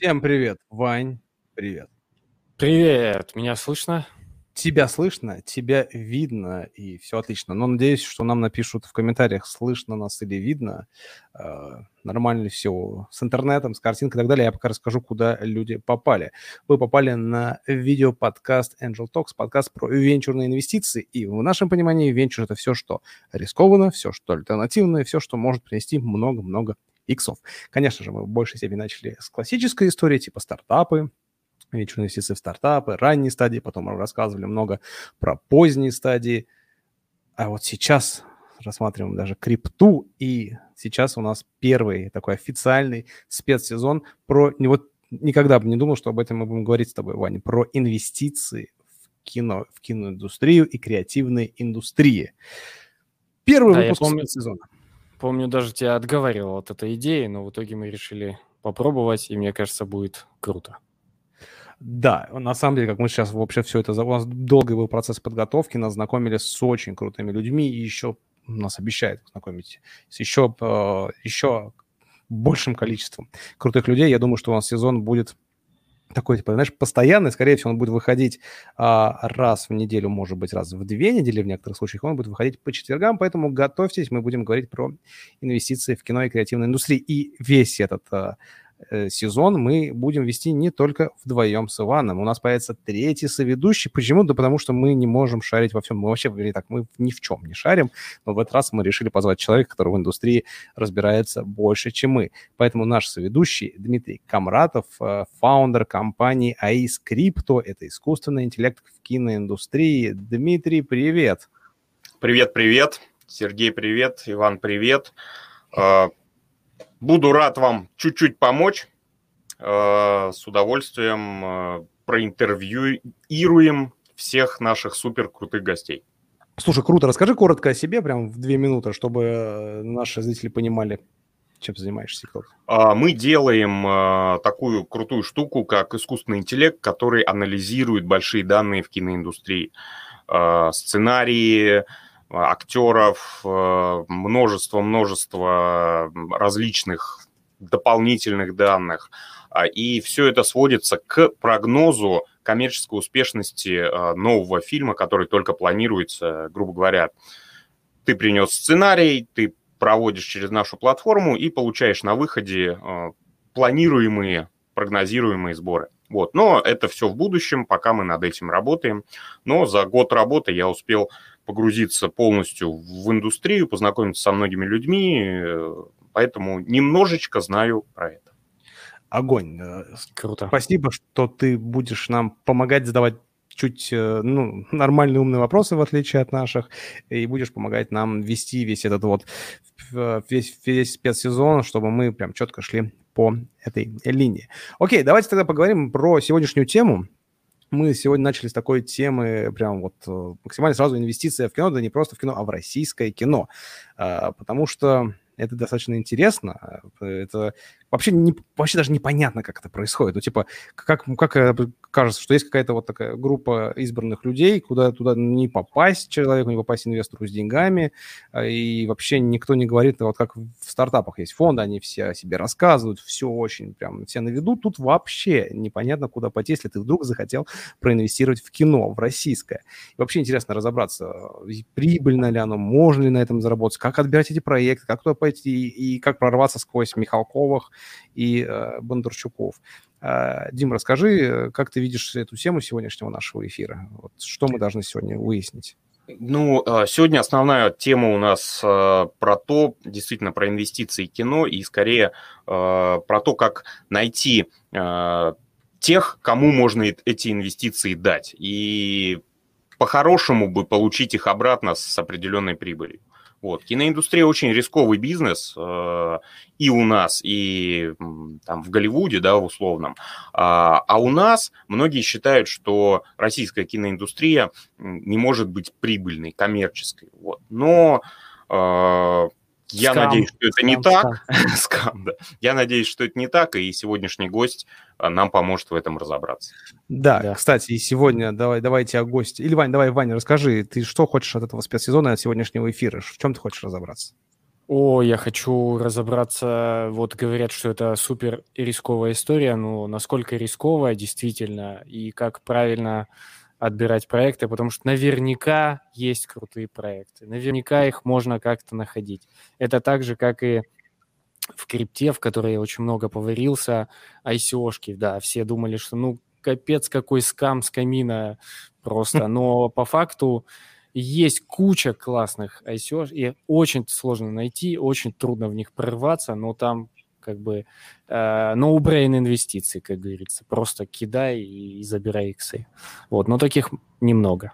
Всем привет, Вань, привет. Привет, меня слышно? Тебя слышно, тебя видно, и все отлично. Но надеюсь, что нам напишут в комментариях, слышно нас или видно. Э, нормально ли все с интернетом, с картинкой и так далее. Я пока расскажу, куда люди попали. Вы попали на видеоподкаст Angel Talks, подкаст про венчурные инвестиции. И в нашем понимании венчур – это все, что рискованно, все, что альтернативное, все, что может принести много-много иксов. Конечно же, мы в большей степени начали с классической истории, типа стартапы, венчурные инвестиции в стартапы, ранние стадии, потом рассказывали много про поздние стадии. А вот сейчас рассматриваем даже крипту, и сейчас у нас первый такой официальный спецсезон про... Вот никогда бы не думал, что об этом мы будем говорить с тобой, Ваня, про инвестиции в кино, в киноиндустрию и креативные индустрии. Первый да, выпуск помню, спецсезона. Помню, даже тебя отговаривал от этой идеи, но в итоге мы решили попробовать, и мне кажется, будет круто. Да, на самом деле, как мы сейчас вообще все это... У нас долгий был процесс подготовки, нас знакомили с очень крутыми людьми, и еще нас обещают знакомить с еще, э, еще большим количеством крутых людей. Я думаю, что у нас сезон будет такой, типа, знаешь, постоянный, скорее всего, он будет выходить а, раз в неделю, может быть, раз в две недели в некоторых случаях, он будет выходить по четвергам, поэтому готовьтесь, мы будем говорить про инвестиции в кино и креативную индустрию. И весь этот а, сезон мы будем вести не только вдвоем с Иваном. У нас появится третий соведущий. Почему? Да потому что мы не можем шарить во всем. Мы вообще, говорили так, мы ни в чем не шарим. Но в этот раз мы решили позвать человека, который в индустрии разбирается больше, чем мы. Поэтому наш соведущий Дмитрий Камратов, э, фаундер компании АИС Крипто. Это искусственный интеллект в киноиндустрии. Дмитрий, привет. Привет, привет. Сергей, привет. Иван, привет. Буду рад вам чуть-чуть помочь. Э, с удовольствием э, проинтервьюируем всех наших супер крутых гостей. Слушай, круто. Расскажи коротко о себе, прям в две минуты, чтобы э, наши зрители понимали, чем ты занимаешься. А, мы делаем такую крутую штуку, как искусственный интеллект, который анализирует большие данные в киноиндустрии. Сценарии, актеров, множество-множество э, различных дополнительных данных. А, и все это сводится к прогнозу коммерческой успешности э, нового фильма, который только планируется, грубо говоря. Ты принес сценарий, ты проводишь через нашу платформу и получаешь на выходе э, планируемые, прогнозируемые сборы. Вот. Но это все в будущем, пока мы над этим работаем. Но за год работы я успел погрузиться полностью в индустрию, познакомиться со многими людьми, э, поэтому немножечко знаю про это. Огонь. Э, Круто. Спасибо, что ты будешь нам помогать задавать чуть э, ну, нормальные умные вопросы, в отличие от наших, и будешь помогать нам вести весь этот вот весь, весь спецсезон, чтобы мы прям четко шли по этой линии. Окей, давайте тогда поговорим про сегодняшнюю тему мы сегодня начали с такой темы, прям вот э, максимально сразу инвестиция в кино, да не просто в кино, а в российское кино. А, потому что это достаточно интересно. Это вообще, не, вообще даже непонятно, как это происходит. Ну, типа, как, как э, кажется, что есть какая-то вот такая группа избранных людей, куда туда не попасть человеку, не попасть инвестору с деньгами, а, и вообще никто не говорит, вот как в стартапах есть фонды, они все о себе рассказывают, все очень прям, все на виду. Тут вообще непонятно, куда пойти, если ты вдруг захотел проинвестировать в кино, в российское. И вообще интересно разобраться, прибыльно ли оно, можно ли на этом заработать, как отбирать эти проекты, как туда пойти, и как прорваться сквозь Михалковых, и э, Бондарчуков. Э, Дим, расскажи, как ты видишь эту тему сегодняшнего нашего эфира? Вот что мы должны сегодня выяснить? Ну, э, сегодня основная тема у нас э, про то, действительно, про инвестиции в кино и скорее про то, как найти тех, кому можно эти инвестиции дать. И по-хорошему бы получить их обратно с определенной прибылью. Вот. Киноиндустрия очень рисковый бизнес э, и у нас, и там в Голливуде, да, в условном. А, а у нас многие считают, что российская киноиндустрия не может быть прибыльной, коммерческой. Вот. Но э, я скам, надеюсь, что это скам, не так. Скам, да. Я надеюсь, что это не так, и сегодняшний гость а, нам поможет в этом разобраться. Да, да. кстати, и сегодня давай, давайте о гости. Или, Вань, давай, Ваня, расскажи, ты что хочешь от этого спецсезона, от сегодняшнего эфира? В чем ты хочешь разобраться? О, я хочу разобраться. Вот говорят, что это супер рисковая история. Ну, насколько рисковая действительно и как правильно отбирать проекты, потому что наверняка есть крутые проекты. Наверняка их можно как-то находить. Это так же, как и в крипте, в которой я очень много поварился, ICO-шки, да, все думали, что ну капец какой скам с камина просто, но по факту есть куча классных ICO, и очень сложно найти, очень трудно в них прорваться, но там как бы э, no-brain инвестиции, как говорится. Просто кидай и забирай иксы. Вот, но таких немного.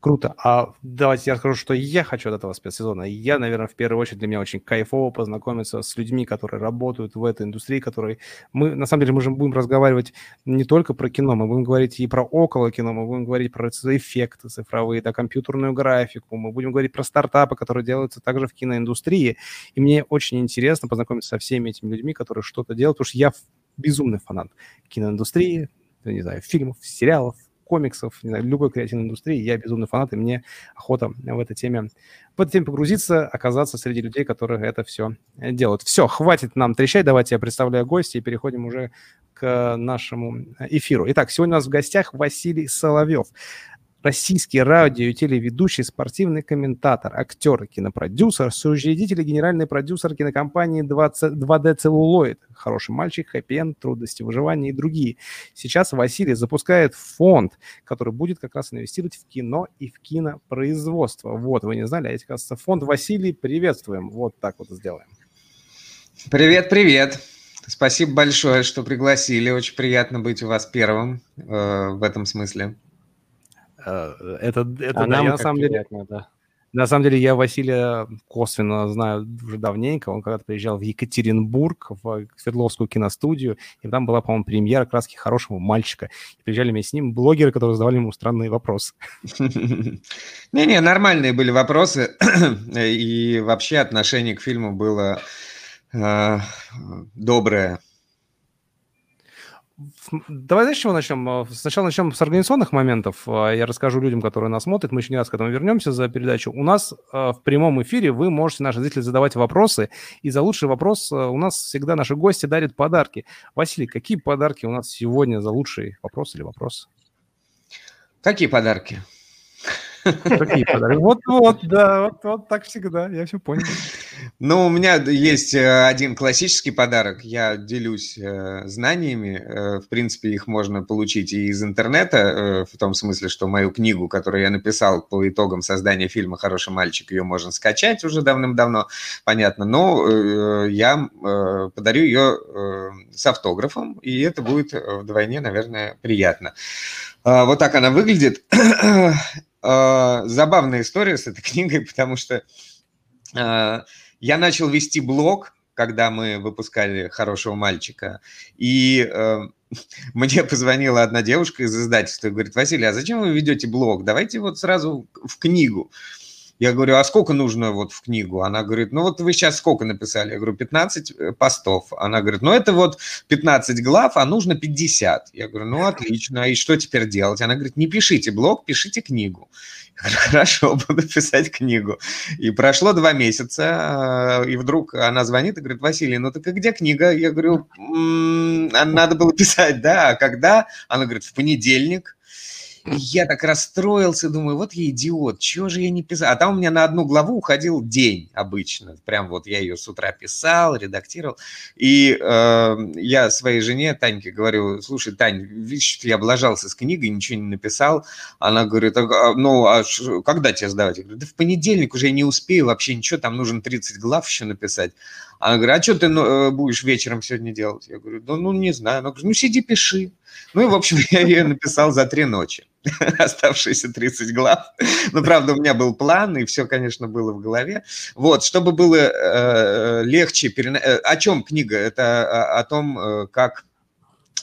Круто. А давайте я скажу, что я хочу от этого спецсезона. Я, наверное, в первую очередь для меня очень кайфово познакомиться с людьми, которые работают в этой индустрии, которые мы, на самом деле, мы же будем разговаривать не только про кино, мы будем говорить и про около кино, мы будем говорить про эффекты цифровые, да, компьютерную графику, мы будем говорить про стартапы, которые делаются также в киноиндустрии. И мне очень интересно познакомиться со всеми этими людьми, которые что-то делают, потому что я безумный фанат киноиндустрии, не знаю, фильмов, сериалов, комиксов, не знаю, любой креативной индустрии. Я безумный фанат, и мне охота в этой теме, в этой теме погрузиться, оказаться среди людей, которые это все делают. Все, хватит нам трещать, давайте я представляю гостя и переходим уже к нашему эфиру. Итак, сегодня у нас в гостях Василий Соловьев российский радио и телеведущий, спортивный комментатор, актер, кинопродюсер, соучредитель и генеральный продюсер кинокомпании 20, 2D Целлулоид, хороший мальчик, хэппи трудности выживания и другие. Сейчас Василий запускает фонд, который будет как раз инвестировать в кино и в кинопроизводство. Вот, вы не знали, а это, кажется, фонд Василий, приветствуем. Вот так вот сделаем. Привет, привет. Спасибо большое, что пригласили. Очень приятно быть у вас первым э, в этом смысле. Э, это, это а да, я на самом приятно, деле... Да. На самом деле я Василия косвенно знаю уже давненько. Он когда-то приезжал в Екатеринбург, в Свердловскую киностудию, и там была, по-моему, премьера краски хорошего мальчика. И приезжали вместе с ним блогеры, которые задавали ему странные вопросы. Не-не, нормальные были вопросы. И вообще отношение к фильму было э, доброе. Давай знаешь, с чего начнем? А, сначала начнем с организационных моментов. А, я расскажу людям, которые нас смотрят. Мы еще не раз к этому вернемся за передачу. У нас а, в прямом эфире вы можете, наши зрители, задавать вопросы. И за лучший вопрос у нас всегда наши гости дарят подарки. Василий, какие подарки у нас сегодня за лучший вопрос или вопрос? Какие подарки? Какие подарки? Вот, вот, да, вот, вот так всегда, я все понял. Ну, у меня есть э, один классический подарок. Я делюсь э, знаниями. Э, в принципе, их можно получить и из интернета, в том смысле, что мою книгу, которую я написал по итогам создания фильма «Хороший мальчик», ее можно скачать уже давным-давно, понятно. Но я подарю ее с автографом, и это будет вдвойне, наверное, приятно. Вот так она выглядит. э, забавная история с этой книгой, потому что э, я начал вести блог, когда мы выпускали «Хорошего мальчика», и э, мне позвонила одна девушка из издательства и говорит, Василий, а зачем вы ведете блог? Давайте вот сразу в книгу. Я говорю, а сколько нужно вот в книгу? Она говорит, ну вот вы сейчас сколько написали? Я говорю, 15 э, постов. Она говорит, ну это вот 15 глав, а нужно 50. Я говорю, ну отлично, и что теперь делать? Она говорит, не пишите блог, пишите книгу. Я говорю, хорошо, буду писать книгу. И прошло два месяца, э, и вдруг она звонит и говорит, Василий, ну так где книга? Я говорю, м-м, надо было писать, да, а когда? Она говорит, в понедельник я так расстроился, думаю, вот я идиот, чего же я не писал? А там у меня на одну главу уходил день обычно. Прям вот я ее с утра писал, редактировал. И э, я своей жене, Таньке, говорю, слушай, Тань, видишь, я облажался с книгой, ничего не написал. Она говорит, а, ну, а ш, когда тебе сдавать? Я говорю, да в понедельник уже я не успею вообще ничего, там нужно 30 глав еще написать. Она говорит, а что ты ну, э, будешь вечером сегодня делать? Я говорю, да ну не знаю. Она говорит, ну сиди, пиши. Ну и, в общем, я ее написал за три ночи. Оставшиеся 30 глав. Ну, правда, у меня был план, и все, конечно, было в голове. Вот, чтобы было э, легче... Перена... Э, о чем книга? Это о, том, э, как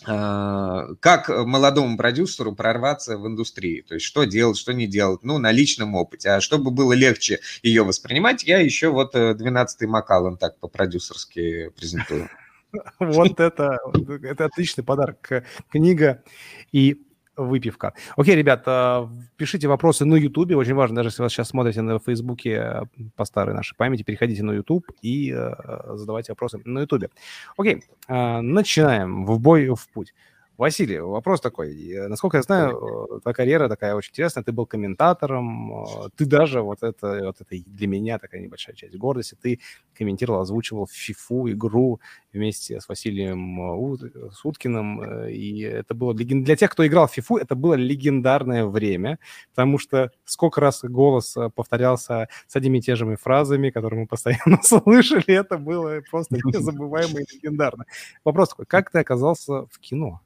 как молодому продюсеру прорваться в индустрии, то есть что делать, что не делать, ну, на личном опыте. А чтобы было легче ее воспринимать, я еще вот 12-й Макалан так по-продюсерски презентую. Вот это, это отличный подарок. Книга и выпивка. Окей, ребят, пишите вопросы на Ютубе. Очень важно, даже если вы сейчас смотрите на Фейсбуке по старой нашей памяти, переходите на Ютуб и задавайте вопросы на Ютубе. Окей, начинаем. В бой, в путь. Василий, вопрос такой. Насколько я знаю, э, твоя карьера такая очень интересная. Ты был комментатором. Э, ты даже, вот это, вот это для меня такая небольшая часть гордости, ты комментировал, озвучивал фифу игру вместе с Василием э, Суткиным. И это было для тех, кто играл в фифу, это было легендарное время, потому что сколько раз голос повторялся с одними и теми же фразами, которые мы постоянно слышали, это было просто незабываемо и легендарно. Вопрос такой, как ты оказался в кино?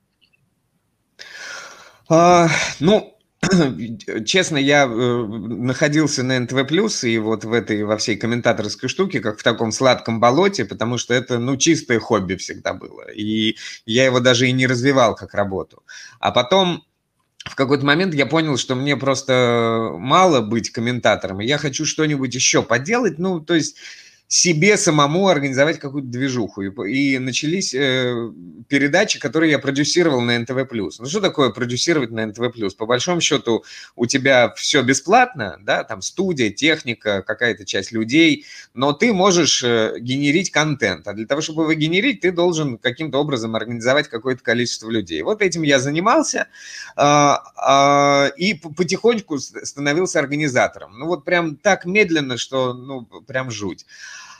А, ну, честно, я э, находился на НТВ+, и вот в этой, во всей комментаторской штуке, как в таком сладком болоте, потому что это, ну, чистое хобби всегда было. И я его даже и не развивал как работу. А потом в какой-то момент я понял, что мне просто мало быть комментатором, и я хочу что-нибудь еще поделать, ну, то есть себе самому организовать какую-то движуху. И, и начались э, передачи, которые я продюсировал на НТВ+. Ну, что такое продюсировать на НТВ+. По большому счету у тебя все бесплатно, да, там студия, техника, какая-то часть людей, но ты можешь э, генерить контент. А для того, чтобы его генерить, ты должен каким-то образом организовать какое-то количество людей. Вот этим я занимался э, э, и потихоньку становился организатором. Ну, вот прям так медленно, что, ну, прям жуть.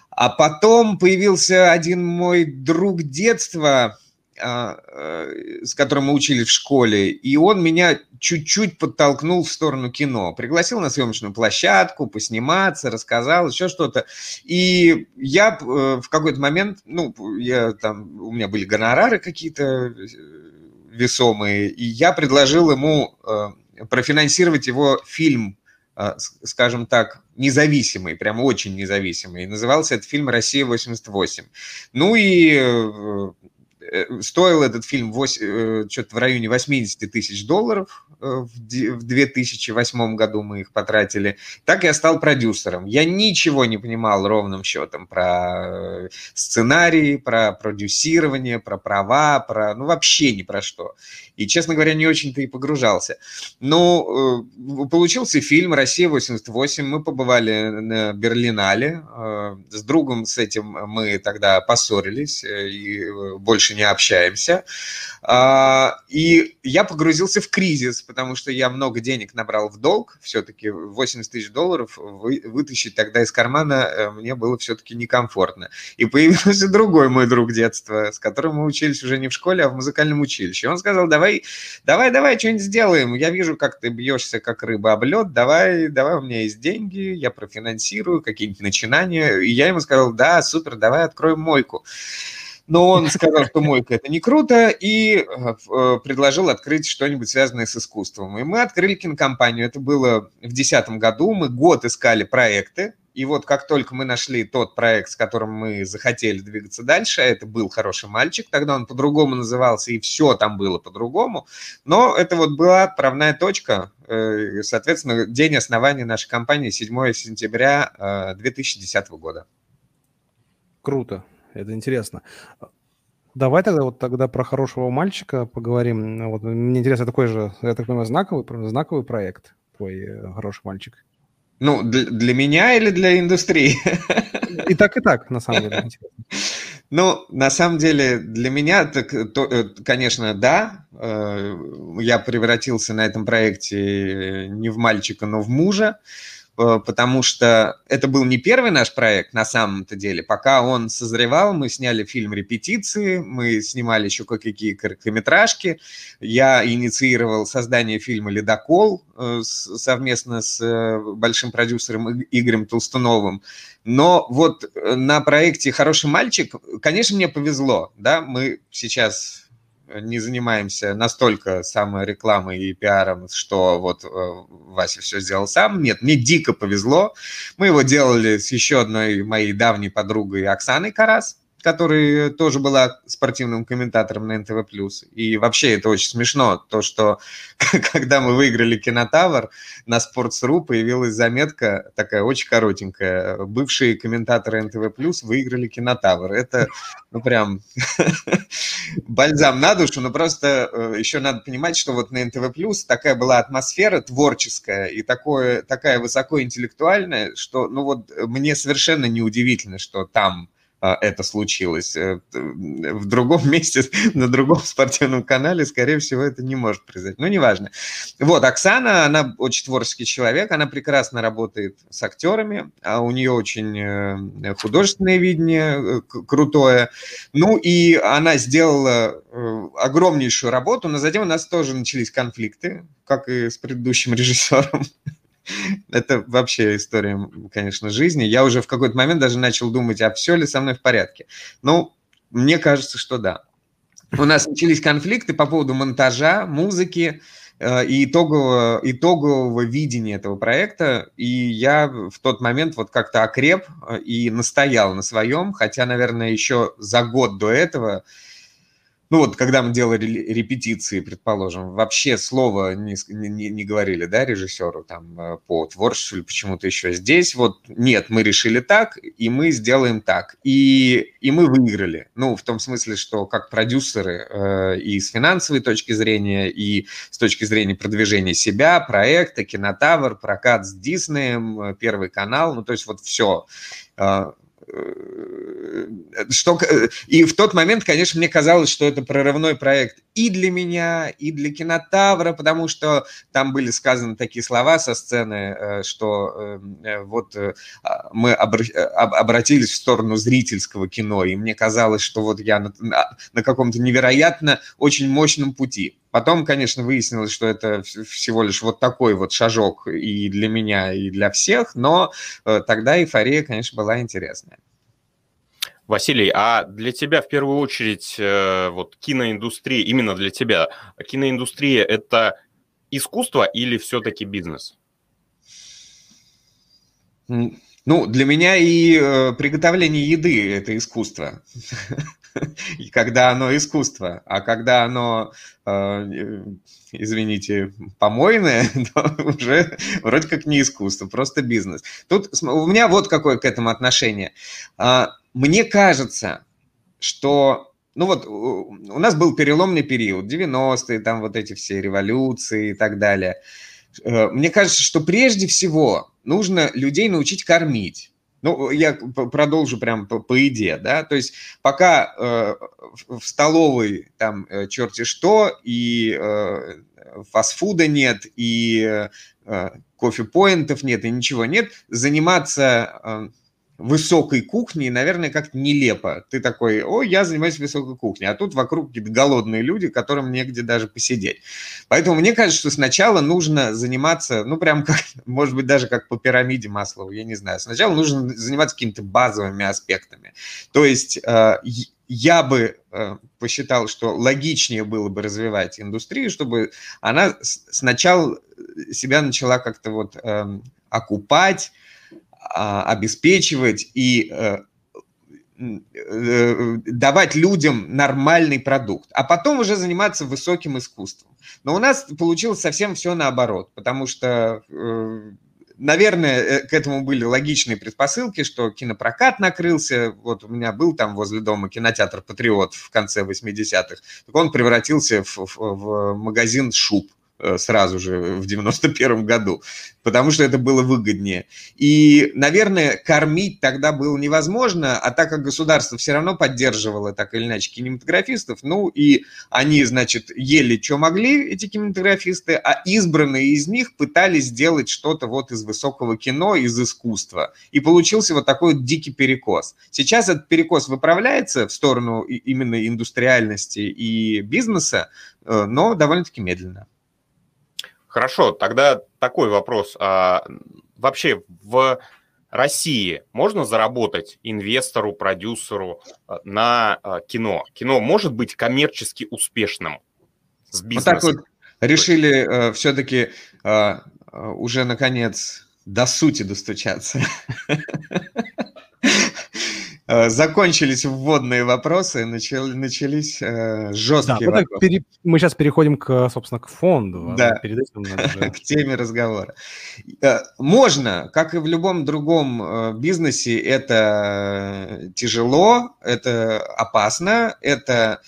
А потом появился один мой друг детства, а, э, с которым мы учились в школе, и он меня чуть-чуть подтолкнул в сторону кино. Пригласил на съемочную площадку, посниматься, рассказал, еще что-то. И я э, в какой-то момент, ну, я там, у меня были гонорары какие-то э, весомые, и я предложил ему профинансировать его фильм скажем так, независимый, прям очень независимый. Назывался этот фильм «Россия-88». Ну и э, стоил этот фильм 8, э, что-то в районе 80 тысяч долларов в 2008 году мы их потратили. Так я стал продюсером. Я ничего не понимал ровным счетом про сценарий, про продюсирование, про права, про... ну вообще ни про что. И, честно говоря, не очень-то и погружался. Но э, получился фильм «Россия-88». Мы побывали на Берлинале. Э, с другом с этим мы тогда поссорились э, и э, больше не общаемся. Э, и я погрузился в кризис, потому что я много денег набрал в долг. Все-таки 80 тысяч долларов вы, вытащить тогда из кармана э, мне было все-таки некомфортно. И появился другой мой друг детства, с которым мы учились уже не в школе, а в музыкальном училище. Он сказал, давай, давай, давай, что-нибудь сделаем. Я вижу, как ты бьешься, как рыба об лед, давай, давай, у меня есть деньги, я профинансирую какие-нибудь начинания. И я ему сказал, да, супер, давай откроем мойку. Но он сказал, что мойка это не круто, и э, предложил открыть что-нибудь связанное с искусством. И мы открыли кинокомпанию. Это было в 2010 году. Мы год искали проекты, и вот как только мы нашли тот проект, с которым мы захотели двигаться дальше, это был «Хороший мальчик», тогда он по-другому назывался, и все там было по-другому, но это вот была отправная точка, э, соответственно, день основания нашей компании 7 сентября 2010 э, года. Круто, это интересно. Давай тогда вот тогда про хорошего мальчика поговорим. Вот, мне интересно, такой же, я так понимаю, знаковый, знаковый проект твой э, хороший мальчик. Ну, для, для меня или для индустрии? И так, и так, на самом деле. Ну, на самом деле, для меня, так, то, э, конечно, да. Э, я превратился на этом проекте не в мальчика, но в мужа. Э, потому что это был не первый наш проект на самом-то деле. Пока он созревал, мы сняли фильм «Репетиции», мы снимали еще кое-какие короткометражки. Я инициировал создание фильма «Ледокол» э, совместно с э, большим продюсером Игорем Толстуновым. Но вот на проекте «Хороший мальчик», конечно, мне повезло. Да? Мы сейчас не занимаемся настолько саморекламой и пиаром, что вот э, Вася все сделал сам. Нет, мне дико повезло. Мы его делали с еще одной моей давней подругой Оксаной Карас, которая тоже была спортивным комментатором на НТВ+. И вообще это очень смешно, то, что когда мы выиграли Кинотавр, на Sports.ru появилась заметка такая очень коротенькая. Бывшие комментаторы НТВ+, выиграли Кинотавр. Это, ну, прям бальзам на душу, но просто э, еще надо понимать, что вот на НТВ+, такая была атмосфера творческая и такое, такая высокоинтеллектуальная, что, ну вот, мне совершенно неудивительно, что там это случилось. Э, в другом месте, на другом спортивном канале, скорее всего, это не может произойти. Ну, неважно. Вот, Оксана, она очень творческий человек, она прекрасно работает с актерами, а у нее очень э, художественное видение э, крутое. Ну, и она сделала огромнейшую работу, но затем у нас тоже начались конфликты, как и с предыдущим режиссером. Это вообще история, конечно, жизни. Я уже в какой-то момент даже начал думать, а все ли со мной в порядке. Ну, мне кажется, что да. У нас начались конфликты по поводу монтажа, музыки э, и итогового, итогового видения этого проекта. И я в тот момент вот как-то окреп э, и настоял на своем, хотя, наверное, еще за год до этого ну вот, когда мы делали репетиции, предположим, вообще слова не, не, не говорили, да, режиссеру там э, по творчеству или почему-то еще. Здесь вот нет, мы решили так, и мы сделаем так. И, и мы выиграли. Ну, в том смысле, что как продюсеры э, и с финансовой точки зрения, и с точки зрения продвижения себя, проекта, кинотавр, прокат с Диснеем, э, Первый канал, ну, то есть вот все э, что, э, и в тот момент, конечно, мне казалось, что это прорывной проект и для меня, и для кинотавра, потому что там были сказаны такие слова со сцены, э, что вот а, мы обратились в сторону зрительского кино, и мне казалось, что вот я на, на каком-то невероятно очень мощном пути. Потом, конечно, выяснилось, что это всего лишь вот такой вот шажок и для меня, и для всех, но э, тогда эйфория, конечно, была интересная. Василий, а для тебя в первую очередь э, вот киноиндустрия, именно для тебя, киноиндустрия – это искусство или все-таки бизнес? Ну, для меня и э, приготовление еды – это искусство. И когда оно искусство, а когда оно, э, извините, помойное, то уже вроде как не искусство, просто бизнес. Тут у меня вот какое к этому отношение. А, мне кажется, что ну вот у нас был переломный период, 90-е, там вот эти все революции и так далее. Э, мне кажется, что прежде всего нужно людей научить кормить. Ну, я продолжу прям по, по еде, да, то есть пока э, в столовой там э, черти что, и э, фастфуда нет, и э, кофе-поинтов нет, и ничего нет, заниматься... Э, высокой кухни, наверное, как-то нелепо. Ты такой, о, я занимаюсь высокой кухней, а тут вокруг какие-то голодные люди, которым негде даже посидеть. Поэтому мне кажется, что сначала нужно заниматься, ну, прям как, может быть, даже как по пирамиде Маслова, я не знаю. Сначала нужно заниматься какими-то базовыми аспектами. То есть э, я бы э, посчитал, что логичнее было бы развивать индустрию, чтобы она сначала себя начала как-то вот эм, окупать, обеспечивать и э, э, давать людям нормальный продукт, а потом уже заниматься высоким искусством. Но у нас получилось совсем все наоборот, потому что, э, наверное, к этому были логичные предпосылки, что кинопрокат накрылся. Вот у меня был там возле дома кинотеатр «Патриот» в конце 80-х. Так он превратился в, в, в магазин шуб. Э, сразу же в 91 году, потому что это было выгоднее. И, наверное, кормить тогда было невозможно, а так как государство все равно поддерживало так или иначе кинематографистов, ну и они, значит, ели, что могли, эти кинематографисты, а избранные из них пытались сделать что-то вот из высокого кино, из искусства. И получился вот такой вот дикий перекос. Сейчас этот перекос выправляется в сторону именно индустриальности и бизнеса, э, но довольно-таки медленно. Хорошо, тогда такой вопрос. А, вообще в России можно заработать инвестору, продюсеру а, на а, кино? Кино может быть коммерчески успешным с бизнесом? Вот так вот решили э, все-таки э, уже наконец до сути достучаться. Э, закончились вводные вопросы, начали, начались э, жесткие да, вопросы. Пере... Мы сейчас переходим, к, собственно, к фонду. А да, перед этим надо к теме разговора. Э, можно, как и в любом другом э, бизнесе, это тяжело, это опасно, это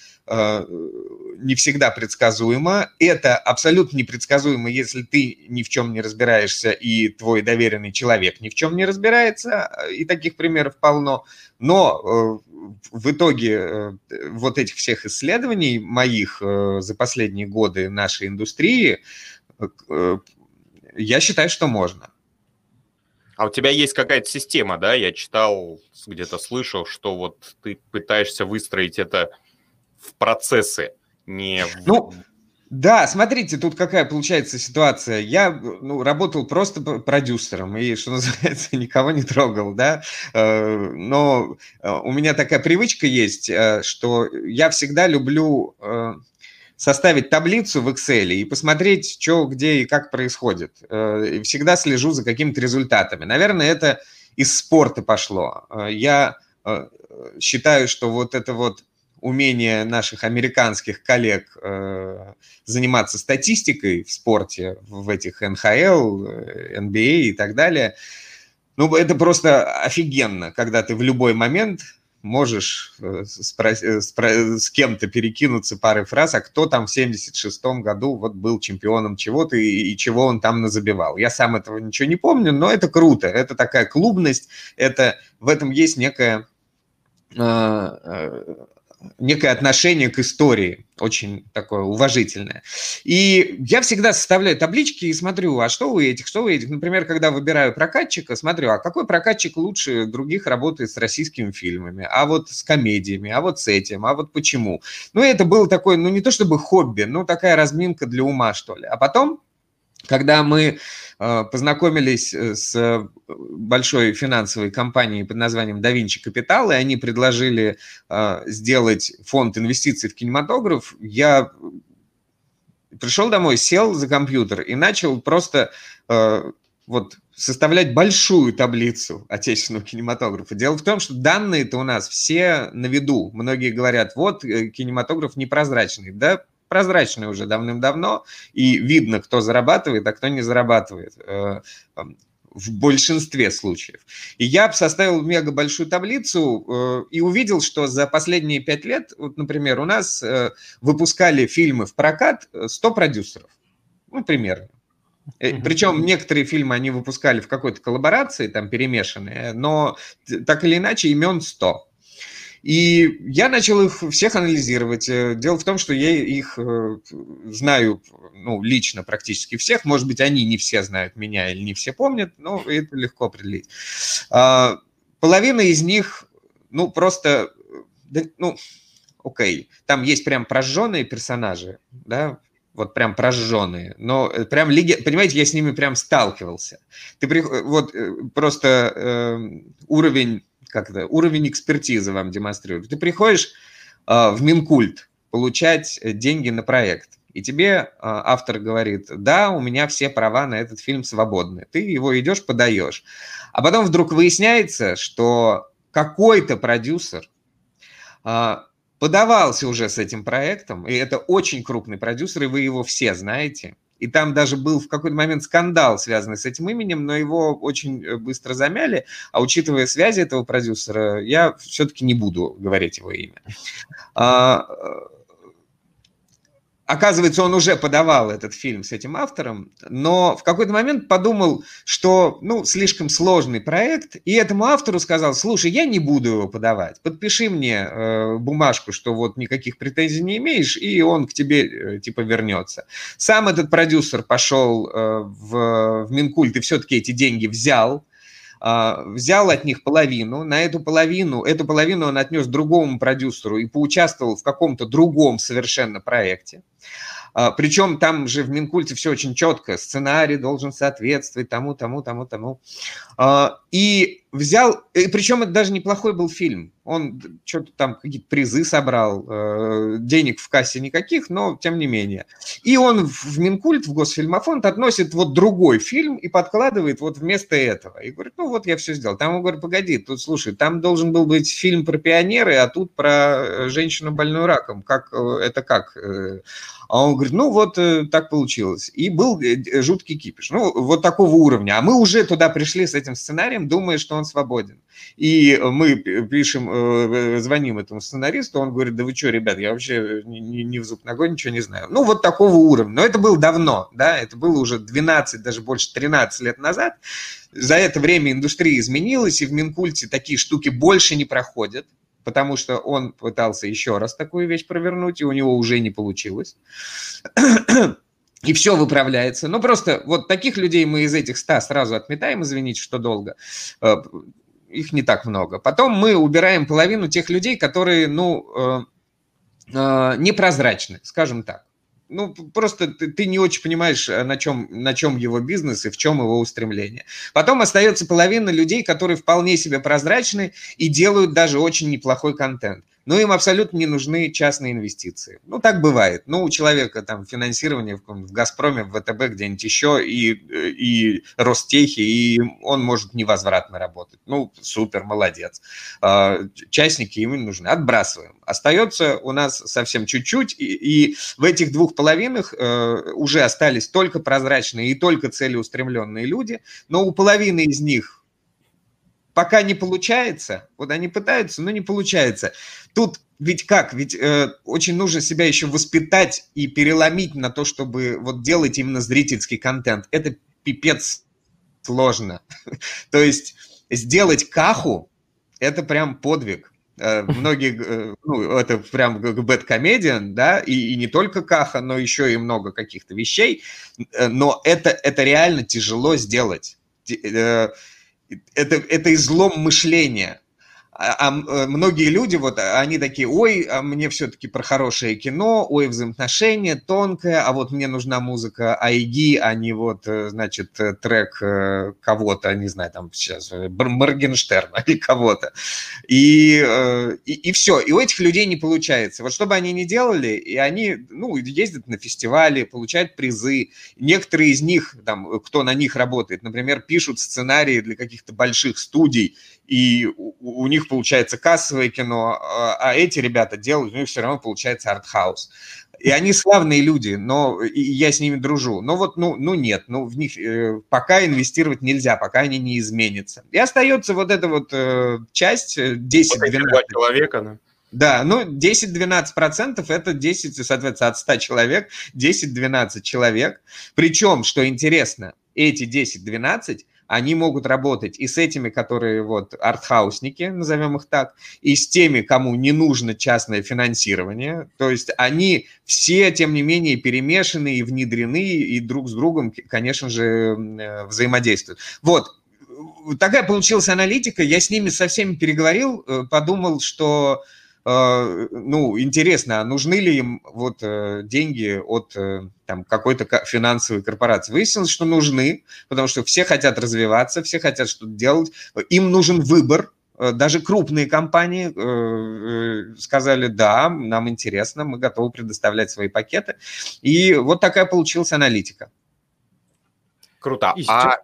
не всегда предсказуемо. Это абсолютно непредсказуемо, если ты ни в чем не разбираешься и твой доверенный человек ни в чем не разбирается. И таких примеров полно. Но э, в итоге э, вот этих всех исследований моих э, за последние годы нашей индустрии, я считаю, что можно. А у тебя есть какая-то система, да? Я читал, где-то слышал, что вот ты пытаешься выстроить это в процессы не... Ну, да, смотрите, тут какая получается ситуация. Я ну, работал просто продюсером и, что называется, никого не трогал, да. Э, но э, у меня такая привычка есть, э, что я всегда люблю составить таблицу в Excel и посмотреть, что, где и как происходит. И всегда слежу за какими-то результатами. Наверное, это из спорта пошло. Я считаю, что вот это вот умение наших американских коллег э, заниматься статистикой в спорте, в этих НХЛ, NBA и так далее, ну, это просто офигенно, когда ты в любой момент можешь э, спрос- э, спро- с кем-то перекинуться парой фраз, а кто там в 76-м году вот был чемпионом чего-то и, и чего он там назабивал. Я сам этого ничего не помню, но это круто, это такая клубность, это, в этом есть некая э, некое отношение к истории, очень такое уважительное. И я всегда составляю таблички и смотрю, а что у этих, что у этих. Например, когда выбираю прокатчика, смотрю, а какой прокатчик лучше других работает с российскими фильмами, а вот с комедиями, а вот с этим, а вот почему. Ну, это было такое, ну, не то чтобы хобби, но такая разминка для ума, что ли. А потом, когда мы Э, познакомились э, с э, большой финансовой компанией под названием Da Vinci Capital, и они предложили сделать фонд инвестиций в кинематограф. Я пришел домой, сел за компьютер и начал просто вот составлять большую таблицу отечественного кинематографа. Дело в том, что данные-то у нас все на виду. Многие говорят, вот кинематограф непрозрачный. Да, прозрачный уже давным-давно, и видно, кто зарабатывает, а кто не зарабатывает э, в большинстве случаев. И я составил мега большую таблицу э, и увидел, что за последние пять лет, вот, например, у нас э, выпускали фильмы в прокат 100 продюсеров, ну, примерно. Причем некоторые фильмы они выпускали в какой-то коллаборации, там перемешанные, но так или иначе имен 100. И я начал их всех анализировать. Э, дело в том, что я их э, знаю ну, лично практически всех. Может быть, они не все знают меня или не все помнят, но это легко определить. А, половина из них, ну, просто, ну, окей, там есть прям прожженные персонажи, да, вот прям прожженные, но э, прям, леги... понимаете, я с ними прям сталкивался. Ты при... вот просто э, уровень как это, уровень экспертизы вам демонстрирует. Ты приходишь э, в Минкульт получать э, деньги на проект, и тебе э, автор говорит, да, у меня все права на этот фильм свободны. Ты его идешь, подаешь. А потом вдруг выясняется, что какой-то продюсер э, подавался уже с этим проектом, и это очень крупный продюсер, и вы его все знаете – и там даже был в какой-то момент скандал, связанный с этим именем, но его очень э, быстро замяли, а учитывая связи этого продюсера, я все-таки не буду говорить его имя. Оказывается, он уже подавал этот фильм с этим автором, но в какой-то момент подумал, что, ну, слишком сложный проект, и этому автору сказал, слушай, я не буду его подавать, подпиши мне э, бумажку, что вот никаких претензий не имеешь, и он к тебе, э, типа, вернется. Сам этот продюсер пошел э, в, в Минкульт и все-таки эти деньги взял, взял от них половину, на эту половину, эту половину он отнес другому продюсеру и поучаствовал в каком-то другом совершенно проекте. А, Причем там же в Минкульте все очень четко, сценарий должен соответствовать тому, тому, тому, тому. А, и взял, и причем это даже неплохой был фильм. Он что-то там какие-то призы собрал, э, денег в кассе никаких, но тем не менее. И он в Минкульт, в Госфильмофонд относит вот другой фильм и подкладывает вот вместо этого. И говорит, ну вот я все сделал. Там он говорит, погоди, тут слушай, там должен был быть фильм про пионеры, а тут про женщину больную раком. Как, э, это как? Э, а он говорит, ну вот э, так получилось. И был э, жуткий кипиш. Ну, вот такого уровня. А мы уже туда пришли с этим сценарием, думая, что он свободен. И мы пишем, э, звоним этому сценаристу, он говорит, да вы что, ребят, я вообще ни, ни в зуб ногой ничего не знаю. Ну, вот такого уровня. Но это было давно, да, это было уже 12, даже больше 13 лет назад. За это время индустрия изменилась, и в Минкульте такие штуки больше не проходят потому что он пытался еще раз такую вещь провернуть, и у него уже не получилось. И все выправляется. Ну, просто вот таких людей мы из этих ста сразу отметаем, извините, что долго. Э, их не так много. Потом мы убираем половину тех людей, которые, ну, э, э, непрозрачны, скажем так ну, просто ты, ты не очень понимаешь, э, на чем, на чем его бизнес и в чем его устремление. Потом остается половина людей, которые вполне себе прозрачны и делают даже очень неплохой контент но им абсолютно не нужны частные инвестиции. Ну, так бывает. Ну, у человека там финансирование в, в «Газпроме», в ВТБ, где-нибудь еще, и, и Ростехи, и он может невозвратно работать. Ну, супер, молодец. А, частники не нужны. Отбрасываем. Остается у нас совсем чуть-чуть, и, и в этих двух половинах э, уже остались только прозрачные и только целеустремленные люди, но у половины из них пока не получается, вот они пытаются, но не получается. Тут ведь как? Ведь э, очень нужно себя еще воспитать и переломить на то, чтобы вот делать именно зрительский контент. Это пипец сложно. то есть сделать каху – это прям подвиг. Э, многие, э, ну, это прям бэткомедиан, да, и, и не только каха, но еще и много каких-то вещей, э, но это, это реально тяжело сделать это, это излом мышления. А, а э, многие люди, вот они такие, ой, а мне все-таки про хорошее кино, ой, взаимоотношения, тонкое, а вот мне нужна музыка Айги, а не вот, э, значит, э, трек кого-то, не знаю, там сейчас, Моргенштерна или кого-то. И, и, и все, и у этих людей не получается. Вот что бы они ни делали, и они, ну, ездят на фестивали, получают призы. Некоторые из них, там, кто на них работает, например, пишут сценарии для каких-то больших студий, и у, у них получается кассовое кино, а, а эти ребята делают, у них все равно получается артхаус. И они славные люди, но и я с ними дружу. Но вот, ну, ну нет, ну в них э, пока инвестировать нельзя, пока они не изменятся. И остается вот эта вот э, часть 10-12. Вот человека, да. Да, ну 10-12 процентов это 10, соответственно, от 100 человек 10-12 человек. Причем, что интересно, эти 10-12 они могут работать и с этими, которые вот артхаусники, назовем их так, и с теми, кому не нужно частное финансирование. То есть они все, тем не менее, перемешаны и внедрены, и друг с другом, конечно же, э, взаимодействуют. Вот, такая получилась аналитика. Я с ними со всеми переговорил, э, подумал, что Э, ну, интересно, а нужны ли им вот э, деньги от э, там, какой-то финансовой корпорации. Выяснилось, что нужны, потому что все хотят развиваться, все хотят что-то делать, им нужен выбор, даже крупные компании сказали, да, нам интересно, мы готовы предоставлять свои пакеты. И вот такая получилась аналитика. Круто. А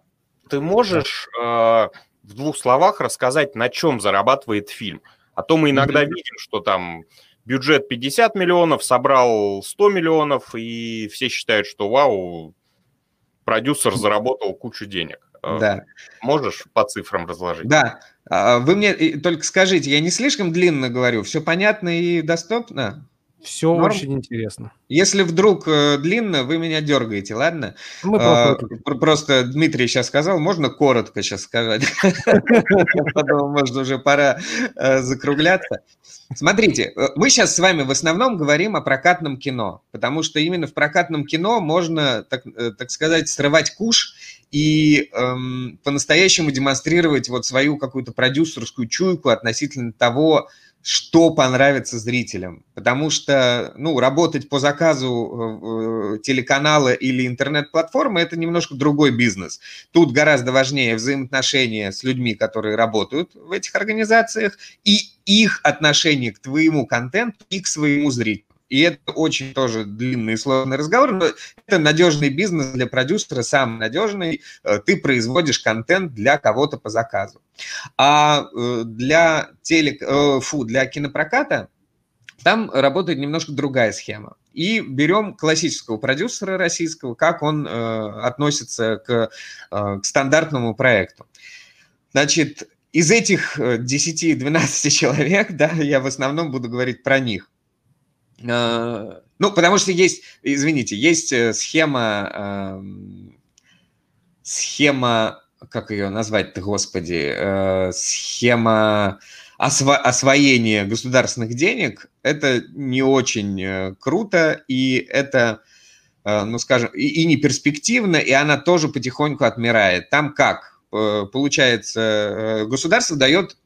ты можешь э, в двух словах рассказать, на чем зарабатывает фильм? А то мы иногда mm-hmm. видим, что там бюджет 50 миллионов, собрал 100 миллионов, и все считают, что вау, продюсер заработал кучу денег. Э, да. Можешь по цифрам разложить? Да. А, вы мне только скажите, я не слишком длинно говорю, все понятно и доступно? Все Норм? очень интересно. Если вдруг э, длинно, вы меня дергаете, ладно? Мы а, просто Дмитрий сейчас сказал, можно коротко сейчас сказать? Потом, может, уже пора э, закругляться. Смотрите, э, мы сейчас с вами в основном говорим о прокатном кино, потому что именно в прокатном кино можно, так, э, так сказать, срывать куш и эм, по-настоящему демонстрировать вот свою какую-то продюсерскую чуйку относительно того, что понравится зрителям. Потому что, ну, работать по заказу э, телеканала или интернет-платформы – это немножко другой бизнес. Тут гораздо важнее взаимоотношения с людьми, которые работают в этих организациях, и их отношение к твоему контенту и к своему зрителю. И это очень тоже длинный и сложный разговор, но это надежный бизнес для продюсера, самый надежный. Э, ты производишь контент для кого-то по заказу. А э, для, телек, э, фу, для кинопроката там работает немножко другая схема. И берем классического продюсера российского, как он относится к, к стандартному проекту. Значит, из этих 10-12 человек, да, я в основном буду говорить про них. А, ну, потому что есть, извините, есть э, схема, схема, как ее назвать-то, господи, э, схема осво освоения государственных денег. Это не очень э, круто, и это, ну, скажем, и, и не перспективно, и она тоже потихоньку отмирает. Там как? Получается, государство дает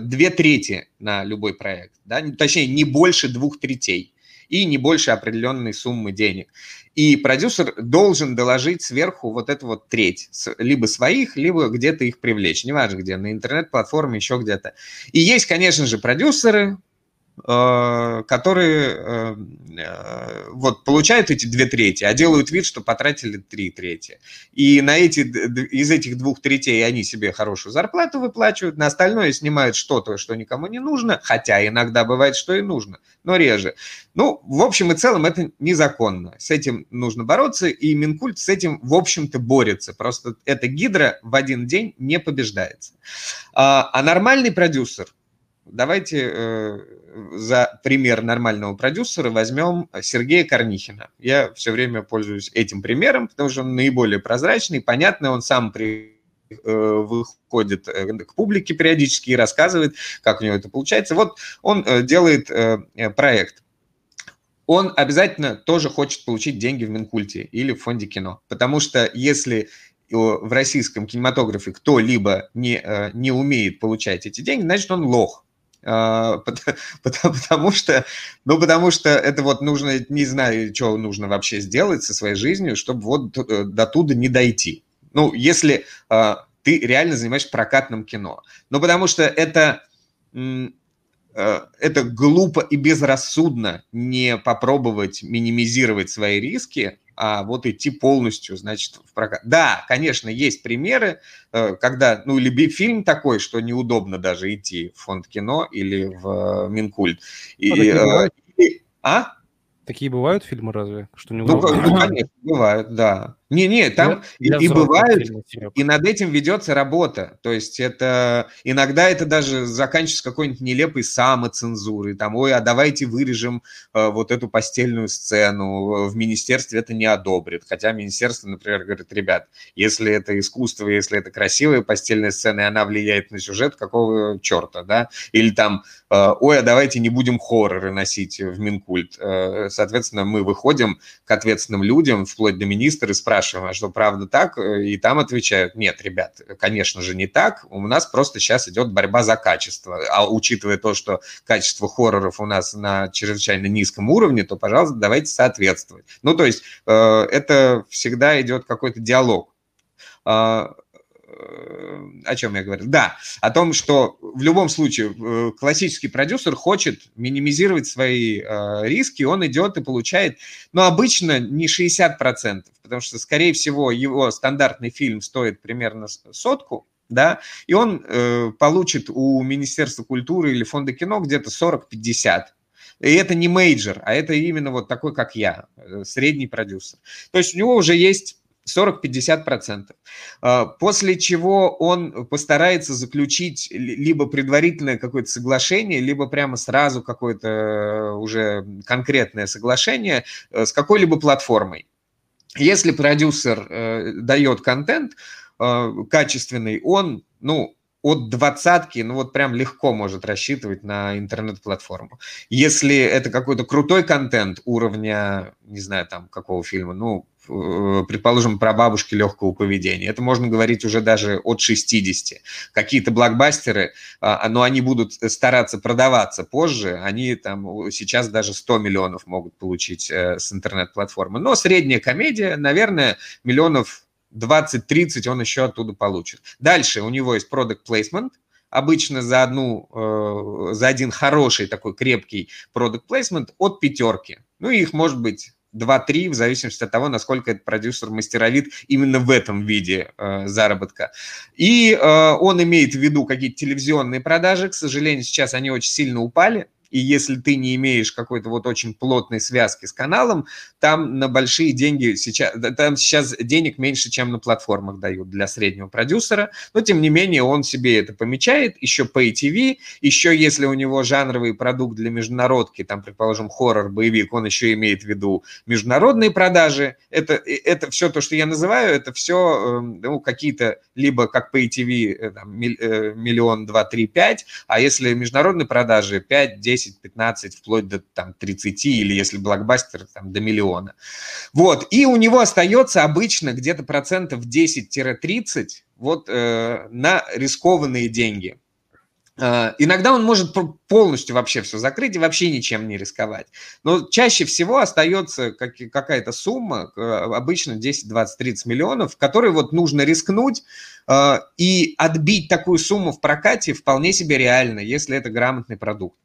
две трети на любой проект, да? точнее, не больше двух третей и не больше определенной суммы денег. И продюсер должен доложить сверху вот эту вот треть, либо своих, либо где-то их привлечь, неважно где, на интернет-платформе, еще где-то. И есть, конечно же, продюсеры, Э, которые э, э, вот получают эти две трети, а делают вид, что потратили три трети. И на эти, из этих двух третей они себе хорошую зарплату выплачивают, на остальное снимают что-то, что никому не нужно, хотя иногда бывает, что и нужно, но реже. Ну, в общем и целом это незаконно. С этим нужно бороться, и Минкульт с этим, в общем-то, борется. Просто эта гидра в один день не побеждается. А, а нормальный продюсер – Давайте э, за пример нормального продюсера возьмем Сергея Корнихина. Я все время пользуюсь этим примером, потому что он наиболее прозрачный, понятный, он сам при, э, выходит э, к публике периодически и рассказывает, как у него это получается. Вот он э, делает проект. Он обязательно тоже хочет получить деньги в Минкульте или в фонде кино, потому что если в российском кинематографе кто-либо не, не умеет получать эти деньги, значит, он лох. А, потому, что, ну, потому что это вот нужно, не знаю, что нужно вообще сделать со своей жизнью, чтобы вот э, до туда не дойти. Ну, если э, ты реально занимаешься прокатным кино. Ну, потому что это, это глупо и безрассудно не попробовать минимизировать свои риски, а вот идти полностью, значит, в прокат. Да, конечно, есть примеры, э, когда, ну, или фильм такой, что неудобно даже идти в фонд кино или в Минкульт. И, а, и, а? Такие бывают фильмы разве? Что не ну, ну, конечно, бывают, да. Не-не, там для, и, и бывают, и над этим ведется работа. То есть это иногда это даже заканчивается какой-нибудь нелепой самоцензурой. Там, ой, а давайте вырежем э, вот эту постельную сцену. В министерстве это не одобрит. Хотя министерство, например, говорит, ребят, если это искусство, если это красивая постельная сцена, и она влияет на сюжет, какого черта, да? Или там, э, ой, а давайте не будем хорроры носить в Минкульт. Э, соответственно, мы выходим к ответственным людям, вплоть до министра, и спрашиваем, спрашиваем, а что правда так? И там отвечают, нет, ребят, конечно же не так, у нас просто сейчас идет борьба за качество. А учитывая то, что качество хорроров у нас на чрезвычайно низком уровне, то, пожалуйста, давайте соответствовать. Ну, то есть э, это всегда идет какой-то диалог а, Э, о чем я говорил? Да, о том, что в любом случае э, классический продюсер хочет минимизировать свои э, риски, он идет и получает, но обычно не 60%, потому что, скорее всего, его стандартный фильм стоит примерно сотку, да, и он э, получит у Министерства культуры или Фонда кино где-то 40-50. И это не major, а это именно вот такой, как я, средний продюсер. То есть у него уже есть 40-50%. А, после чего он постарается заключить либо предварительное какое-то соглашение, либо прямо сразу какое-то э, уже конкретное соглашение э, с какой-либо платформой. Если продюсер э, дает контент качественный, он, ну, от двадцатки, ну вот прям легко может рассчитывать на интернет-платформу. Если это какой-то крутой контент уровня, не знаю, там, какого фильма, ну, предположим, про бабушки легкого поведения. Это можно говорить уже даже от 60. Какие-то блокбастеры, а, но они будут стараться продаваться позже, они там сейчас даже 100 миллионов могут получить э, с интернет-платформы. Но средняя комедия, наверное, миллионов 20-30 он еще оттуда получит. Дальше у него есть product placement, обычно за, одну, э, за один хороший такой крепкий product placement от пятерки. Ну, их может быть 2-3, в зависимости от того, насколько этот продюсер мастеровит именно в этом виде э, заработка. И э, он имеет в виду какие-то телевизионные продажи. К сожалению, сейчас они очень сильно упали и если ты не имеешь какой-то вот очень плотной связки с каналом, там на большие деньги сейчас, там сейчас денег меньше, чем на платформах дают для среднего продюсера, но тем не менее он себе это помечает, еще Pay TV, еще если у него жанровый продукт для международки, там, предположим, хоррор, боевик, он еще имеет в виду международные продажи, это, это все то, что я называю, это все эм, ну, какие-то либо как Pay TV э, там, э, миллион, два, три, пять, а если международные продажи 5, 10, 10, 15, вплоть до там, 30, или если блокбастер, там, до миллиона. Вот, и у него остается обычно где-то процентов 10-30 вот э, на рискованные деньги. Э, иногда он может полностью вообще все закрыть и вообще ничем не рисковать. Но чаще всего остается какая-то сумма, э, обычно 10, 20, 30 миллионов, в вот нужно рискнуть, э, и отбить такую сумму в прокате вполне себе реально, если это грамотный продукт.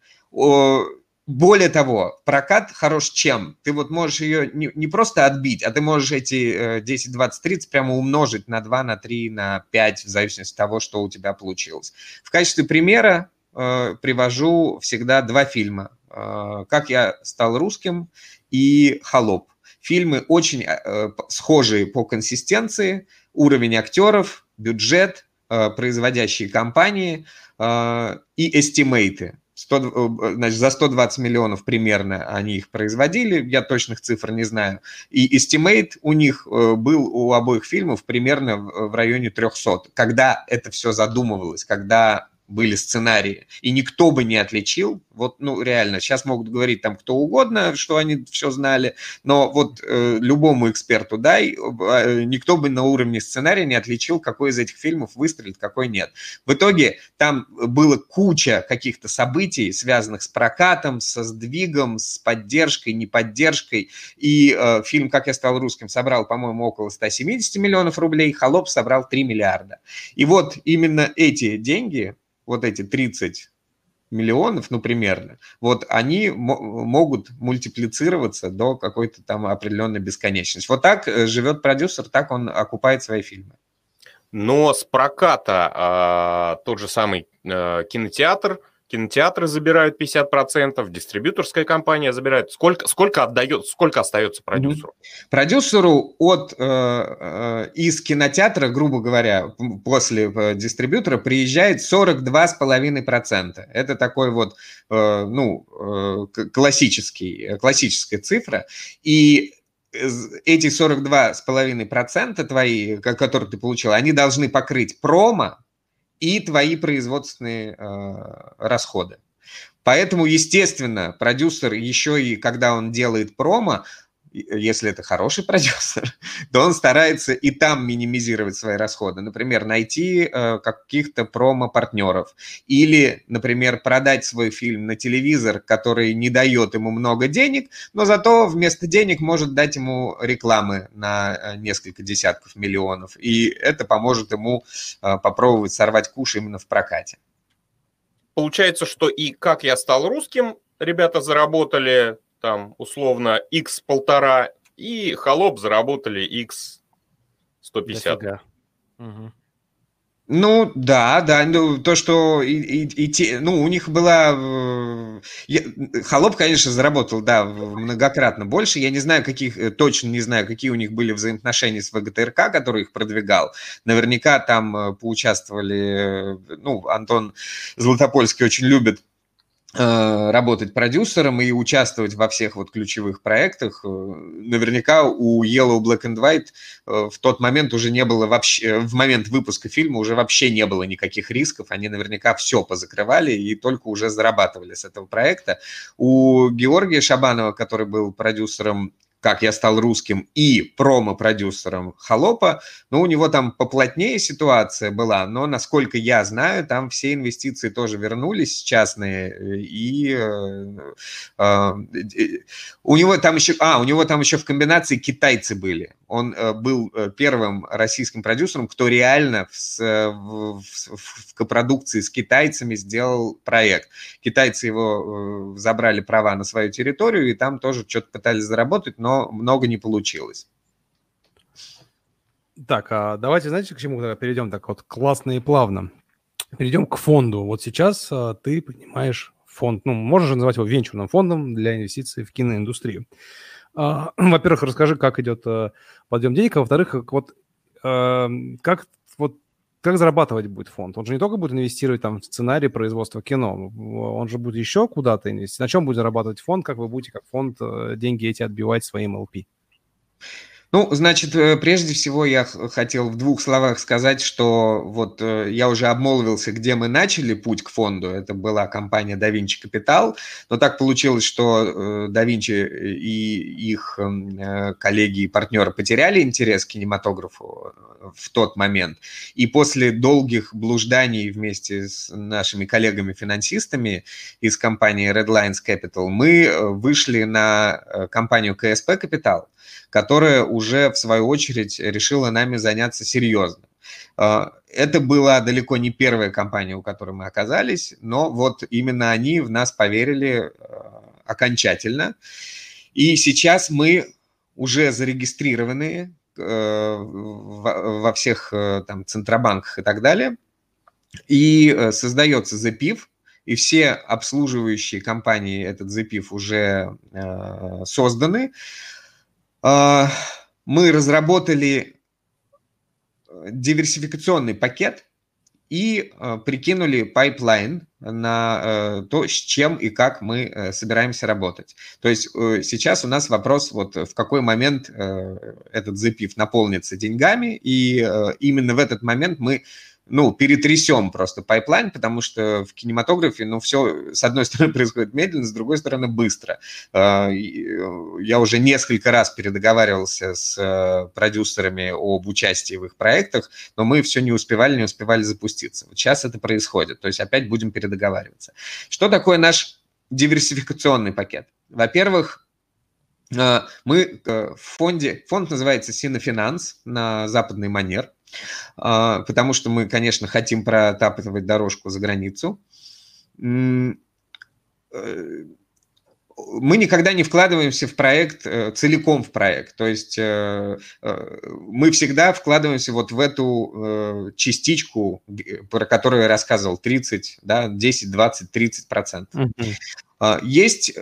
Более того, прокат хорош чем? Ты вот можешь ее не, не просто отбить, а ты можешь эти 10, 20, 30 прямо умножить на 2, на 3, на 5, в зависимости от того, что у тебя получилось. В качестве примера э, привожу всегда два фильма. Э, «Как я стал русским» и «Холоп». Фильмы очень э, схожие по консистенции, уровень актеров, бюджет, э, производящие компании э, и эстимейты 100, э, значит, за 120 миллионов примерно они их производили, я точных цифр не знаю. И estimate у них э, был у обоих фильмов примерно в районе 300. Когда это все задумывалось, когда были сценарии, и никто бы не отличил, вот, ну, реально, сейчас могут говорить там кто угодно, что они все знали, но вот э, любому эксперту дай, э, никто бы на уровне сценария не отличил, какой из этих фильмов выстрелит, какой нет. В итоге там было куча каких-то событий, связанных с прокатом, со сдвигом, с поддержкой, неподдержкой, и э, фильм «Как я стал русским» собрал, по-моему, около 170 миллионов рублей, «Холоп» собрал 3 миллиарда. И вот именно эти деньги, вот эти 30 миллионов, ну, примерно, вот они могут мультиплицироваться до какой-то там определенной бесконечности. Вот так э, живет продюсер, так он окупает свои фильмы. Но с проката а, тот же самый а, кинотеатр – кинотеатры забирают 50%, дистрибьюторская компания забирает. Сколько, сколько отдает, сколько остается продюсеру? Продюсеру от, э, э, из кинотеатра, грубо говоря, после э, дистрибьютора приезжает 42,5%. Это такой вот, э, ну, э, классический, классическая цифра. И эти 42,5% твои, которые ты получил, они должны покрыть промо, и твои производственные э, расходы. Поэтому, естественно, продюсер еще и когда он делает промо, если это хороший продюсер, то он старается и там минимизировать свои расходы. Например, найти э, каких-то промо-партнеров. Или, например, продать свой фильм на телевизор, который не дает ему много денег, но зато вместо денег может дать ему рекламы на э, несколько десятков миллионов. И это поможет ему э, попробовать сорвать куш именно в прокате. Получается, что и как я стал русским, ребята заработали там условно x полтора, и холоп заработали x 150. Угу. Ну, да, да, ну, то, что и, и, и те, ну, у них была... Э, я, Холоп, конечно, заработал, да, многократно больше. Я не знаю, каких, э, точно не знаю, какие у них были взаимоотношения с ВГТРК, который их продвигал. Наверняка там э, поучаствовали, ну, Антон Златопольский очень любит работать продюсером и участвовать во всех вот ключевых проектах. Э, наверняка у Yellow Black and White э, в тот момент уже не было вообще, в момент выпуска фильма уже вообще не было никаких рисков, они наверняка все позакрывали и только уже зарабатывали с этого проекта. У Георгия Шабанова, который был продюсером как я стал русским, и промо-продюсером «Холопа», ну, у него там поплотнее ситуация была, но, насколько я знаю, там все инвестиции тоже вернулись частные, и э, э, у него там еще, а, у него там еще в комбинации китайцы были. Он э, был э, первым российским продюсером, кто реально в, в, в, в копродукции с китайцами сделал проект. Китайцы его э, забрали права на свою территорию, и там тоже что-то пытались заработать, но много не получилось. Так, а давайте, знаете, к чему перейдем так вот классно и плавно. Перейдем к фонду. Вот сейчас а, ты понимаешь фонд, ну, можно же называть его венчурным фондом для инвестиций в киноиндустрию. А, во-первых, расскажи, как идет а, подъем денег, а во-вторых, вот а, как вот как зарабатывать будет фонд? Он же не только будет инвестировать там в сценарий производства кино, он же будет еще куда-то инвестировать. На чем будет зарабатывать фонд? Как вы будете как фонд э, деньги эти отбивать своим LP? Ну, значит, э, прежде всего я хотел в двух словах сказать, что вот э, я уже обмолвился, где мы начали путь к фонду. Это была компания DaVinci Capital, но так получилось, что DaVinci и их эм, коллеги и партнеры потеряли интерес к кинематографу в тот момент. И после долгих блужданий вместе с нашими коллегами-финансистами из компании Redlines Capital мы э, вышли на э, компанию KSP Capital, которая уже, в свою очередь, решила нами заняться серьезно. Э, это была далеко не первая компания, у которой мы оказались, но вот именно они в нас поверили окончательно. И сейчас мы уже зарегистрированные Э, во всех э, там центробанках и так далее. И э, создается ZPIF, и все обслуживающие компании этот ZPIF уже созданы. Мы разработали диверсификационный пакет, и э, прикинули pipeline на э, то, с чем и как мы э, собираемся работать. То есть э, сейчас у нас вопрос, вот в какой момент э, этот ЗПИФ наполнится деньгами, и э, именно в этот момент мы ну, перетрясем просто pipeline, потому что в кинематографе, ну, все, с одной стороны, происходит медленно, с другой стороны, быстро. А, э, я уже несколько раз передоговаривался с э, продюсерами об участии в их проектах, но мы все не успевали, не успевали запуститься. Вот сейчас это происходит, то есть опять будем передоговариваться. Что такое наш диверсификационный пакет? Во-первых, э, мы в фонде, фонд называется Синофинанс на западный манер – потому что мы, конечно, хотим протапывать дорожку за границу. Э, мы никогда не вкладываемся в проект, э, целиком в проект. То есть э, мы всегда вкладываемся вот в эту частичку, про которую я рассказывал, 30, да, 10, 20, 30 процентов. Mm-hmm. Есть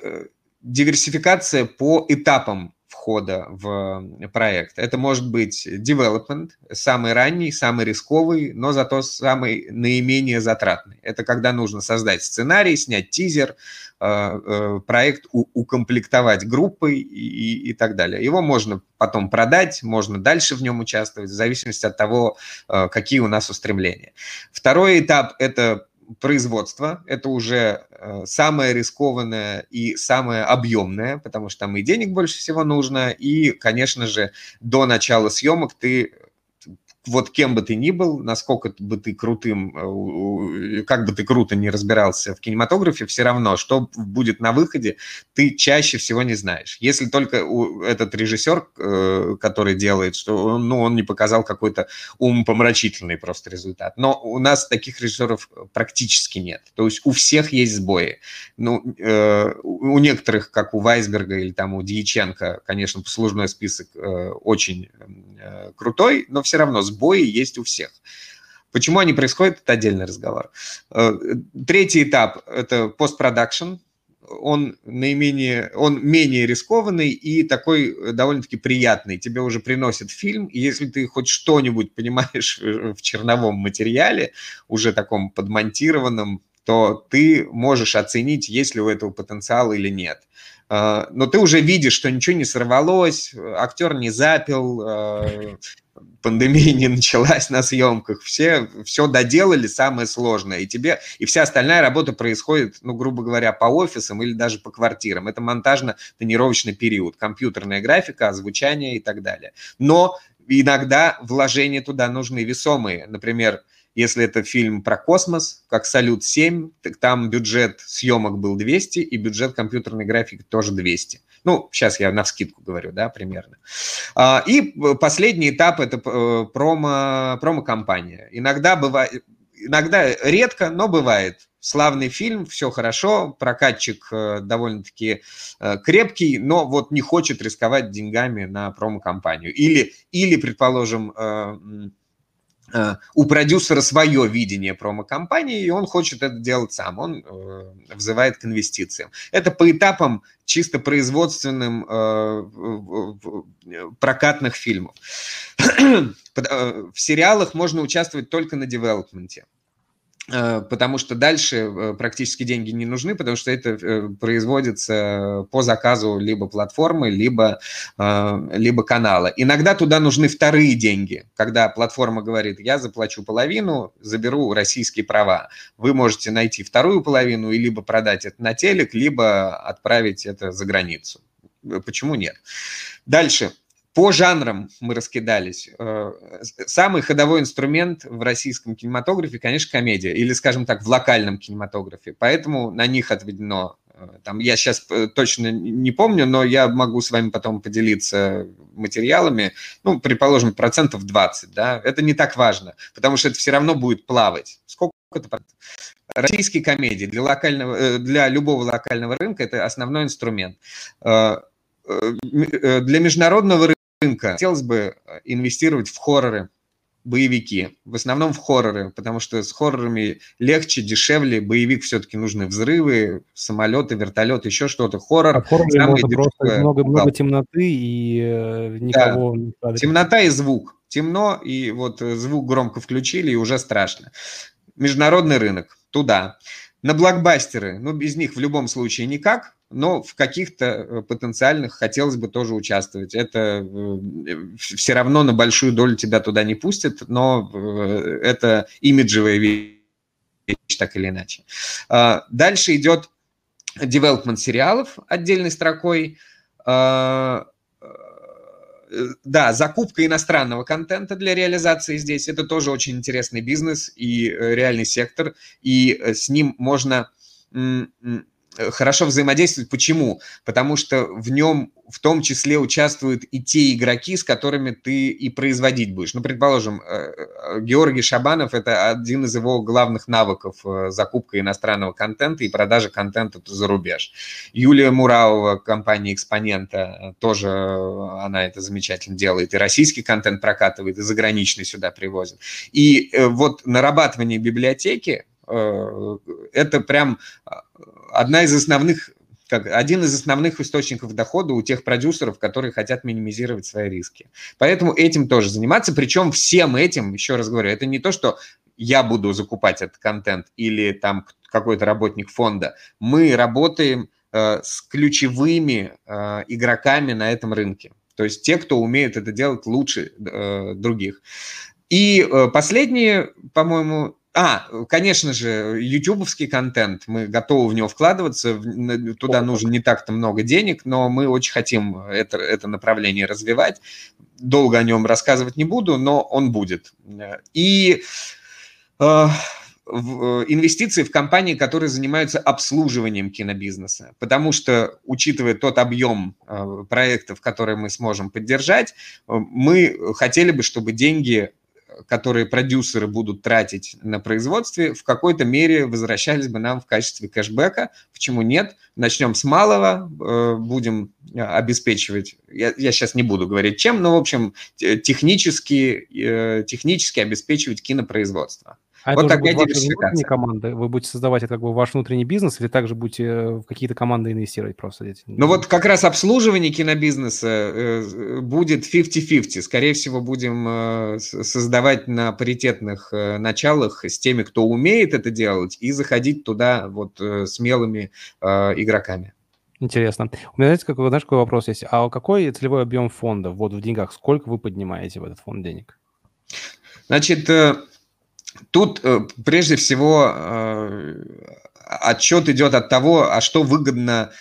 диверсификация по этапам входа в проект. Это может быть development, самый ранний, самый рисковый, но зато самый наименее затратный. Это когда нужно создать сценарий, снять тизер, э, э, проект укомплектовать группой и, и так далее. Его можно потом продать, можно дальше в нем участвовать, в зависимости от того, э, какие у нас устремления. Второй этап – это производство. Это уже э, самое рискованное и самое объемное, потому что там и денег больше всего нужно, и, конечно же, до начала съемок ты вот кем бы ты ни был, насколько бы ты крутым, э, как бы ты круто не разбирался в кинематографе, все равно, что будет на выходе, ты чаще всего не знаешь. Если только этот режиссер, э, который делает, что ну, он не показал какой-то умопомрачительный просто результат. Но у нас таких режиссеров практически нет. То есть у всех есть сбои. Ну, э, у некоторых, как у Вайсберга или там у Дьяченко, конечно, послужной список очень крутой, но все равно сбои сбои есть у всех. Почему они происходят, это отдельный разговор. Э, третий этап – это постпродакшн. Он наименее, он менее рискованный и такой довольно-таки приятный. Тебе уже приносят фильм, и если ты хоть что-нибудь понимаешь в черновом материале, уже таком подмонтированном, то ты можешь оценить, есть ли у этого потенциал или нет. но ты уже видишь, что ничего не сорвалось, актер не запил, пандемия не началась на съемках, все все доделали самое сложное, и тебе и вся остальная работа происходит, ну грубо говоря, по офисам или даже по квартирам. Это монтажно-тонировочный период, компьютерная графика, озвучание и так далее. Но иногда вложения туда нужны весомые, например. Если это фильм про космос, как «Салют-7», так там бюджет съемок был 200, и бюджет компьютерной графики тоже 200. Ну, сейчас я на вскидку говорю, да, примерно. А, и последний этап – это э, промо, промо-компания. Иногда бывает, иногда редко, но бывает. Славный фильм, все хорошо, прокатчик э, довольно-таки э, крепкий, но вот не хочет рисковать деньгами на промо-компанию. Или, или, предположим, у продюсера свое видение промо-компании, и он хочет это делать сам, он э, взывает к инвестициям. Это по этапам чисто производственным э, прокатных фильмов. В сериалах можно участвовать только на девелопменте. Э, потому что дальше э, практически деньги не нужны, потому что это э, производится по заказу либо платформы, либо, либо канала. Иногда туда нужны вторые деньги, когда платформа говорит, я заплачу половину, заберу российские права. Вы можете найти вторую половину и либо продать это на телек, либо отправить это за границу. Почему нет? Дальше. По жанрам мы раскидались. Э, самый ходовой инструмент в российском кинематографе, конечно, комедия, или, скажем так, в локальном кинематографе. Поэтому на них отведено э, там, я сейчас э, точно не помню, но я могу с вами потом поделиться материалами, ну, предположим, процентов 20, да, это не так важно, потому что это все равно будет плавать. Сколько это процентов? Российские комедии для, локального, для любого локального рынка это основной инструмент. Для международного рынка. Хотелось бы э, инвестировать в хорроры, боевики, в основном в хорроры, потому что с хоррорами легче, дешевле, боевик все-таки нужны взрывы, самолеты, вертолеты, еще что-то. Хоррор. А хоррор просто много, много темноты и э, никого да. не Темнота и звук. Темно, и вот э, звук громко включили, и уже страшно. Международный рынок, туда. На блокбастеры, ну, без них в любом случае никак, но в каких-то э, потенциальных хотелось бы тоже участвовать. Это э, все равно на большую долю тебя туда не пустят, но э, это имиджевая вещь, так или иначе. А, дальше идет development сериалов отдельной строкой. А, да, закупка иностранного контента для реализации здесь. Это тоже очень интересный бизнес и реальный сектор, и с ним можно хорошо взаимодействовать. Почему? Потому что в нем в том числе участвуют и те игроки, с которыми ты и производить будешь. Ну, предположим, э, э, Георгий Шабанов – это один из его главных навыков закупка иностранного контента и продажа контента за рубеж. Юлия Муравова, компания «Экспонента», тоже она это замечательно делает. И российский контент прокатывает, и заграничный сюда привозит. И вот нарабатывание библиотеки – это прям одна из основных как один из основных источников дохода у тех продюсеров, которые хотят минимизировать свои риски. Поэтому этим тоже заниматься. Причем всем этим, еще раз говорю, это не то, что я буду закупать этот контент или там какой-то работник фонда. Мы работаем э, с ключевыми э, игроками на этом рынке. То есть те, кто умеет это делать лучше э, других. И э, последнее, по-моему, а, конечно же, ютубовский контент, мы готовы в него вкладываться, туда нужно не так-то много денег, но мы очень хотим это, это направление развивать. Долго о нем рассказывать не буду, но он будет. И э, в, инвестиции в компании, которые занимаются обслуживанием кинобизнеса. Потому что, учитывая тот объем э, проектов, которые мы сможем поддержать, э, мы хотели бы, чтобы деньги которые продюсеры будут тратить на производстве, в какой-то мере возвращались бы нам в качестве кэшбэка. Почему нет? Начнем с малого, э, будем обеспечивать, я, я сейчас не буду говорить чем, но, в общем, технически, э, технически обеспечивать кинопроизводство. А вот это такая диверсификация. команда. Вы будете создавать это как бы ваш внутренний бизнес или также будете в какие-то команды инвестировать просто? Ну вот как раз обслуживание кинобизнеса э, будет 50-50. Скорее всего, будем э, создавать на паритетных э, началах с теми, кто умеет это делать, и заходить туда вот смелыми игроками. Интересно. У меня, знаете, какой, знаешь, какой вопрос есть? А какой целевой объем фонда вот в деньгах? Сколько вы поднимаете в этот фонд денег? Значит, э, тут э, прежде всего э, отчет идет от того, а что выгодно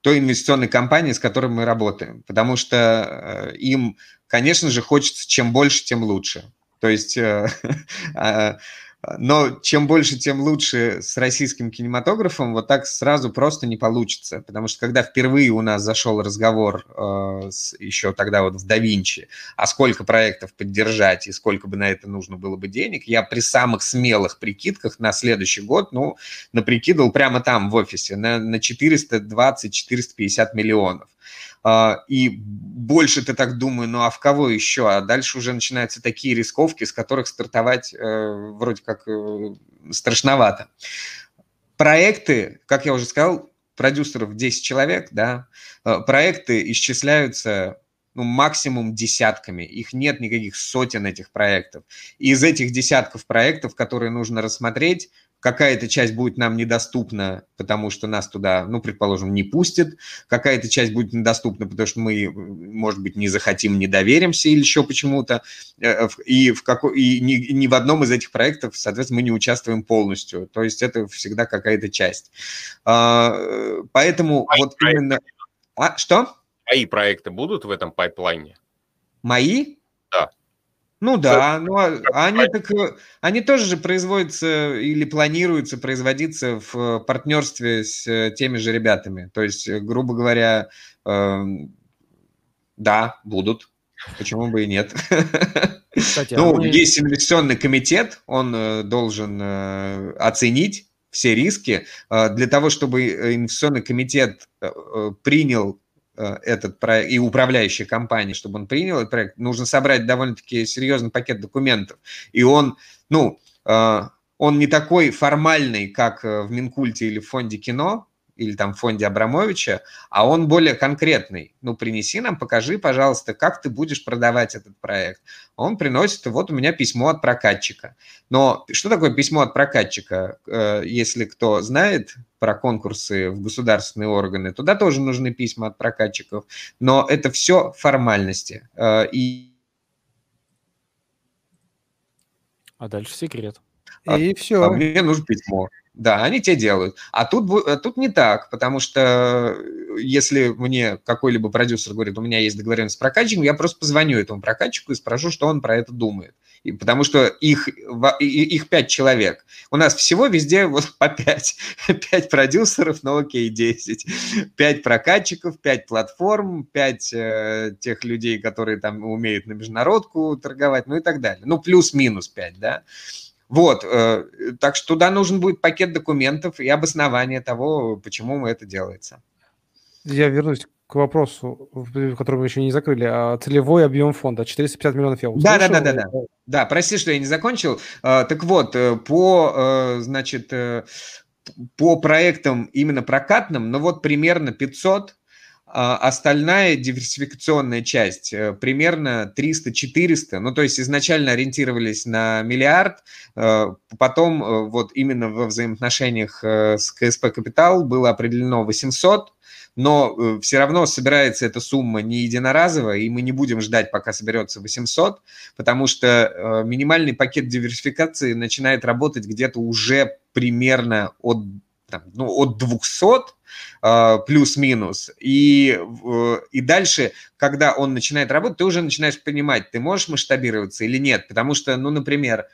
той инвестиционной компании, с которой мы работаем. Потому что им, конечно же, хочется чем больше, тем лучше. То есть а, но чем больше, тем лучше с российским кинематографом, вот так сразу просто не получится. Потому что когда впервые у нас зашел разговор э, с, еще тогда вот в Да Винчи, а сколько проектов поддержать и сколько бы на это нужно было бы денег, я при самых смелых прикидках на следующий год, ну, наприкидывал прямо там в офисе на, на 420-450 миллионов. А, и больше ты так думаю, ну а в кого еще? А дальше уже начинаются такие рисковки, с которых стартовать э, вроде как э, страшновато. Проекты, как я уже сказал, продюсеров 10 человек, да, э, проекты исчисляются ну, максимум десятками. Их нет никаких сотен этих проектов. И из этих десятков проектов, которые нужно рассмотреть, какая-то часть будет нам недоступна, потому что нас туда, ну, предположим, не пустят, какая-то часть будет недоступна, потому что мы, может быть, не захотим, не доверимся или еще почему-то, э, и, в какой, и ни, ни в одном из этих проектов, соответственно, мы не участвуем полностью, то есть это всегда какая-то часть. А, поэтому Мои вот проекты. именно... А, что? Мои проекты будут в этом пайплайне? Мои? Ну да, ну а они так, э, они тоже же производятся или планируются производиться в э, партнерстве с э, теми же ребятами. То есть, грубо говоря, э, да, будут. Почему бы и нет? Кстати, а ну, мы... есть инвестиционный комитет, он должен оценить все риски. Для того, чтобы инвестиционный комитет принял этот проект и управляющей компании, чтобы он принял этот проект, нужно собрать довольно-таки серьезный пакет документов. И он, ну, э, он не такой формальный, как э, в Минкульте или в фонде кино, или там в фонде Абрамовича, а он более конкретный. Ну, принеси нам, покажи, пожалуйста, как ты будешь продавать этот проект. Он приносит, вот у меня письмо от прокатчика. Но что такое письмо от прокатчика? Э, если кто знает про конкурсы в государственные органы, туда тоже нужны письма от прокатчиков. Но это все формальности. Э, и а дальше секрет. И а, все. А мне нужно письмо. Да, они те делают. А тут, а тут не так, потому что э, если мне какой-либо продюсер говорит, у меня есть договоренность с прокатчиком, я просто позвоню этому прокатчику и спрошу, что он про это думает. И, потому что их, их пять человек. У нас всего везде вот по пять. Пять продюсеров, ну окей, десять. Пять прокатчиков, пять платформ, пять э, тех людей, которые там умеют на международку торговать, ну и так далее. Ну, плюс-минус пять, да. Вот, э, так что туда нужен будет пакет документов и обоснование того, почему это делается. Я вернусь к вопросу, который мы еще не закрыли. А целевой объем фонда 450 миллионов я услышал. Да, да, да, да, да. Да, прости, что я не закончил. А, так вот, э, по, э, значит, по проектам именно прокатным, ну вот примерно 500 а остальная диверсификационная часть э, примерно 300-400, ну то есть изначально ориентировались на миллиард, э, потом э, вот именно во взаимоотношениях с КСП Капитал было определено 800, но все равно собирается эта сумма не единоразовая, и мы не будем ждать, пока соберется 800, потому что минимальный пакет диверсификации начинает работать где-то уже примерно от, там, ну, от 200 а, плюс-минус. И, и дальше, когда он начинает работать, ты уже начинаешь понимать, ты можешь масштабироваться или нет. Потому что, ну, например,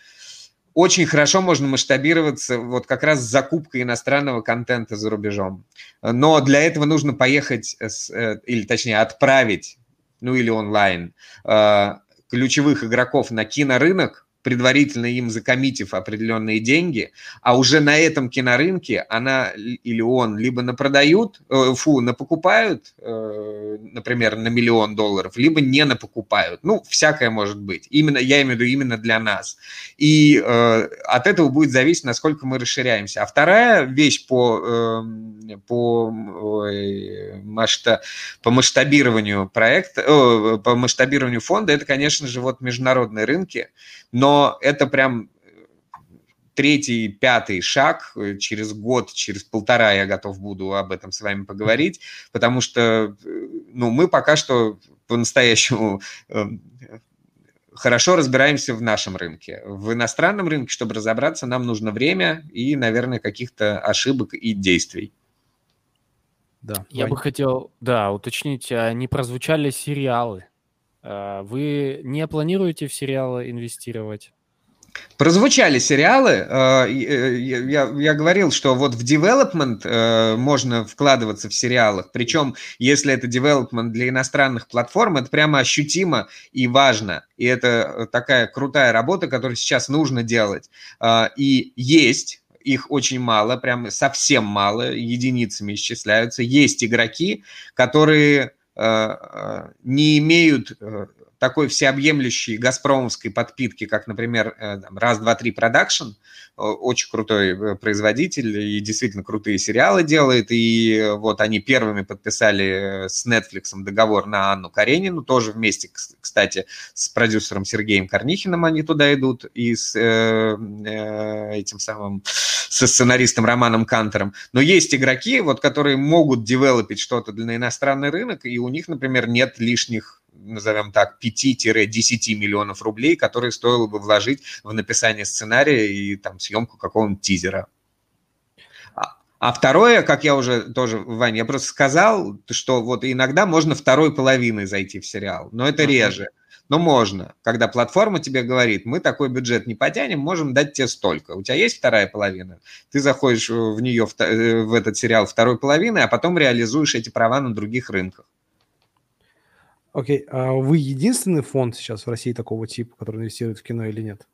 очень хорошо можно масштабироваться вот как раз с закупкой иностранного контента за рубежом. Но для этого нужно поехать, с, э, или точнее отправить, ну или онлайн, а, ключевых игроков на кинорынок, предварительно им закоммитив определенные деньги, а уже на этом кинорынке она или он либо напродают, э, фу, напокупают, э, например, на миллион долларов, либо не напокупают. Ну, всякое может быть. Именно, я имею в виду именно для нас. И э, от этого будет зависеть, насколько мы расширяемся. А вторая вещь по, э, по, э, масштаб, по масштабированию проекта, э, по масштабированию фонда, это, конечно же, вот международные рынки, но это прям третий, пятый шаг, э, через год, через полтора я готов буду об этом с вами поговорить, потому что ну, мы пока что по-настоящему хорошо разбираемся в нашем рынке. В иностранном рынке, чтобы разобраться, нам нужно время и, наверное, каких-то ошибок и действий. Да. Я Вань. бы хотел, да, уточнить, а не прозвучали сериалы? А, вы не планируете в сериалы инвестировать? Прозвучали сериалы. Э, э, я, я говорил, что вот в development э, можно вкладываться в сериалах. Причем, если это development для иностранных платформ, это прямо ощутимо и важно. И это такая крутая работа, которую сейчас нужно делать. И есть их очень мало, прям совсем мало, единицами исчисляются. Есть игроки, которые не имеют такой всеобъемлющей газпромовской подпитки, как, например, э, раз, два, три продакшн, очень крутой э, производитель и действительно крутые сериалы делает, и вот они первыми подписали с Netflix договор на Анну Каренину, тоже вместе, кстати, с продюсером Сергеем Корнихиным они туда идут, и с э, э, этим самым, со сценаристом Романом Кантером. Но есть игроки, вот, которые могут девелопить что-то для иностранный рынок, и у них, например, нет лишних назовем так, 5-10 миллионов рублей, которые стоило бы вложить в написание сценария и там съемку какого-нибудь тизера. А, а второе, как я уже тоже, Ваня, я просто сказал, что вот иногда можно второй половиной зайти в сериал, но это реже. Но можно, когда платформа тебе говорит, мы такой бюджет не потянем, можем дать тебе столько. У тебя есть вторая половина, ты заходишь в нее, э, в этот сериал второй половины, а потом реализуешь эти права на других рынках. Окей, а вы единственный фонд сейчас в России такого типа, который инвестирует в кино или нет?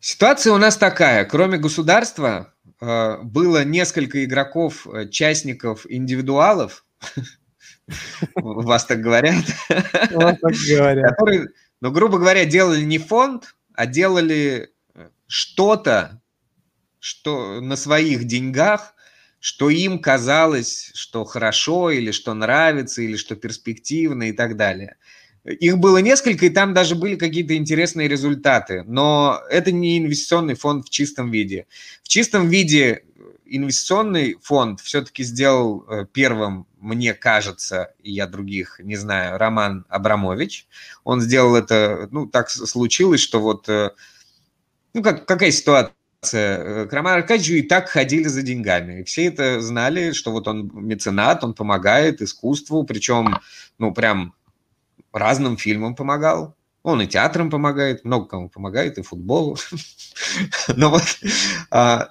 Ситуация у нас такая. Кроме государства э, было несколько игроков, э, частников, индивидуалов. Вас так говорят. Вас так говорят. Которые, ну, грубо говоря, делали не фонд, а делали э, что-то, что на своих деньгах что им казалось, что хорошо, или что нравится, или что перспективно и так далее. Их было несколько, и там даже были какие-то интересные результаты. Но это не инвестиционный фонд в чистом виде. В чистом виде инвестиционный фонд все-таки сделал э, первым, мне кажется, и я других не знаю, Роман Абрамович. Он сделал это, ну, так случилось, что вот, э, ну, как, какая ситуация? Э, к Роману Аркадьевичу и так ходили за деньгами. Все это знали, что вот он меценат, он помогает искусству, причем, ну, прям разным фильмам помогал. Он и театрам помогает, много кому помогает, и футболу. Но вот а,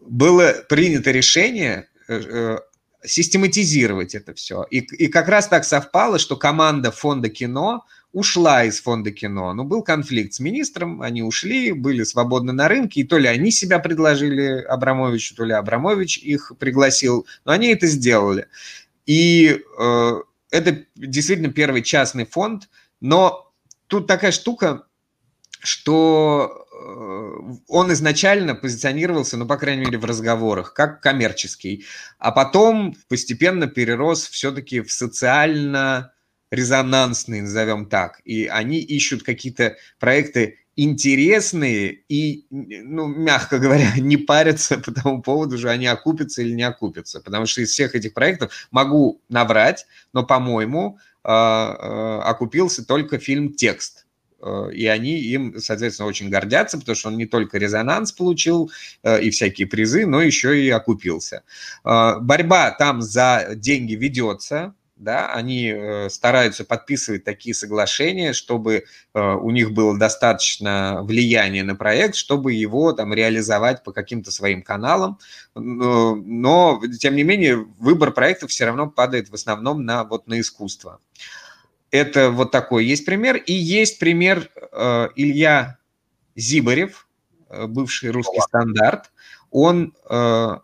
было принято решение э, э, систематизировать это все. И, и как раз так совпало, что команда фонда кино ушла из фонда кино. Но был конфликт с министром, они ушли, были свободны на рынке, и то ли они себя предложили Абрамовичу, то ли Абрамович их пригласил, но они это сделали. И э, это действительно первый частный фонд, но тут такая штука, что э, он изначально позиционировался, ну, по крайней мере, в разговорах, как коммерческий, а потом постепенно перерос все-таки в социально резонансные, назовем так, и они ищут какие-то проекты интересные и, ну, мягко говоря, не парятся по тому поводу, что они окупятся или не окупятся. Потому что из всех этих проектов могу наврать, но, по-моему, а, а, окупился только фильм «Текст». А, и они им, соответственно, очень гордятся, потому что он не только резонанс получил и всякие призы, но еще и окупился. Борьба там за деньги ведется, да, они э, стараются подписывать такие соглашения, чтобы э, у них было достаточно влияния на проект, чтобы его там реализовать по каким-то своим каналам, но, но тем не менее выбор проектов все равно падает в основном на вот на искусство. Это вот такой есть пример, и есть пример э, Илья Зибарев, э, бывший русский стандарт, он э,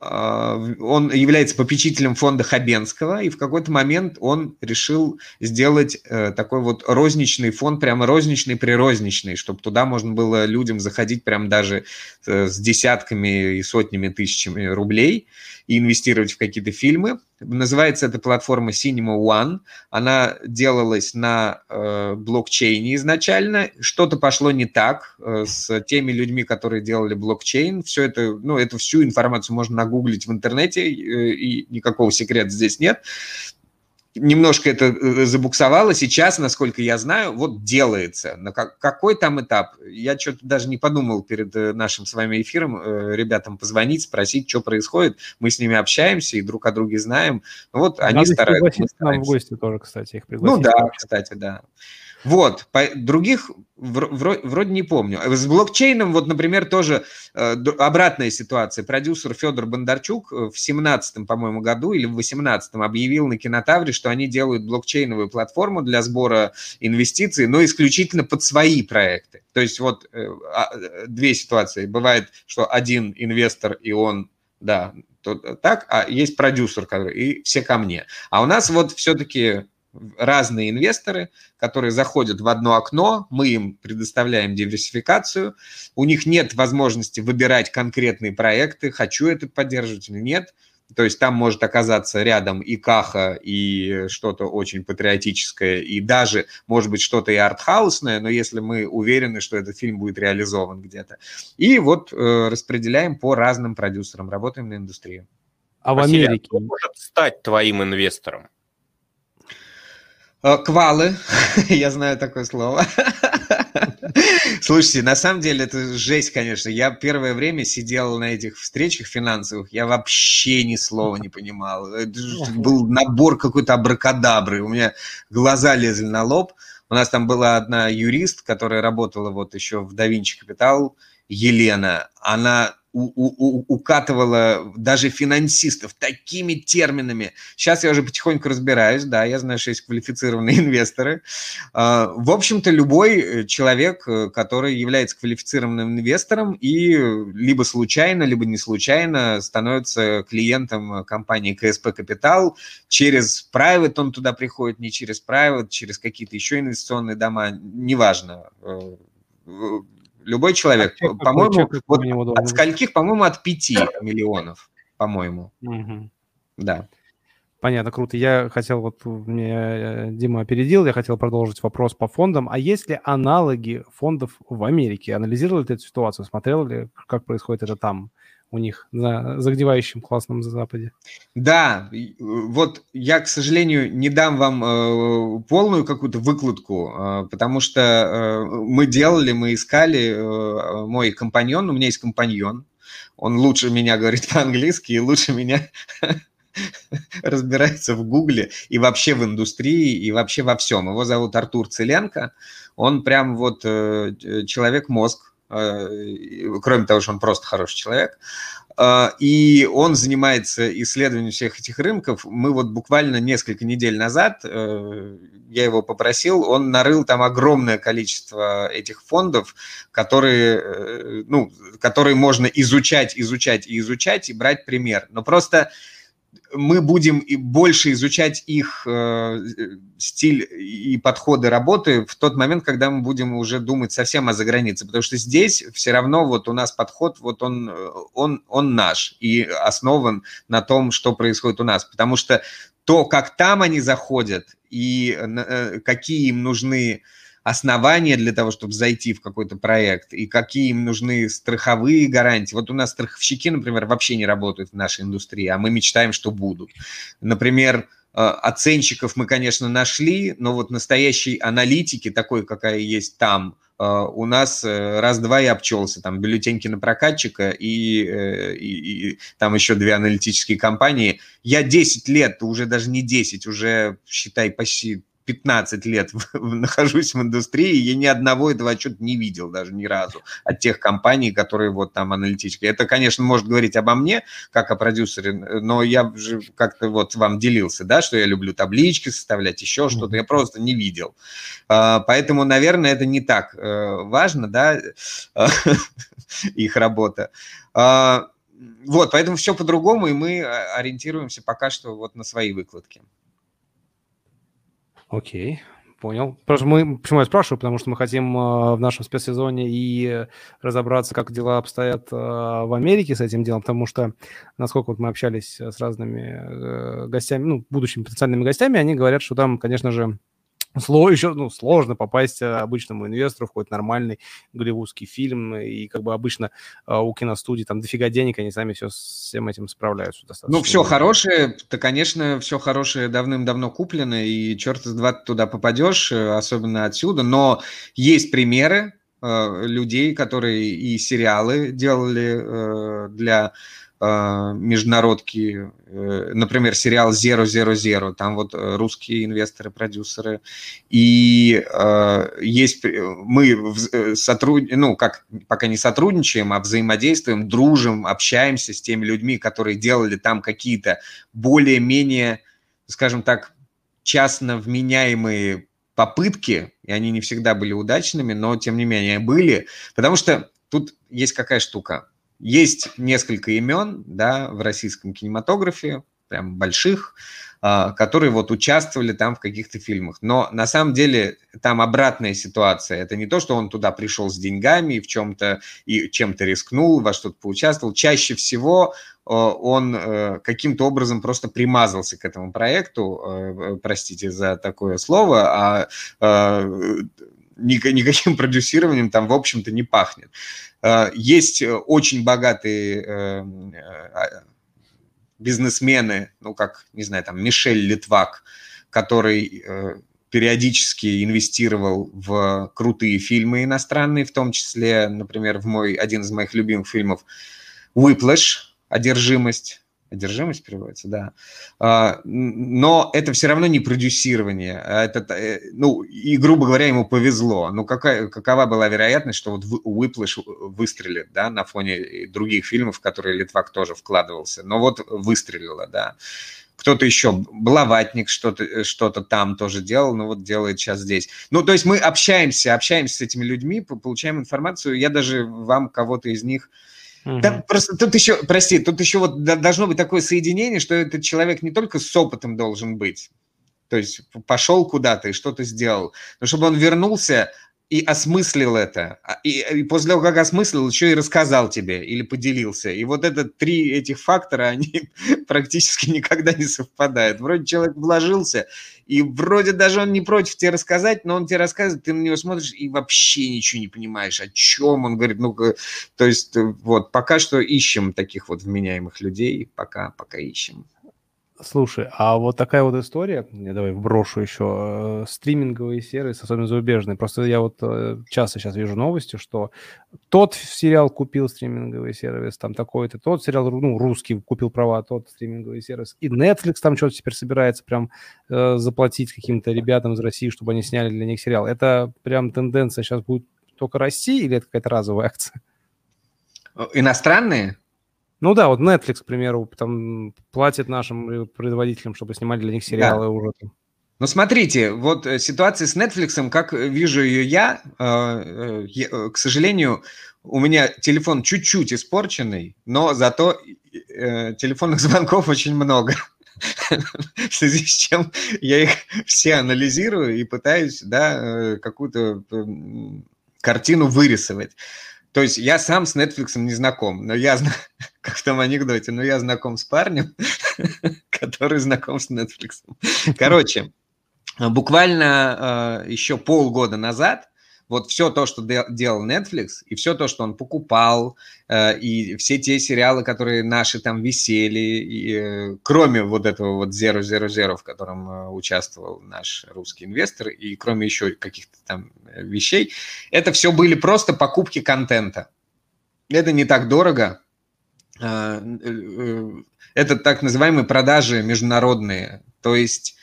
он является попечителем фонда Хабенского, и в какой-то момент он решил сделать э, такой вот розничный фонд, прямо розничный-прирозничный, чтобы туда можно было людям заходить прям даже э, с десятками и сотнями тысячами рублей и инвестировать в какие-то фильмы. Называется эта платформа Cinema One. Она делалась на э, блокчейне изначально. Что-то пошло не так э, с теми людьми, которые делали блокчейн. Все это, ну, эту всю информацию можно нагуглить в интернете, э, и никакого секрета здесь нет немножко это э, забуксовало. Сейчас, насколько я знаю, вот делается. На какой там этап? Я что-то даже не подумал перед э, нашим с вами эфиром э, ребятам позвонить, спросить, что происходит. Мы с ними общаемся и друг о друге знаем. Вот Надо они стараются. Нам в гости тоже, кстати, их пригласить. Ну да, кстати, да. Вот, по, других вроде, вроде не помню. С блокчейном, вот, например, тоже э, обратная ситуация. Продюсер Федор Бондарчук э, в 17 по-моему, году или в 18 объявил на Кинотавре, что они делают блокчейновую платформу для сбора инвестиций, но исключительно под свои проекты. То есть вот э, а, э, две ситуации. Бывает, что один инвестор, и он, да, то, так, а есть продюсер, который, и все ко мне. А у нас вот все-таки разные инвесторы, которые заходят в одно окно, мы им предоставляем диверсификацию, у них нет возможности выбирать конкретные проекты, хочу это поддерживать или нет, то есть там может оказаться рядом и каха, и что-то очень патриотическое, и даже, может быть, что-то и артхаусное, но если мы уверены, что этот фильм будет реализован где-то. И вот э, распределяем по разным продюсерам, работаем на индустрию. А в Америке? Кто может стать твоим инвестором? Э, квалы, я знаю такое слово. Слушайте, на самом деле это жесть, конечно. Я первое время сидел на этих встречах финансовых, я вообще ни слова не понимал. Это был набор какой-то абракадабры. У меня глаза лезли на лоб. У нас там была одна юрист, которая работала вот еще в Da Vinci Capital, Елена. Она укатывала даже финансистов такими терминами. Сейчас я уже потихоньку разбираюсь, да, я знаю, что есть квалифицированные инвесторы. А, в общем-то, любой э, человек, э, который является квалифицированным инвестором и либо случайно, либо не случайно становится клиентом компании КСП Капитал, через private он туда приходит, не через private, через какие-то еще инвестиционные дома, неважно э, Любой человек, а по-моему, вот от скольких, по-моему, от 5 миллионов, по-моему. Угу. Да. Понятно, круто. Я хотел, вот мне э, Дима опередил, я хотел продолжить вопрос по фондам. А есть ли аналоги фондов в Америке? Анализировали ты эту ситуацию? Смотрел ли, как происходит это там? У них на загнивающем классном Западе. Да, вот я, к сожалению, не дам вам э, полную какую-то выкладку, э, потому что э, мы делали, мы искали, э, мой компаньон, у меня есть компаньон, он лучше меня говорит по-английски и лучше меня разбирается в Гугле и вообще в индустрии, и вообще во всем. Его зовут Артур Целенко, он прям вот э, человек-мозг, Э, кроме того, что он просто хороший человек. Э, и он занимается исследованием всех этих рынков. Мы вот буквально несколько недель назад, э, я его попросил, он нарыл там огромное количество этих фондов, которые, ну, которые можно изучать, изучать и изучать и брать пример. Но просто мы будем и больше изучать их э, стиль и подходы работы в тот момент, когда мы будем уже думать совсем о загранице, потому что здесь все равно вот у нас подход, вот он, он, он наш и основан на том, что происходит у нас, потому что то, как там они заходят и э, какие им нужны основания для того, чтобы зайти в какой-то проект, и какие им нужны страховые гарантии. Вот у нас страховщики, например, вообще не работают в нашей индустрии, а мы мечтаем, что будут. Например, э, оценщиков мы, конечно, нашли, но вот настоящей аналитики, такой, какая есть там, э, у нас э, раз-два и обчелся. Там бюллетень кинопрокатчика и, и, и там еще две аналитические компании. Я 10 лет, уже даже не 10, уже, считай, почти 15 лет нахожусь в индустрии, я ни одного этого отчета не видел даже ни разу от тех компаний, которые вот там аналитические. Это, конечно, может говорить обо мне, как о продюсере, но я же как-то вот вам делился, да, что я люблю таблички составлять, еще что-то, я просто не видел. А, поэтому, наверное, это не так э, важно, да, их работа. А, вот, поэтому все по-другому, и мы ориентируемся пока что вот на свои выкладки. Окей, Понял. Просто мы, почему я спрашиваю, потому что мы хотим э, в нашем спецсезоне и разобраться, как дела обстоят э, в Америке с этим делом, потому что, насколько вот мы общались с разными э, гостями, ну, будущими потенциальными гостями, они говорят, что там, конечно же, Сло, еще, ну, сложно попасть э, обычному инвестору в какой-то нормальный голливудский фильм, и как бы обычно э, у киностудий там дофига денег, они сами все с всем этим справляются достаточно. Ну, все хорошее, то, конечно, все хорошее давным-давно куплено, и черт из два туда попадешь, э, особенно отсюда, но есть примеры людей, которые и сериалы делали для международки, э, например, сериал Zero Zero Zero, там вот э, русские инвесторы, продюсеры, и э, есть мы сотруд... ну как пока не сотрудничаем, а взаимодействуем, дружим, общаемся с теми людьми, которые делали там какие-то более-менее, скажем так, частно вменяемые попытки, и они не всегда были удачными, но тем не менее были, потому что тут есть какая штука есть несколько имен да, в российском кинематографе, прям больших, а, которые вот участвовали там в каких-то фильмах. Но на самом деле там обратная ситуация. Это не то, что он туда пришел с деньгами и в чем-то и чем-то рискнул, во что-то поучаствовал. Чаще всего а, он э, каким-то образом просто примазался к этому проекту, э, простите за такое слово, а никаким продюсированием там, в общем-то, не пахнет. Э, есть э, очень богатые э, бизнесмены, ну, как, не знаю, там, Мишель Литвак, который периодически инвестировал в крутые фильмы иностранные, в том числе, например, в мой, один из моих любимых фильмов «Whiplash», «Одержимость», Одержимость переводится, да. А, но это все равно не продюсирование. А это, э, ну, и, грубо говоря, ему повезло. Ну, какая, какова была вероятность, что вот Whiplash выстрелит, да, на фоне других фильмов, в которые Литвак тоже вкладывался. Но вот выстрелило, да. Кто-то еще, Блаватник что-то что там тоже делал, но вот делает сейчас здесь. Ну, то есть мы общаемся, общаемся с этими людьми, получаем информацию. Я даже вам кого-то из них Там просто тут еще, прости, тут еще вот должно быть такое соединение, что этот человек не только с опытом должен быть, то есть пошел куда-то и что-то сделал, но чтобы он вернулся и осмыслил это. А, и, и после того, как осмыслил, еще и рассказал тебе или поделился. И вот это три этих фактора, они практически никогда не совпадают. Вроде человек вложился, и вроде даже он не против тебе рассказать, но он тебе рассказывает, ты на него смотришь и вообще ничего не понимаешь, о чем он говорит. Ну, то есть э, вот пока что ищем таких вот вменяемых людей, пока, пока ищем. Слушай, а вот такая вот история, я давай вброшу еще, э, стриминговые сервисы, особенно зарубежные. Просто я вот э, часто сейчас вижу новости, что тот сериал купил стриминговый сервис, там такой-то, тот сериал, ну, русский купил права, тот стриминговый сервис. И Netflix там что-то теперь собирается прям э, заплатить каким-то ребятам из России, чтобы они сняли для них сериал. Это прям тенденция сейчас будет только расти или это какая-то разовая акция? Иностранные? Ну да, вот Netflix, к примеру, там платит нашим производителям, чтобы снимать для них сериалы да. уже. Ну, смотрите, вот э, ситуация с Netflix, как вижу ее я, э, э, к сожалению, у меня телефон чуть-чуть испорченный, но зато телефонных звонков очень много. В связи с чем я их все анализирую и пытаюсь, да, какую-то картину вырисовать. То есть я сам с Netflix не знаком, но я, как в том анекдоте, но я знаком с парнем, который знаком с Netflix. Короче, буквально э, еще полгода назад вот все то, что делал Netflix, и все то, что он покупал, э, и все те сериалы, которые наши там висели, и, э, кроме вот этого вот Zero Zero Zero, в котором э, участвовал наш русский инвестор, и кроме еще каких-то там вещей, это все были просто покупки контента. Это не так дорого. Это так называемые продажи международные. То есть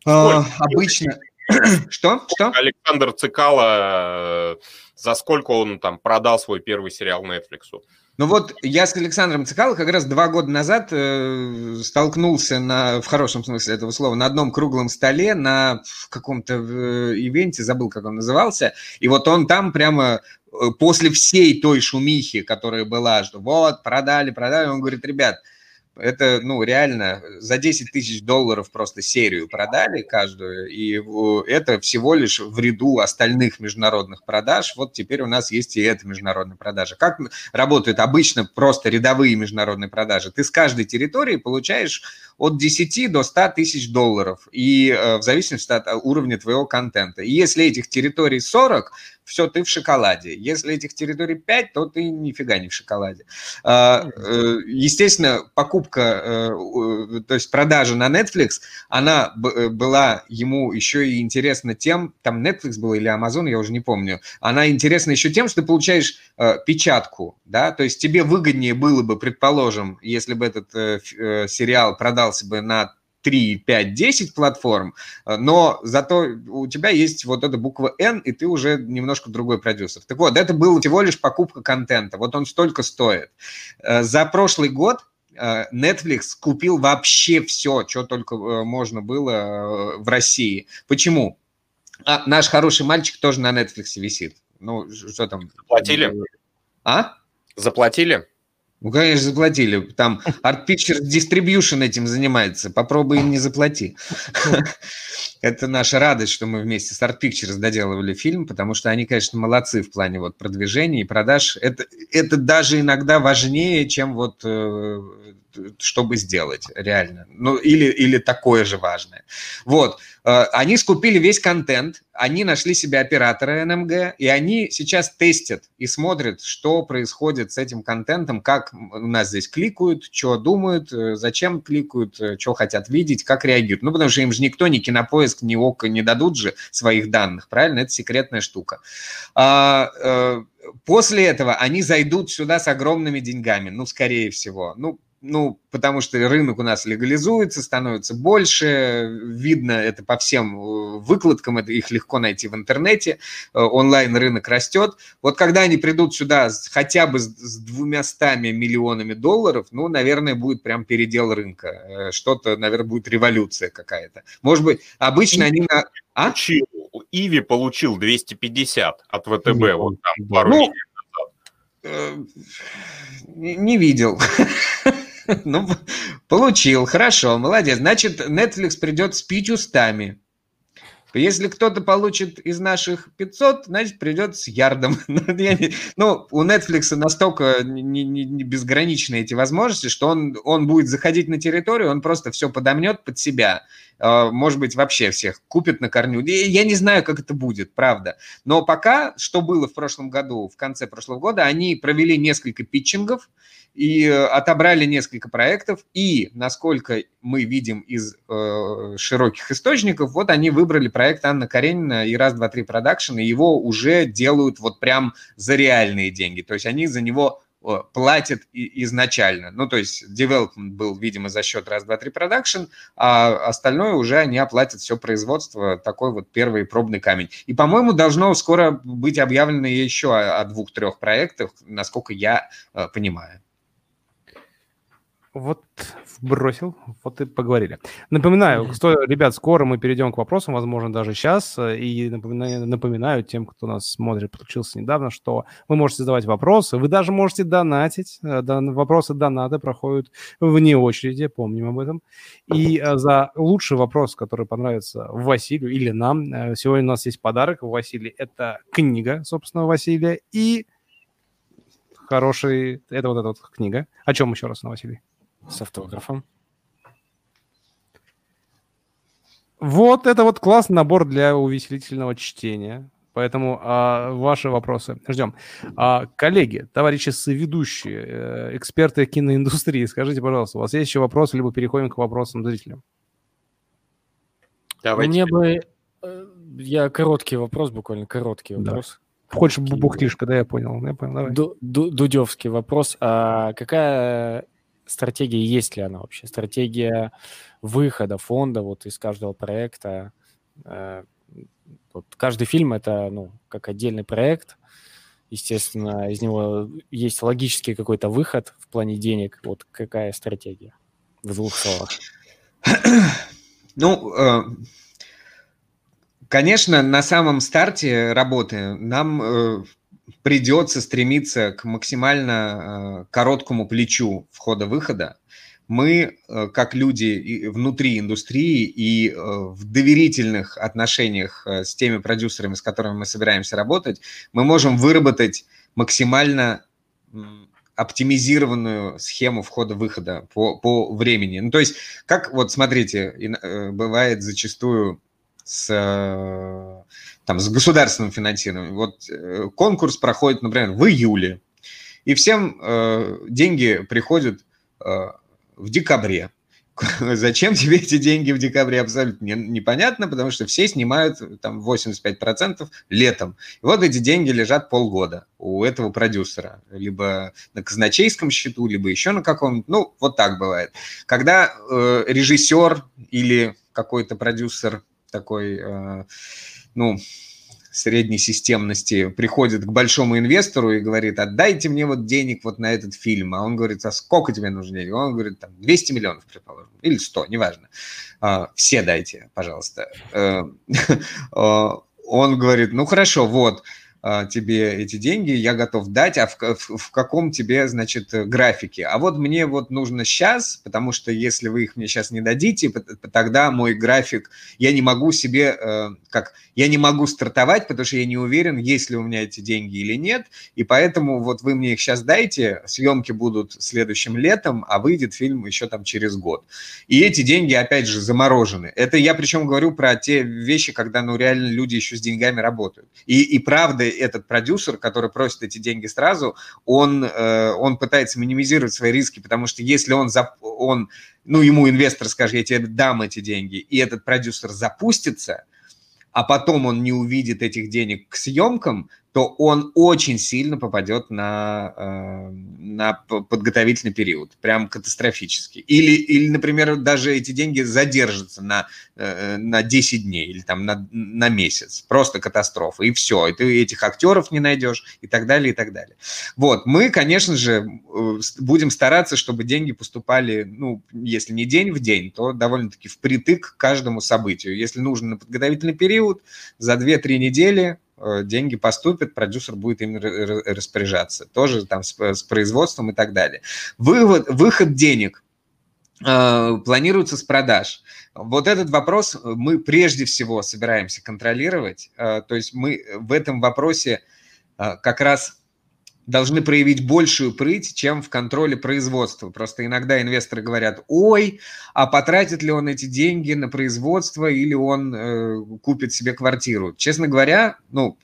Сколько? обычно... Что? Что? Александр Цикало, э, за сколько он там продал свой первый сериал Netflix? Ну вот я с Александром Цикало как раз два года назад э, столкнулся на, в хорошем смысле этого слова, на одном круглом столе на каком-то э, ивенте, забыл, как он назывался, и вот он там прямо э, после всей той шумихи, которая была, что вот, продали, продали, он говорит, ребят, Это, ну, реально, за 10 тысяч долларов просто серию продали каждую, и это всего лишь в ряду остальных международных продаж. Вот теперь у нас есть и эта международная продажа. Как работают обычно просто рядовые международные продажи? Ты с каждой территории получаешь от 10 до 100 тысяч долларов, и э, в зависимости от уровня твоего контента. И если этих территорий 40, все, ты в шоколаде. Если этих территорий 5, то ты нифига не в шоколаде. А, э, естественно, покупка, э, то есть продажа на Netflix, она э, была ему еще и интересна тем, там Netflix был или Amazon, я уже не помню, она интересна еще тем, что ты получаешь печатку, да, то есть тебе выгоднее было бы, предположим, если бы этот сериал продался бы на 3, 5, 10 платформ, э, но зато у тебя есть вот эта буква N, и ты уже немножко другой продюсер. Так вот, это была всего лишь покупка контента. Вот он столько стоит. Э, за прошлый год э, Netflix купил вообще все, что только можно было в России. Почему? А, наш хороший мальчик тоже на Netflix висит. Ну, что там? Заплатили? А? Заплатили? Ну, конечно, заплатили. Там Art Pictures Distribution этим занимается. Попробуй им не заплати. Это наша радость, что мы вместе с Art Pictures доделывали фильм, потому что они, конечно, молодцы в плане вот продвижения и продаж. Это, это даже иногда важнее, чем вот э, чтобы сделать, реально. Ну, или, или такое же важное. Вот. Э, они скупили весь контент, они нашли себе оператора НМГ, и они сейчас тестят и смотрят, что происходит с этим контентом, как у нас здесь кликают, что думают, э, зачем кликают, э, что хотят видеть, как реагируют. Ну, потому что им же никто, ни Кинопоиск, ни ОКО не дадут же своих данных, правильно? Это секретная штука. А, после этого они зайдут сюда с огромными деньгами, ну, скорее всего. Ну, ну, потому что рынок у нас легализуется, становится больше, видно это по всем э, выкладкам, это их легко найти в интернете, э, онлайн-рынок растет. Вот когда они придут сюда хотя бы с двумястами миллионами долларов, ну, наверное, будет прям передел рынка, э, что-то, наверное, будет революция какая-то. Может быть, обычно они... На... А? Иви получил 250 от ВТБ вот там пару ну, недель назад. Не видел. Ну, получил, хорошо, молодец. Значит, Netflix придет с пятью стами. Если кто-то получит из наших 500, значит, придет с ярдом. ну, ну у Netflix настолько не, не, не безграничны эти возможности, что он, он будет заходить на территорию, он просто все подомнет под себя. А, может быть, вообще всех купит на корню. Я не знаю, как это будет, правда. Но пока, что было в прошлом году, в конце прошлого года, они провели несколько питчингов, и э, отобрали несколько проектов, и, насколько мы видим из э, широких источников, вот они выбрали проект Анна Каренина и «Раз, два, три продакшн», и его уже делают вот прям за реальные деньги, то есть они за него э, платят изначально. Ну, то есть development был, видимо, за счет раз, два, три продакшн, а остальное уже они оплатят все производство, такой вот первый пробный камень. И, по-моему, должно скоро быть объявлено еще о, двух-трех проектах, насколько я э, понимаю. Вот бросил, вот и поговорили. Напоминаю, что, ребят, скоро мы перейдем к вопросам, возможно, даже сейчас. И напоминаю, напоминаю тем, кто нас смотрит, подключился недавно, что вы можете задавать вопросы, вы даже можете донатить. Э, вопросы донаты проходят вне очереди, помним об этом. И э, за лучший вопрос, который понравится Василию или нам, э, сегодня у нас есть подарок у Василия. Это книга, собственно, Василия. И хороший... Это вот эта вот книга. О чем еще раз, на Василий? С автографом. Вот это вот классный набор для увеселительного чтения. Поэтому а, ваши вопросы ждем. А, коллеги, товарищи соведущие, э, эксперты киноиндустрии, скажите, пожалуйста, у вас есть еще вопросы, либо переходим к вопросам зрителям? Давайте. Мне бы... Э, я короткий вопрос, буквально короткий вопрос. Да. Хочешь бухтишка, да, я понял. Я понял, давай. Ду Дудевский вопрос. А какая стратегия, есть ли она вообще? Стратегия выхода фонда вот из каждого проекта. Э, вот каждый фильм это, ну, как отдельный проект. Естественно, из него есть логический какой-то выход в плане денег. Вот какая стратегия? В двух словах. Ну, э, конечно, на самом старте работы нам э, придется стремиться к максимально э, короткому плечу входа-выхода. мы, э, как люди внутри индустрии и э, в доверительных отношениях с теми продюсерами, с которыми мы собираемся работать, мы можем выработать максимально оптимизированную схему входа-выхода по, по времени. Ну, то есть, как вот смотрите, бывает зачастую с, там, с государственным финансированием. Вот конкурс проходит, например, в июле, и всем э, деньги приходят э, в декабре. Зачем тебе эти деньги в декабре, абсолютно непонятно, потому что все снимают там 85% летом. И вот эти деньги лежат полгода у этого продюсера. Либо на казначейском счету, либо еще на каком-то. Ну, вот так бывает. Когда э, режиссер или какой-то продюсер такой, э, ну, средней системности приходит к большому инвестору и говорит, отдайте мне вот денег вот на этот фильм. А он говорит, а сколько тебе нужно денег? Он говорит, там, 200 миллионов, предположим, или 100, неважно. А, все дайте, пожалуйста. Э, он говорит, ну хорошо, вот, тебе эти деньги, я готов дать, а в, в, в каком тебе, значит, графике? А вот мне вот нужно сейчас, потому что если вы их мне сейчас не дадите, тогда мой график, я не могу себе, э, как, я не могу стартовать, потому что я не уверен, есть ли у меня эти деньги или нет, и поэтому вот вы мне их сейчас дайте, съемки будут следующим летом, а выйдет фильм еще там через год. И эти деньги, опять же, заморожены. Это я причем говорю про те вещи, когда, ну, реально люди еще с деньгами работают. И, и правда, этот продюсер, который просит эти деньги сразу, он, э, он пытается минимизировать свои риски, потому что если он, зап, он, ну, ему инвестор скажет, я тебе дам эти деньги, и этот продюсер запустится, а потом он не увидит этих денег к съемкам, то он очень сильно попадет на, э, на подготовительный период, прям катастрофически. Или, или, например, даже эти деньги задержатся на, э, на 10 дней или там на, на месяц. Просто катастрофа. И все. И ты этих актеров не найдешь и так далее, и так далее. Вот. Мы, конечно же, э, будем стараться, чтобы деньги поступали, ну, если не день в день, то довольно-таки впритык к каждому событию. Если нужно на подготовительный период, за 2-3 недели деньги поступят, продюсер будет ими распоряжаться. Тоже там с, с производством и так далее. Вывод, выход денег э, планируется с продаж. Вот этот вопрос мы прежде всего собираемся контролировать. Э, то есть мы в этом вопросе э, как раз должны проявить большую прыть, чем в контроле производства. Просто иногда инвесторы говорят, ой, а потратит ли он эти деньги на производство или он э, купит себе квартиру. Честно говоря, ну,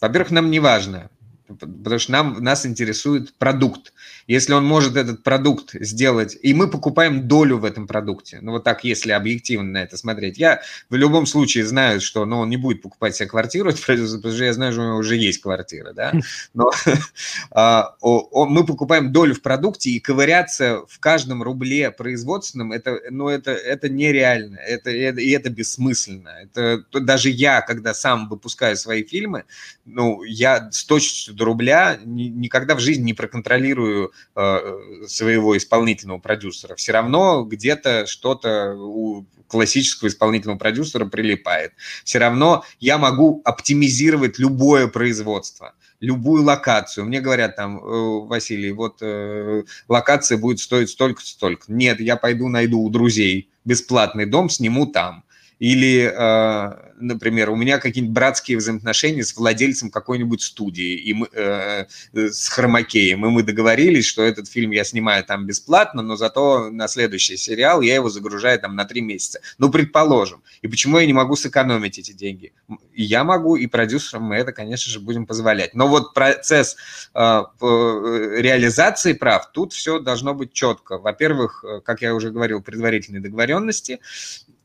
во-первых, нам не важно, потому что нам, нас интересует продукт. Если он может этот продукт сделать, и мы покупаем долю в этом продукте, ну вот так, если объективно на это смотреть, я в любом случае знаю, что ну, он не будет покупать себе квартиру, потому что я знаю, что у него уже есть квартира, да, но а, мы покупаем долю в продукте, и ковыряться в каждом рубле производственном, это, ну, это, это нереально, это, это, и это бессмысленно. Это, даже я, когда сам выпускаю свои фильмы, ну, я с точностью до рубля никогда в жизни не проконтролирую своего исполнительного продюсера. Все равно где-то что-то у классического исполнительного продюсера прилипает. Все равно я могу оптимизировать любое производство любую локацию. Мне говорят там, э, Василий, вот э, локация будет стоить столько-столько. Нет, я пойду найду у друзей бесплатный дом, сниму там. Или, э, например, у меня какие-нибудь братские взаимоотношения с владельцем какой-нибудь студии и мы, э, с Хромакеем, и мы договорились, что этот фильм я снимаю там бесплатно, но зато на следующий сериал я его загружаю там на три месяца. Ну, предположим. И почему я не могу сэкономить эти деньги? Я могу, и продюсерам мы это, конечно же, будем позволять. Но вот процесс э, реализации прав, тут все должно быть четко. Во-первых, как я уже говорил, предварительные договоренности,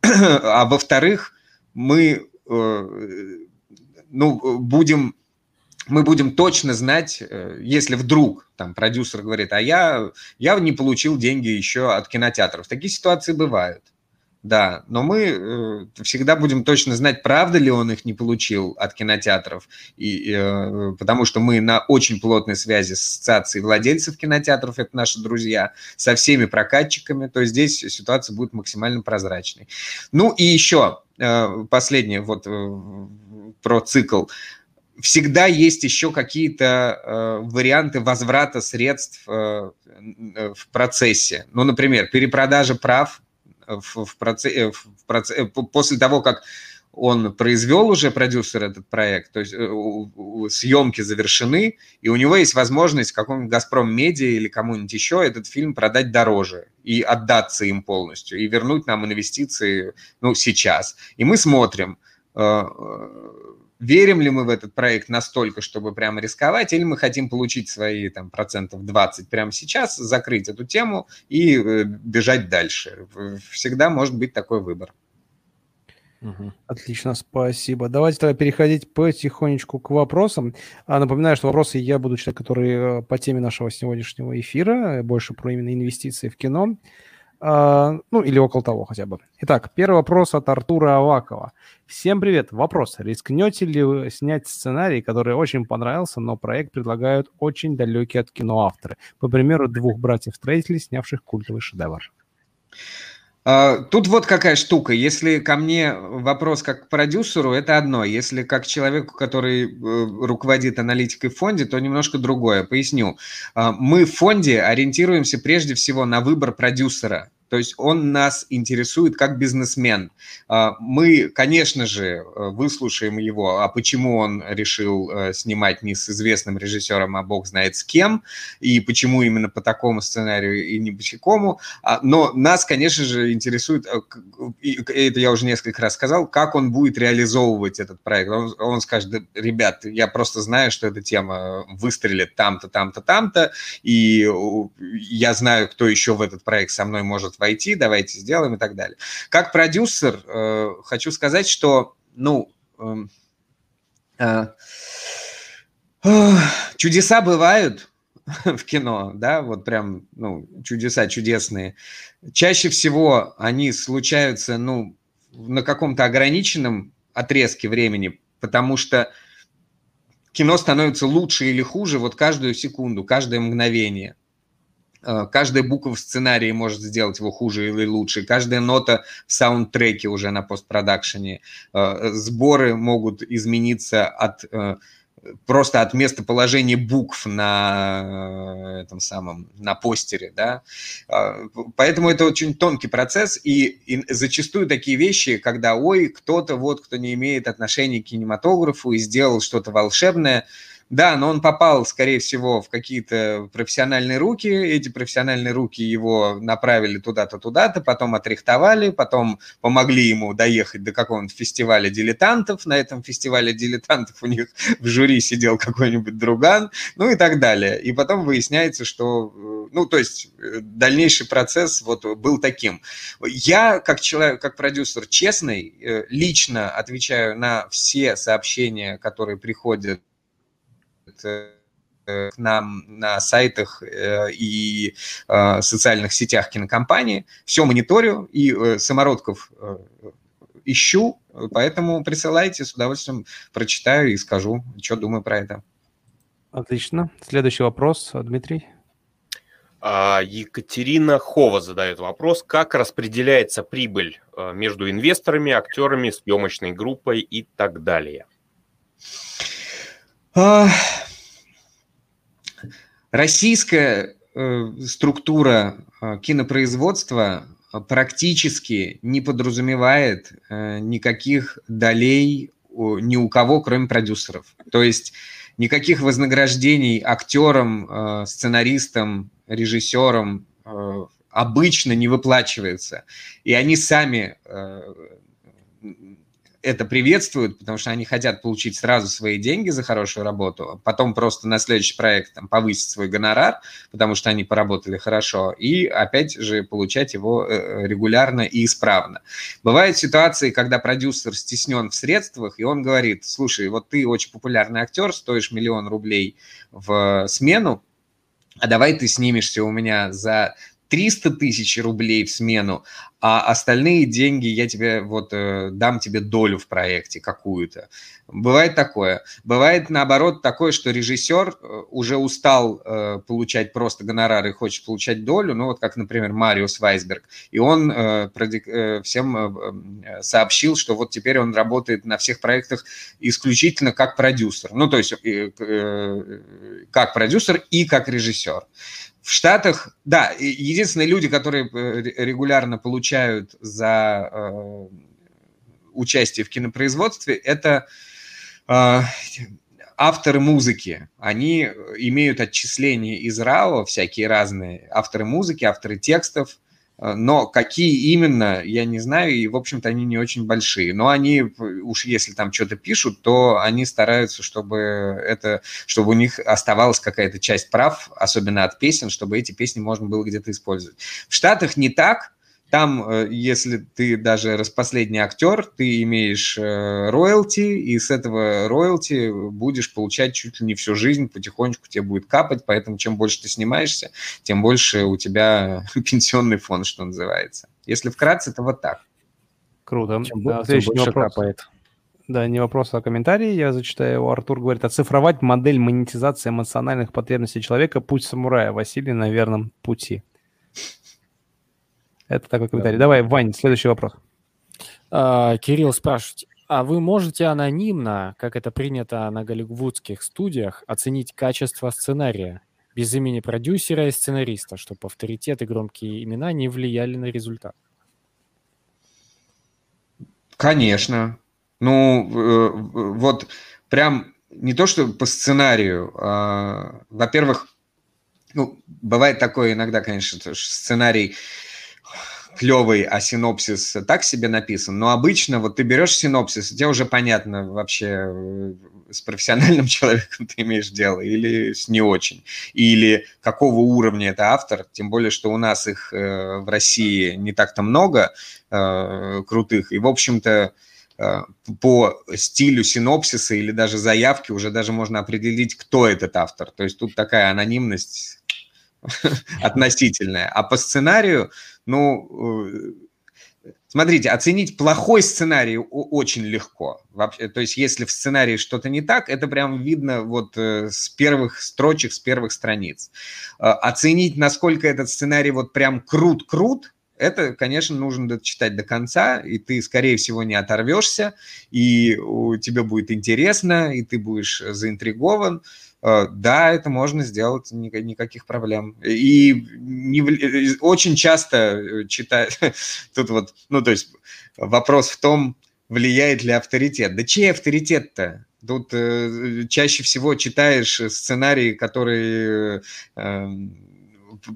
а во-вторых, мы э, ну, будем, мы будем точно знать, э, если вдруг там продюсер говорит, а я, я не получил деньги еще от кинотеатров. Такие ситуации бывают. Да, но мы э, всегда будем точно знать, правда ли он их не получил от кинотеатров, и, э, потому что мы на очень плотной связи с ассоциацией владельцев кинотеатров, это наши друзья, со всеми прокатчиками, то здесь ситуация будет максимально прозрачной. Ну и еще э, последнее вот э, про цикл всегда есть еще какие-то э, варианты возврата средств э, в процессе. Ну, например, перепродажа прав в, в процессе, в процессе, после того, как он произвел уже продюсер этот проект, то есть съемки завершены, и у него есть возможность какому-нибудь «Газпром Медиа» или кому-нибудь еще этот фильм продать дороже и отдаться им полностью, и вернуть нам инвестиции ну, сейчас. И мы смотрим, верим ли мы в этот проект настолько, чтобы прямо рисковать, или мы хотим получить свои там, процентов 20 прямо сейчас, закрыть эту тему и э, бежать дальше. Всегда может быть такой выбор. Угу. Отлично, спасибо. Давайте тогда переходить потихонечку к вопросам. А, напоминаю, что вопросы я буду читать, которые э, по теме нашего сегодняшнего эфира, больше про именно инвестиции в кино. А, ну, или около того хотя бы. Итак, первый вопрос от Артура Авакова. Всем привет. Вопрос. Рискнете ли вы снять сценарий, который очень понравился, но проект предлагают очень далекие от кино авторы? По примеру, двух братьев-строителей, снявших культовый шедевр. А, тут вот какая штука. Если ко мне вопрос как к продюсеру, это одно. Если как человеку, который э, руководит аналитикой в фонде, то немножко другое. Поясню. А, мы в фонде ориентируемся прежде всего на выбор продюсера. То есть он нас интересует как бизнесмен. А, мы, конечно же, э, выслушаем его, а почему он решил э, снимать не с известным режиссером, а бог знает с кем, и почему именно по такому сценарию и не по такому. А, но нас, конечно же, интересует, э, это я уже несколько раз сказал, как он будет реализовывать этот проект. Он, он скажет, ребят, я просто знаю, что эта тема выстрелит там-то, там-то, там-то, и я знаю, кто еще в этот проект со мной может войти, давайте сделаем и так далее. Как продюсер э, хочу сказать, что, ну, эм, э, чудеса бывают в кино, да, вот прям, ну, чудеса чудесные. Чаще всего они случаются, ну, на каком-то ограниченном отрезке времени, потому что кино становится лучше или хуже вот каждую секунду, каждое мгновение. Э, каждая буква в сценарии может сделать его хуже или лучше. Каждая нота в саундтреке уже на постпродакшене. Э, сборы могут измениться от э, просто от местоположения букв на этом самом, на постере, да. Поэтому это очень тонкий процесс, и, и зачастую такие вещи, когда, ой, кто-то вот, кто не имеет отношения к кинематографу и сделал что-то волшебное, да, но он попал, скорее всего, в какие-то профессиональные руки. Эти профессиональные руки его направили туда-то, туда-то, потом отрихтовали, потом помогли ему доехать до какого-нибудь фестиваля дилетантов. На этом фестивале дилетантов у них в жюри сидел какой-нибудь друган, ну и так далее. И потом выясняется, что, э, ну, то есть э, дальнейший процесс вот был таким. Я, как человек, как продюсер честный, э, лично отвечаю на все сообщения, которые приходят к нам на сайтах э, и э, социальных сетях кинокомпании. Все мониторю и самородков ищу, поэтому присылайте, с удовольствием прочитаю и скажу, что думаю про это. Отлично. Следующий вопрос, Дмитрий. А, Екатерина Хова задает вопрос, как распределяется прибыль между инвесторами, актерами, съемочной группой и так далее. Российская э, структура э, кинопроизводства практически не подразумевает э, никаких долей ни у кого, кроме продюсеров. То есть никаких вознаграждений актерам, сценаристам, режиссерам обычно не выплачивается. И они сами это приветствуют, потому что они хотят получить сразу свои деньги за хорошую работу, потом просто на следующий проект там, повысить свой гонорар, потому что они поработали хорошо, и опять же получать его э, э, регулярно и исправно. Бывают ситуации, когда продюсер стеснен в средствах, и он говорит, слушай, вот ты очень популярный актер, стоишь миллион рублей в смену, а давай ты снимешься у меня за 300 тысяч рублей в смену, а остальные деньги я тебе вот э, дам тебе долю в проекте какую-то. Бывает такое. Бывает наоборот такое, что режиссер э, уже устал э, получать просто гонорары и хочет получать долю, ну вот как, например, Мариус Вайсберг, и он э, продик, э, всем э, сообщил, что вот теперь он работает на всех проектах исключительно как продюсер, ну то есть э, э, как продюсер и как режиссер. В Штатах, да, единственные люди, которые э, регулярно получают за э, участие в кинопроизводстве, это э, авторы музыки. Они имеют отчисления из РАО, всякие разные авторы музыки, авторы текстов, но какие именно, я не знаю, и, в общем-то, они не очень большие. Но они, уж если там что-то пишут, то они стараются, чтобы это, чтобы у них оставалась какая-то часть прав, особенно от песен, чтобы эти песни можно было где-то использовать. В Штатах не так, там, э, если ты даже распоследний актер, ты имеешь э, роялти, и с этого роялти будешь получать чуть ли не всю жизнь, потихонечку тебе будет капать, поэтому чем больше ты снимаешься, тем больше у тебя пенсионный фонд, что называется. Если вкратце, то вот так. Круто. Чем да, следующий вопрос. Капает. Да, не вопрос, а комментарий. Я зачитаю. Артур говорит, оцифровать модель монетизации эмоциональных потребностей человека «Путь самурая». Василий на верном пути. Это такой комментарий. Да. Давай, Вань, следующий вопрос. А, Кирилл спрашивает, а вы можете анонимно, как это принято на голливудских студиях, оценить качество сценария без имени продюсера и сценариста, чтобы авторитет и громкие имена не влияли на результат? Конечно. Ну, э, вот прям не то, что по сценарию. А, во-первых, ну, бывает такое иногда, конечно, что сценарий клевый, а синопсис так себе написан. Но обычно вот ты берешь синопсис, тебе уже понятно вообще, э, с профессиональным человеком ты имеешь дело или с не очень. Или какого уровня это автор, тем более, что у нас их э, в России не так-то много э, крутых. И, в общем-то, э, по стилю синопсиса или даже заявки уже даже можно определить, кто этот автор. То есть тут такая анонимность относительная. А по сценарию ну, э, смотрите, оценить плохой сценарий очень легко. То есть, если в сценарии что-то не так, это прям видно вот э, с первых строчек, с первых страниц. Э, оценить, насколько этот сценарий вот прям крут-крут, это, конечно, нужно читать до конца, и ты, скорее всего, не оторвешься, и тебе будет интересно, и ты будешь заинтригован. Э, да, это можно сделать, никаких проблем. И не, очень часто э, читаю, тут вот, ну, то есть вопрос в том, влияет ли авторитет. Да чей авторитет-то? Тут э, чаще всего читаешь сценарии, которые э,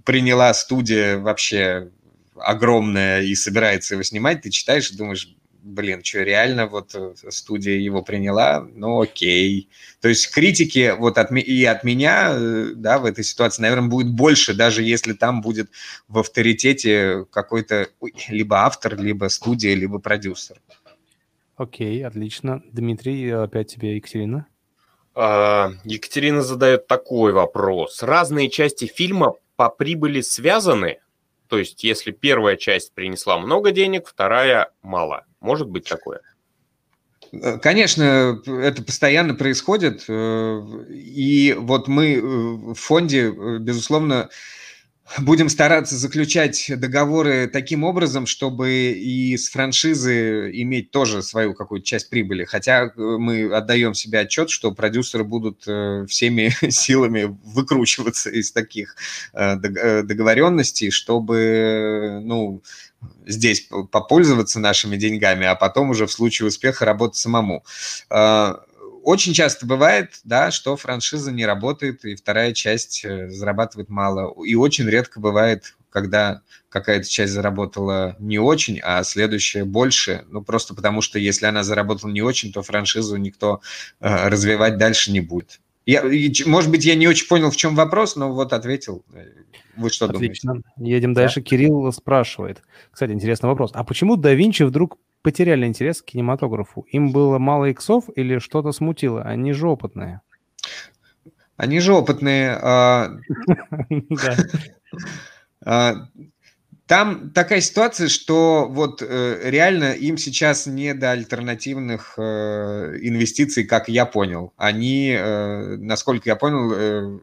приняла студия вообще огромная и собирается его снимать, ты читаешь и думаешь, блин, что, реально вот э, студия его приняла, ну окей. То есть критики вот от, и от меня, э, да, в этой ситуации, наверное, будет больше, даже если там будет в авторитете какой-то либо автор, либо студия, либо продюсер. Окей, отлично. Дмитрий, опять тебе Екатерина. А, Екатерина задает такой вопрос. Разные части фильма по прибыли связаны? То есть, если первая часть принесла много денег, вторая мало. Может быть такое? Э, конечно, это постоянно происходит. Э, и вот мы э, в фонде, безусловно, будем стараться заключать договоры таким образом, чтобы и с франшизы иметь тоже свою какую-то часть прибыли. Хотя мы отдаем себе отчет, что продюсеры будут всеми силами выкручиваться из таких договоренностей, чтобы ну, здесь попользоваться нашими деньгами, а потом уже в случае успеха работать самому. А, очень часто бывает, да, что франшиза не работает, и вторая часть э, зарабатывает мало. И очень редко бывает, когда какая-то часть заработала не очень, а следующая больше. Ну, просто потому что если она заработала не очень, то франшизу никто э, развивать дальше не будет. Я, может быть, я не очень понял, в чем вопрос, но вот ответил. Вы что Отлично. думаете? Едем дальше. Да? Кирилл спрашивает. Кстати, интересный вопрос. А почему да Винчи вдруг потеряли интерес к кинематографу? Им было мало иксов или что-то смутило? Они же опытные. Они же опытные. Там такая ситуация, что вот э, реально им сейчас не до альтернативных э, инвестиций, как я понял. Они, э, насколько я понял, э,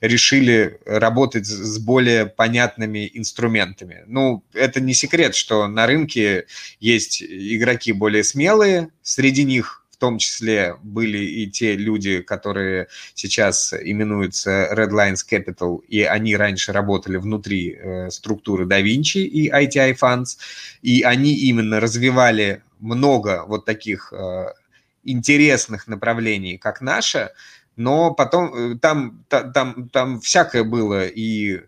решили работать с более понятными инструментами. Ну, это не секрет, что на рынке есть игроки более смелые, среди них том числе были и те люди, которые сейчас именуются Red Lines Capital, и они раньше работали внутри э, структуры DaVinci и ITI Funds, и они именно развивали много вот таких э, интересных направлений, как наше, но потом э, там, там, там всякое было, и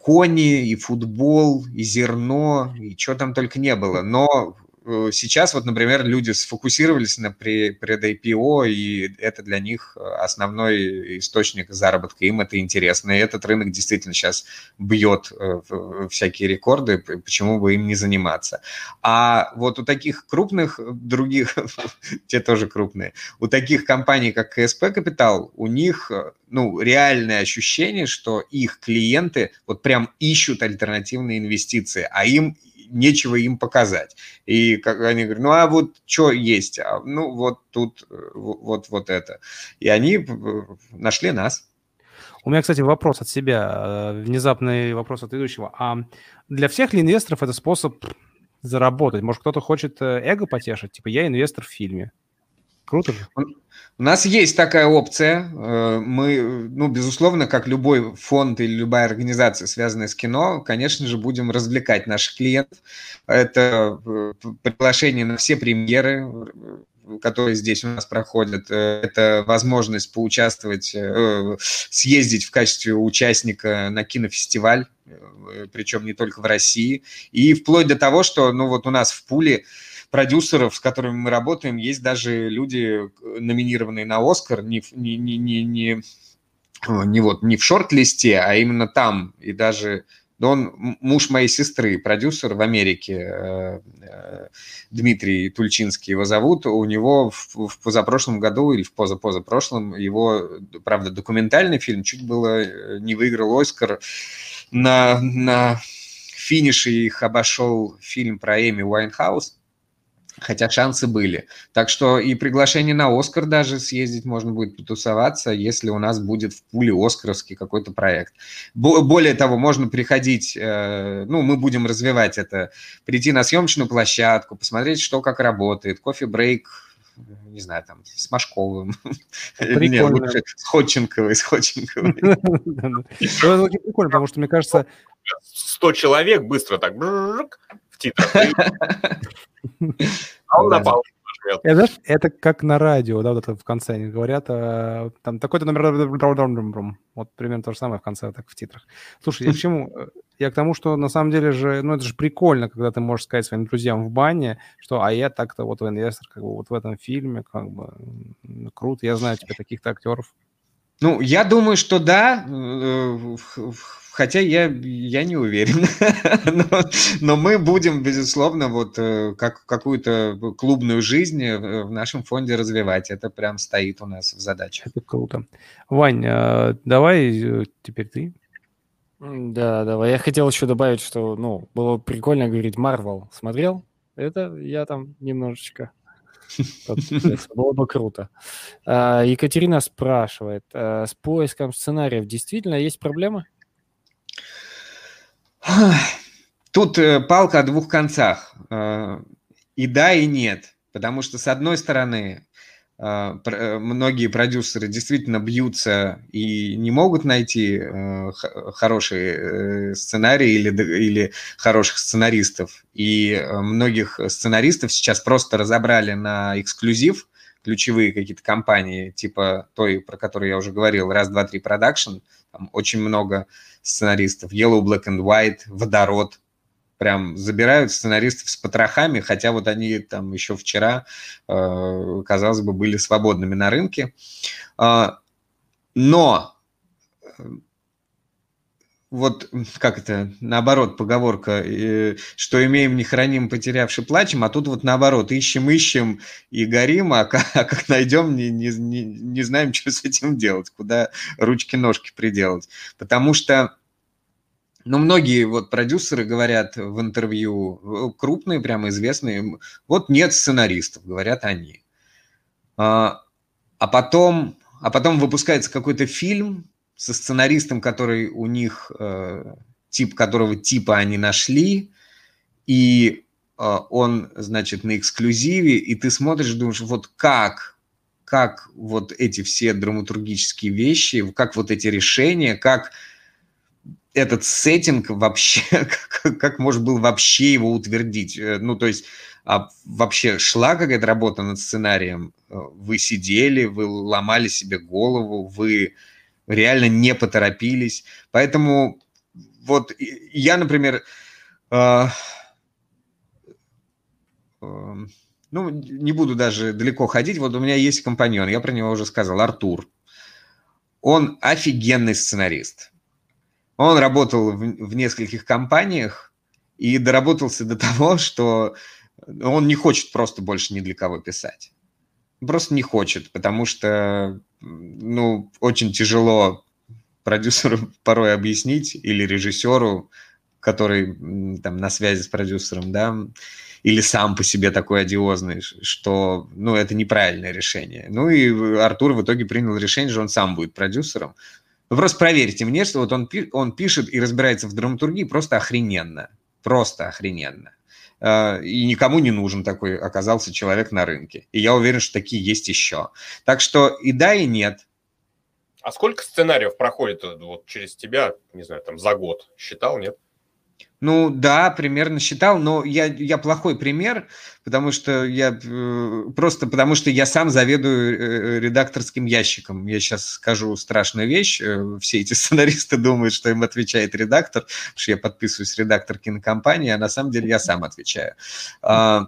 кони, и футбол, и зерно, и что там только не было. Но сейчас вот, например, люди сфокусировались на пред IPO, и это для них основной источник заработка. Им это интересно. И этот рынок действительно сейчас бьет э, всякие рекорды, почему бы им не заниматься. А вот у таких крупных других, те тоже крупные, у таких компаний, как КСП Капитал, у них ну, реальное ощущение, что их клиенты вот прям ищут альтернативные инвестиции, а им нечего им показать. И как они говорят, ну а вот что есть? А, ну вот тут э, вот, вот это. И они э, нашли нас. У меня, кстати, вопрос от себя, э, внезапный вопрос от ведущего. А для всех ли инвесторов это способ заработать? Может, кто-то хочет эго потешить? Типа, я инвестор в фильме. Круто же. У нас есть такая опция. Э, мы, ну, безусловно, как любой фонд или любая организация, связанная с кино, конечно же, будем развлекать наших клиентов. Это э, приглашение на все премьеры, которые здесь у нас проходят, э, это возможность поучаствовать, съездить в качестве участника на кинофестиваль, причем не только в России, и вплоть до того, что, ну, вот у нас в пуле продюсеров, с которыми мы работаем, есть даже люди, номинированные на Оскар, не, не, не, не, не, не, вот, не в шорт-листе, а именно там. И даже да он муж моей сестры, продюсер в Америке, э, э, Дмитрий Тульчинский его зовут. У него в, в позапрошлом году или в позапозапрошлом его, правда, документальный фильм чуть было э, не выиграл Оскар. На, на финише их обошел фильм про Эми Уайнхаус хотя шансы были. Так что и приглашение на Оскар даже съездить можно будет потусоваться, если у нас будет в пуле оскаровский какой-то проект. Более того, можно приходить, э, ну, мы будем развивать это, прийти на съемочную площадку, посмотреть, что как работает, кофе-брейк, не знаю, там, с Машковым. Прикольно. с Ходченковой, с Ходченковой. Прикольно, потому что, мне кажется... 100 человек быстро так в титрах. А он напал. Это, знаешь, это как на радио, да, вот это в конце они говорят, а, там такой-то номер, вот примерно то же самое в конце, так в титрах. Слушай, я к чему? Я к тому, что на самом деле же, ну, это же прикольно, когда ты можешь сказать своим друзьям в бане, что, а я так-то вот инвестор, как бы вот в этом фильме, как бы, круто, я знаю тебе таких-то актеров. Ну, я думаю, что да, э, хотя я, я не уверен. но, но мы будем, безусловно, вот э, как, какую-то клубную жизнь э, в нашем фонде развивать. Это прям стоит у нас в задаче. Это круто. Вань, давай теперь ты. Да, давай. Я хотел еще добавить, что, ну, было прикольно говорить Марвел. Смотрел? Это я там немножечко было бы круто. А, Екатерина спрашивает, а, с поиском сценариев действительно есть проблемы? Тут э, палка о двух концах. Э, и да, и нет. Потому что, с одной стороны, а, многие продюсеры действительно бьются и не могут найти э, хорошие э, сценарии или, или хороших сценаристов. И многих сценаристов сейчас просто разобрали на эксклюзив, ключевые какие-то компании, типа той, про которую я уже говорил, раз, два, три продакшн, там очень много сценаристов, Yellow, Black and White, Водород, прям забирают сценаристов с потрохами, хотя вот они там еще вчера, э, казалось бы, были свободными на рынке. А, но э, вот как это, наоборот, поговорка, э, что имеем, не храним, потерявши, плачем, а тут вот наоборот, ищем, ищем и горим, а как, а как найдем, не, не, не знаем, что с этим делать, куда ручки-ножки приделать. Потому что но многие вот продюсеры говорят в интервью, крупные, прямо известные, вот нет сценаристов, говорят они. А, а потом, а потом выпускается какой-то фильм со сценаристом, который у них, э, тип которого типа они нашли, и э, он, значит, на эксклюзиве, и ты смотришь, думаешь, вот как, как вот эти все драматургические вещи, как вот эти решения, как этот сеттинг вообще, как, как можно было вообще его утвердить? Э, ну, то есть а вообще шла какая-то работа над сценарием? Э, вы сидели, вы ломали себе голову, вы реально не поторопились. Поэтому вот я, например, э, э, ну, не буду даже далеко ходить. Вот у меня есть компаньон, я про него уже сказал, Артур. Он офигенный сценарист он работал в, в нескольких компаниях и доработался до того, что он не хочет просто больше ни для кого писать. Просто не хочет, потому что ну, очень тяжело продюсеру порой объяснить или режиссеру, который там на связи с продюсером, да, или сам по себе такой одиозный, что, ну, это неправильное решение. Ну и Артур в итоге принял решение, что он сам будет продюсером, вы просто проверьте мне, что вот он, он пишет и разбирается в драматургии просто охрененно. Просто охрененно. А, и никому не нужен такой оказался человек на рынке. И я уверен, что такие есть еще. Так что и да, и нет. А сколько сценариев проходит э, вот через тебя, не знаю, там за год? Считал, нет? Ну да, примерно считал, но я, я плохой пример, потому что я э, просто потому что я сам заведую э, редакторским ящиком. Я сейчас скажу страшную вещь. Э, все эти сценаристы думают, что им отвечает редактор, потому что я подписываюсь редактор кинокомпании, а на самом деле я сам отвечаю. А,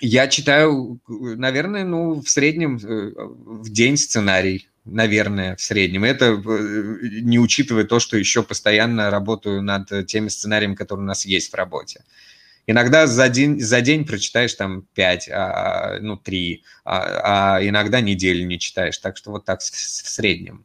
я читаю, наверное, ну, в среднем в день сценарий наверное, в среднем. Это э, не учитывая то, что еще постоянно работаю над теми сценариями, которые у нас есть в работе. Иногда за день, за день прочитаешь там 5, а, ну, 3, а, а иногда неделю не читаешь. Так что вот так в среднем.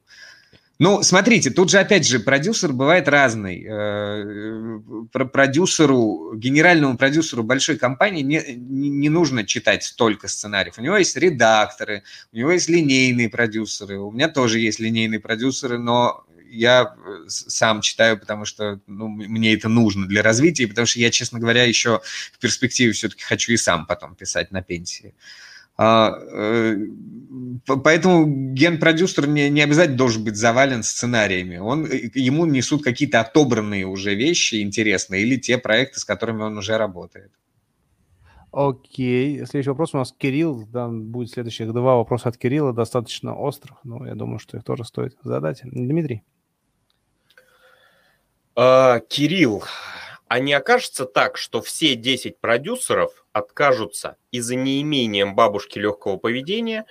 Ну, смотрите, тут же, опять же, продюсер бывает разный. Э, продюсеру, генеральному продюсеру большой компании не, не нужно читать столько сценариев. У него есть редакторы, у него есть линейные продюсеры. У меня тоже есть линейные продюсеры, но я сам читаю, потому что ну, мне это нужно для развития, потому что я, честно говоря, еще в перспективе все-таки хочу и сам потом писать на пенсии. Э, поэтому ген-продюсер не, не обязательно должен быть завален сценариями. Он, э, ему несут какие-то отобранные уже вещи интересные или те проекты, с которыми он уже работает. Окей. Следующий вопрос у нас Кирилл. Да, будет следующих два вопроса от Кирилла, достаточно острых, но я думаю, что их тоже стоит задать. Дмитрий. А, Кирилл, а не окажется так, что все 10 продюсеров откажутся из-за неимением бабушки легкого поведения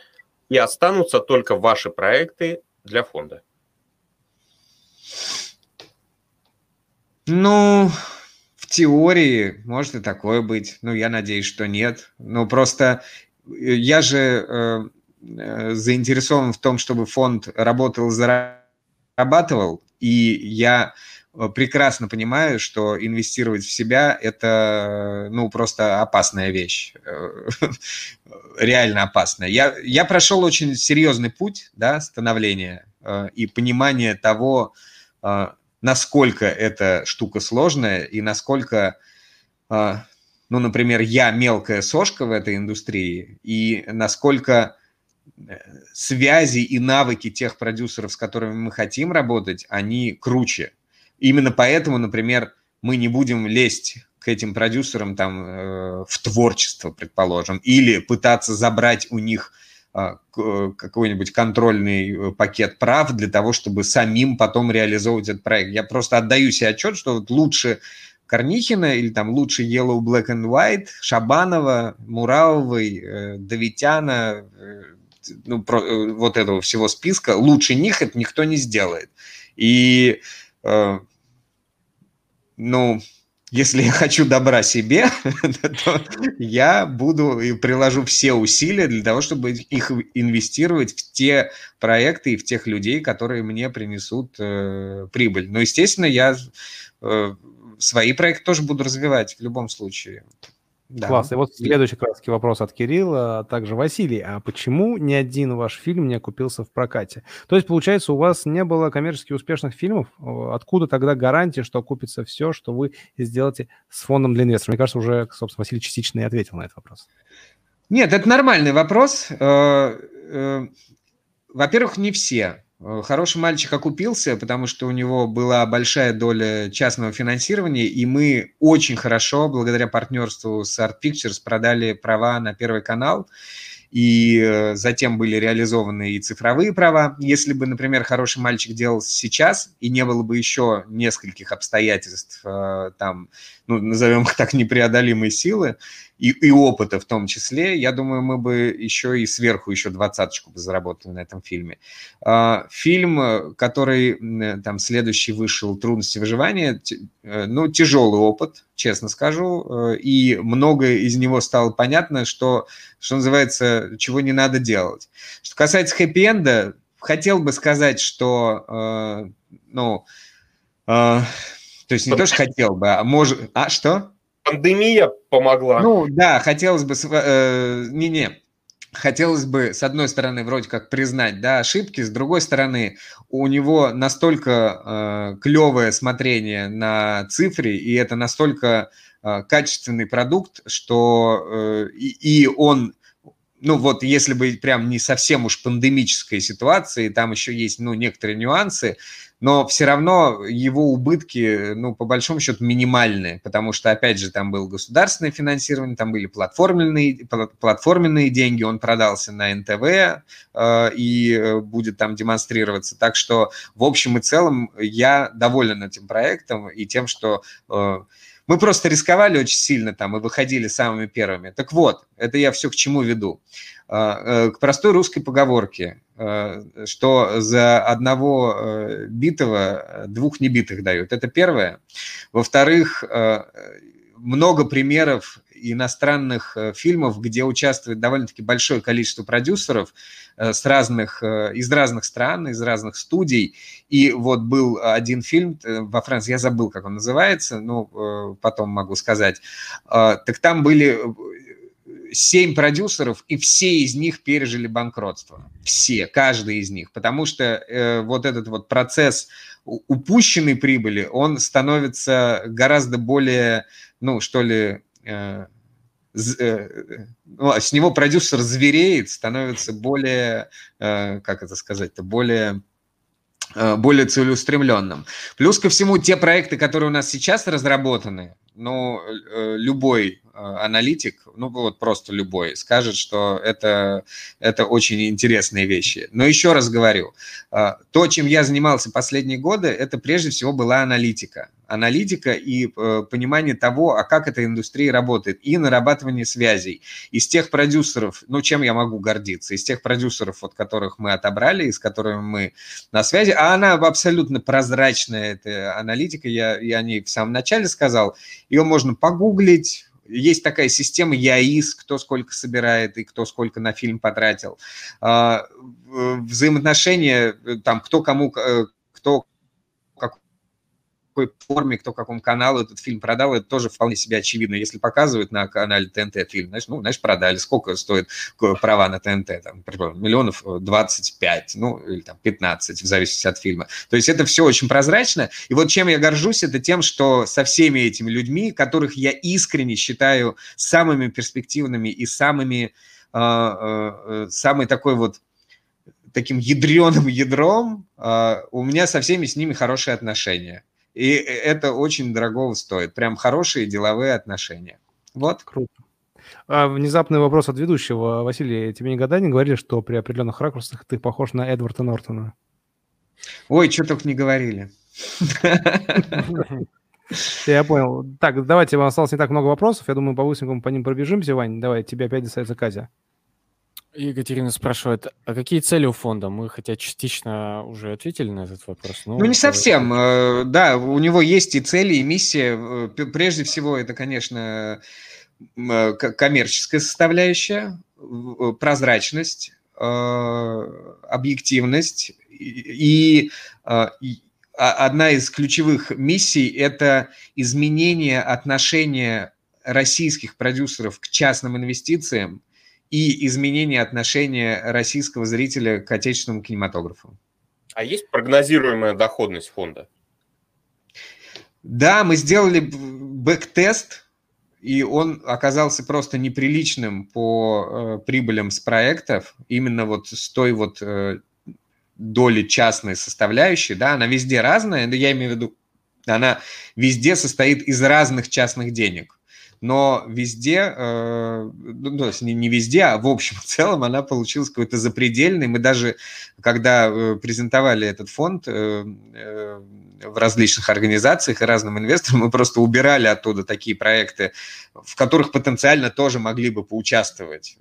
и останутся только ваши проекты для фонда? Ну, в теории может и такое быть. Ну, я надеюсь, что нет. Но просто э, я же э, э, заинтересован в том, чтобы фонд работал, зарабатывал, и я прекрасно понимаю, что инвестировать в себя – это, ну, просто опасная вещь, э, реально опасная. Я, я прошел очень серьезный путь, да, становления э, и понимания того, насколько эта штука сложная и насколько, ну, например, я мелкая сошка в этой индустрии, и насколько связи и навыки тех продюсеров, с которыми мы хотим работать, они круче, Именно поэтому, например, мы не будем лезть к этим продюсерам там э, в творчество, предположим, или пытаться забрать у них э, какой-нибудь контрольный э, пакет прав для того, чтобы самим потом реализовывать этот проект. Я просто отдаю себе отчет, что вот лучше Корнихина или там лучше Yellow, Black and White, Шабанова, Муравовой, э, Давитяна, э, ну, про, э, вот этого всего списка, лучше них это никто не сделает. И э, ну, если я хочу добра себе, то я буду и приложу все усилия для того, чтобы их инвестировать в те проекты и в тех людей, которые мне принесут э, прибыль. Но, естественно, я свои проекты тоже буду развивать в любом случае. Да. Класс. И вот следующий краски вопрос от Кирилла, а также Василий. А почему ни один ваш фильм не окупился в прокате? То есть, получается, у вас не было коммерчески успешных фильмов? Откуда тогда гарантия, что окупится все, что вы сделаете с фондом для инвесторов? Мне кажется, уже, собственно, Василий частично и ответил на этот вопрос. Нет, это нормальный вопрос. Э, э, во-первых, не все. Э, хороший мальчик окупился, потому что у него была большая доля частного финансирования, и мы очень хорошо, благодаря партнерству с Art Pictures, продали права на Первый канал и э, затем были реализованы и цифровые права. Если бы, например, хороший мальчик делал сейчас, и не было бы еще нескольких обстоятельств, э, там, ну, назовем их так, непреодолимой силы, и, и опыта в том числе, я думаю, мы бы еще и сверху еще двадцаточку бы заработали на этом фильме. А, фильм, который там следующий вышел «Трудности выживания», э, ну, тяжелый опыт, честно скажу, э, и многое из него стало понятно, что, что называется, чего не надо делать. Что касается хэппи-энда, хотел бы сказать, что, э, ну, то есть не то, что хотел бы, а может... А, что? пандемия помогла. Ну да, хотелось бы... Э, не-не, хотелось бы, с одной стороны, вроде как признать, да, ошибки, с другой стороны, у него настолько э, клевое смотрение на цифре, и это настолько э, качественный продукт, что э, и, и он ну вот если бы прям не совсем уж пандемическая ситуация, и там еще есть, ну, некоторые нюансы, но все равно его убытки, ну, по большому счету, минимальные, потому что, опять же, там было государственное финансирование, там были платформенные, платформенные деньги, он продался на НТВ э, и э, будет там демонстрироваться. Так что, в общем и целом, я доволен этим проектом и тем, что э, мы просто рисковали очень сильно там и выходили самыми первыми. Так вот, это я все к чему веду. А, э, к простой русской поговорке, э, что за одного э, битого двух небитых дают. Это первое. Во-вторых, много примеров иностранных фильмов, где участвует довольно-таки большое количество продюсеров с разных, из разных стран, из разных студий. И вот был один фильм во Франции, я забыл, как он называется, ну, потом могу сказать. Так там были семь продюсеров, и все из них пережили банкротство. Все, каждый из них. Потому что э, вот этот вот процесс упущенной прибыли, он становится гораздо более, ну, что ли, э, э, с него продюсер звереет, становится более, э, как это сказать-то, более э, более целеустремленным. Плюс ко всему, те проекты, которые у нас сейчас разработаны, ну, э, любой аналитик, ну вот просто любой, скажет, что это, это очень интересные вещи. Но еще раз говорю, то, чем я занимался последние годы, это прежде всего была аналитика. Аналитика и э, понимание того, а как эта индустрия работает, и нарабатывание связей. Из тех продюсеров, ну чем я могу гордиться, из тех продюсеров, от которых мы отобрали, и с которыми мы на связи, а она абсолютно прозрачная, эта аналитика, я, я о ней в самом начале сказал, ее можно погуглить, есть такая система ЯИС, кто сколько собирает и кто сколько на фильм потратил. А, взаимоотношения, э, там, кто кому, э, кто какой форме, кто какому каналу этот фильм продал, это тоже вполне себе очевидно. Если показывают на канале ТНТ фильм, знаешь, ну, знаешь, продали. Сколько стоит права на ТНТ? Там, миллионов 25, ну, или там 15, в зависимости от фильма. То есть это все очень прозрачно. И вот чем я горжусь, это тем, что со всеми этими людьми, которых я искренне считаю самыми перспективными и самыми, э, э, самой такой вот таким ядреным ядром, у меня со всеми с ними хорошие отношения. И это очень дорого стоит. Прям хорошие деловые отношения. Вот. Круто. А внезапный вопрос от ведущего. Василий, тебе никогда не говорили, что при определенных ракурсах ты похож на Эдварда Нортона? Ой, что только не говорили. Я понял. Так, давайте, нас осталось не так много вопросов. Я думаю, по-быстренькому по ним пробежимся, Вань. Давай, тебе опять достается Казя. Екатерина спрашивает, а какие цели у фонда? Мы хотя частично уже ответили на этот вопрос. Ну, не совсем. Э, да, у него есть и цели, и миссия. Э, прежде всего, это, конечно, э, коммерческая составляющая, прозрачность, объективность и, и одна из ключевых миссий – это изменение отношения российских продюсеров к частным инвестициям и изменение отношения российского зрителя к отечественному кинематографу. А есть прогнозируемая доходность фонда? Да, мы сделали backtest, и он оказался просто неприличным по э, прибылям с проектов, именно вот с той вот э, доли частной составляющей, да, она везде разная, но я имею в виду, она везде состоит из разных частных денег но везде, э, ну, то есть не, не везде, а в общем и целом она получилась какой-то запредельной. Мы даже, когда э, презентовали этот фонд э, в различных организациях и разным инвесторам, мы просто убирали оттуда такие проекты, в которых потенциально тоже могли бы поучаствовать.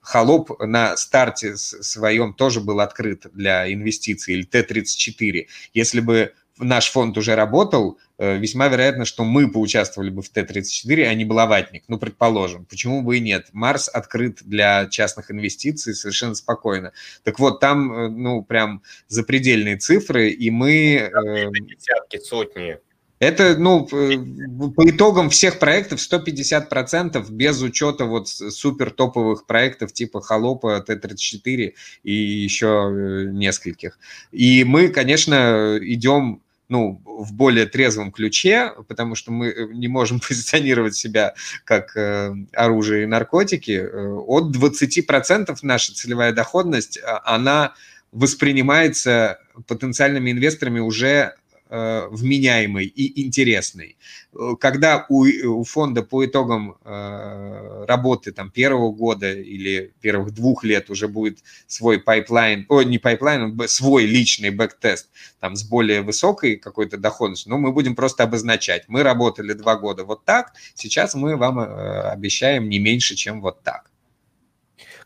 Холоп на старте своем тоже был открыт для инвестиций, или Т-34. Если бы наш фонд уже работал, э, весьма вероятно, что мы поучаствовали бы в Т-34, а не Блаватник. Ну, предположим. Почему бы и нет? Марс открыт для частных инвестиций совершенно спокойно. Так вот, там, э, ну, прям запредельные цифры, и мы... Э, десятки, сотни. Это, ну, по итогам всех проектов 150% без учета вот супер топовых проектов типа Холопа, Т-34 и еще нескольких. И мы, конечно, идем ну, в более трезвом ключе, потому что мы э, не можем позиционировать себя как э, оружие и наркотики. Э, от 20% наша целевая доходность, а, она воспринимается потенциальными инвесторами уже э, вменяемой и интересной. Э, когда у, у фонда по итогам э, работы там, первого года или первых двух лет уже будет свой pipeline, о, не pipeline, а свой личный backtest там, с более высокой какой-то доходностью, ну, мы будем просто обозначать. Мы работали два года вот так, сейчас мы вам э, обещаем не меньше, чем вот так.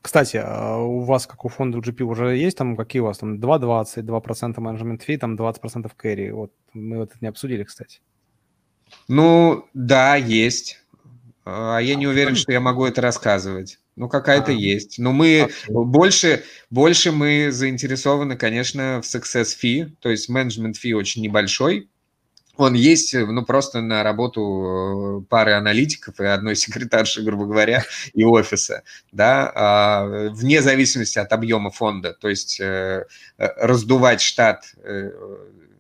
Кстати, а у вас, как у фонда GP, уже есть там, какие у вас там 2,20, 2% менеджмент фи, там 20% кэри? Вот мы вот это не обсудили, кстати. Ну, да, есть. А я не уверен, что я могу это рассказывать. Ну, какая-то а, есть. Но мы больше, больше мы заинтересованы, конечно, в success fee, то есть менеджмент фи очень небольшой, он есть, ну, просто на работу э, пары аналитиков и одной секретарши, грубо говоря, и офиса, да, а, вне зависимости от объема фонда. То есть э, э, раздувать штат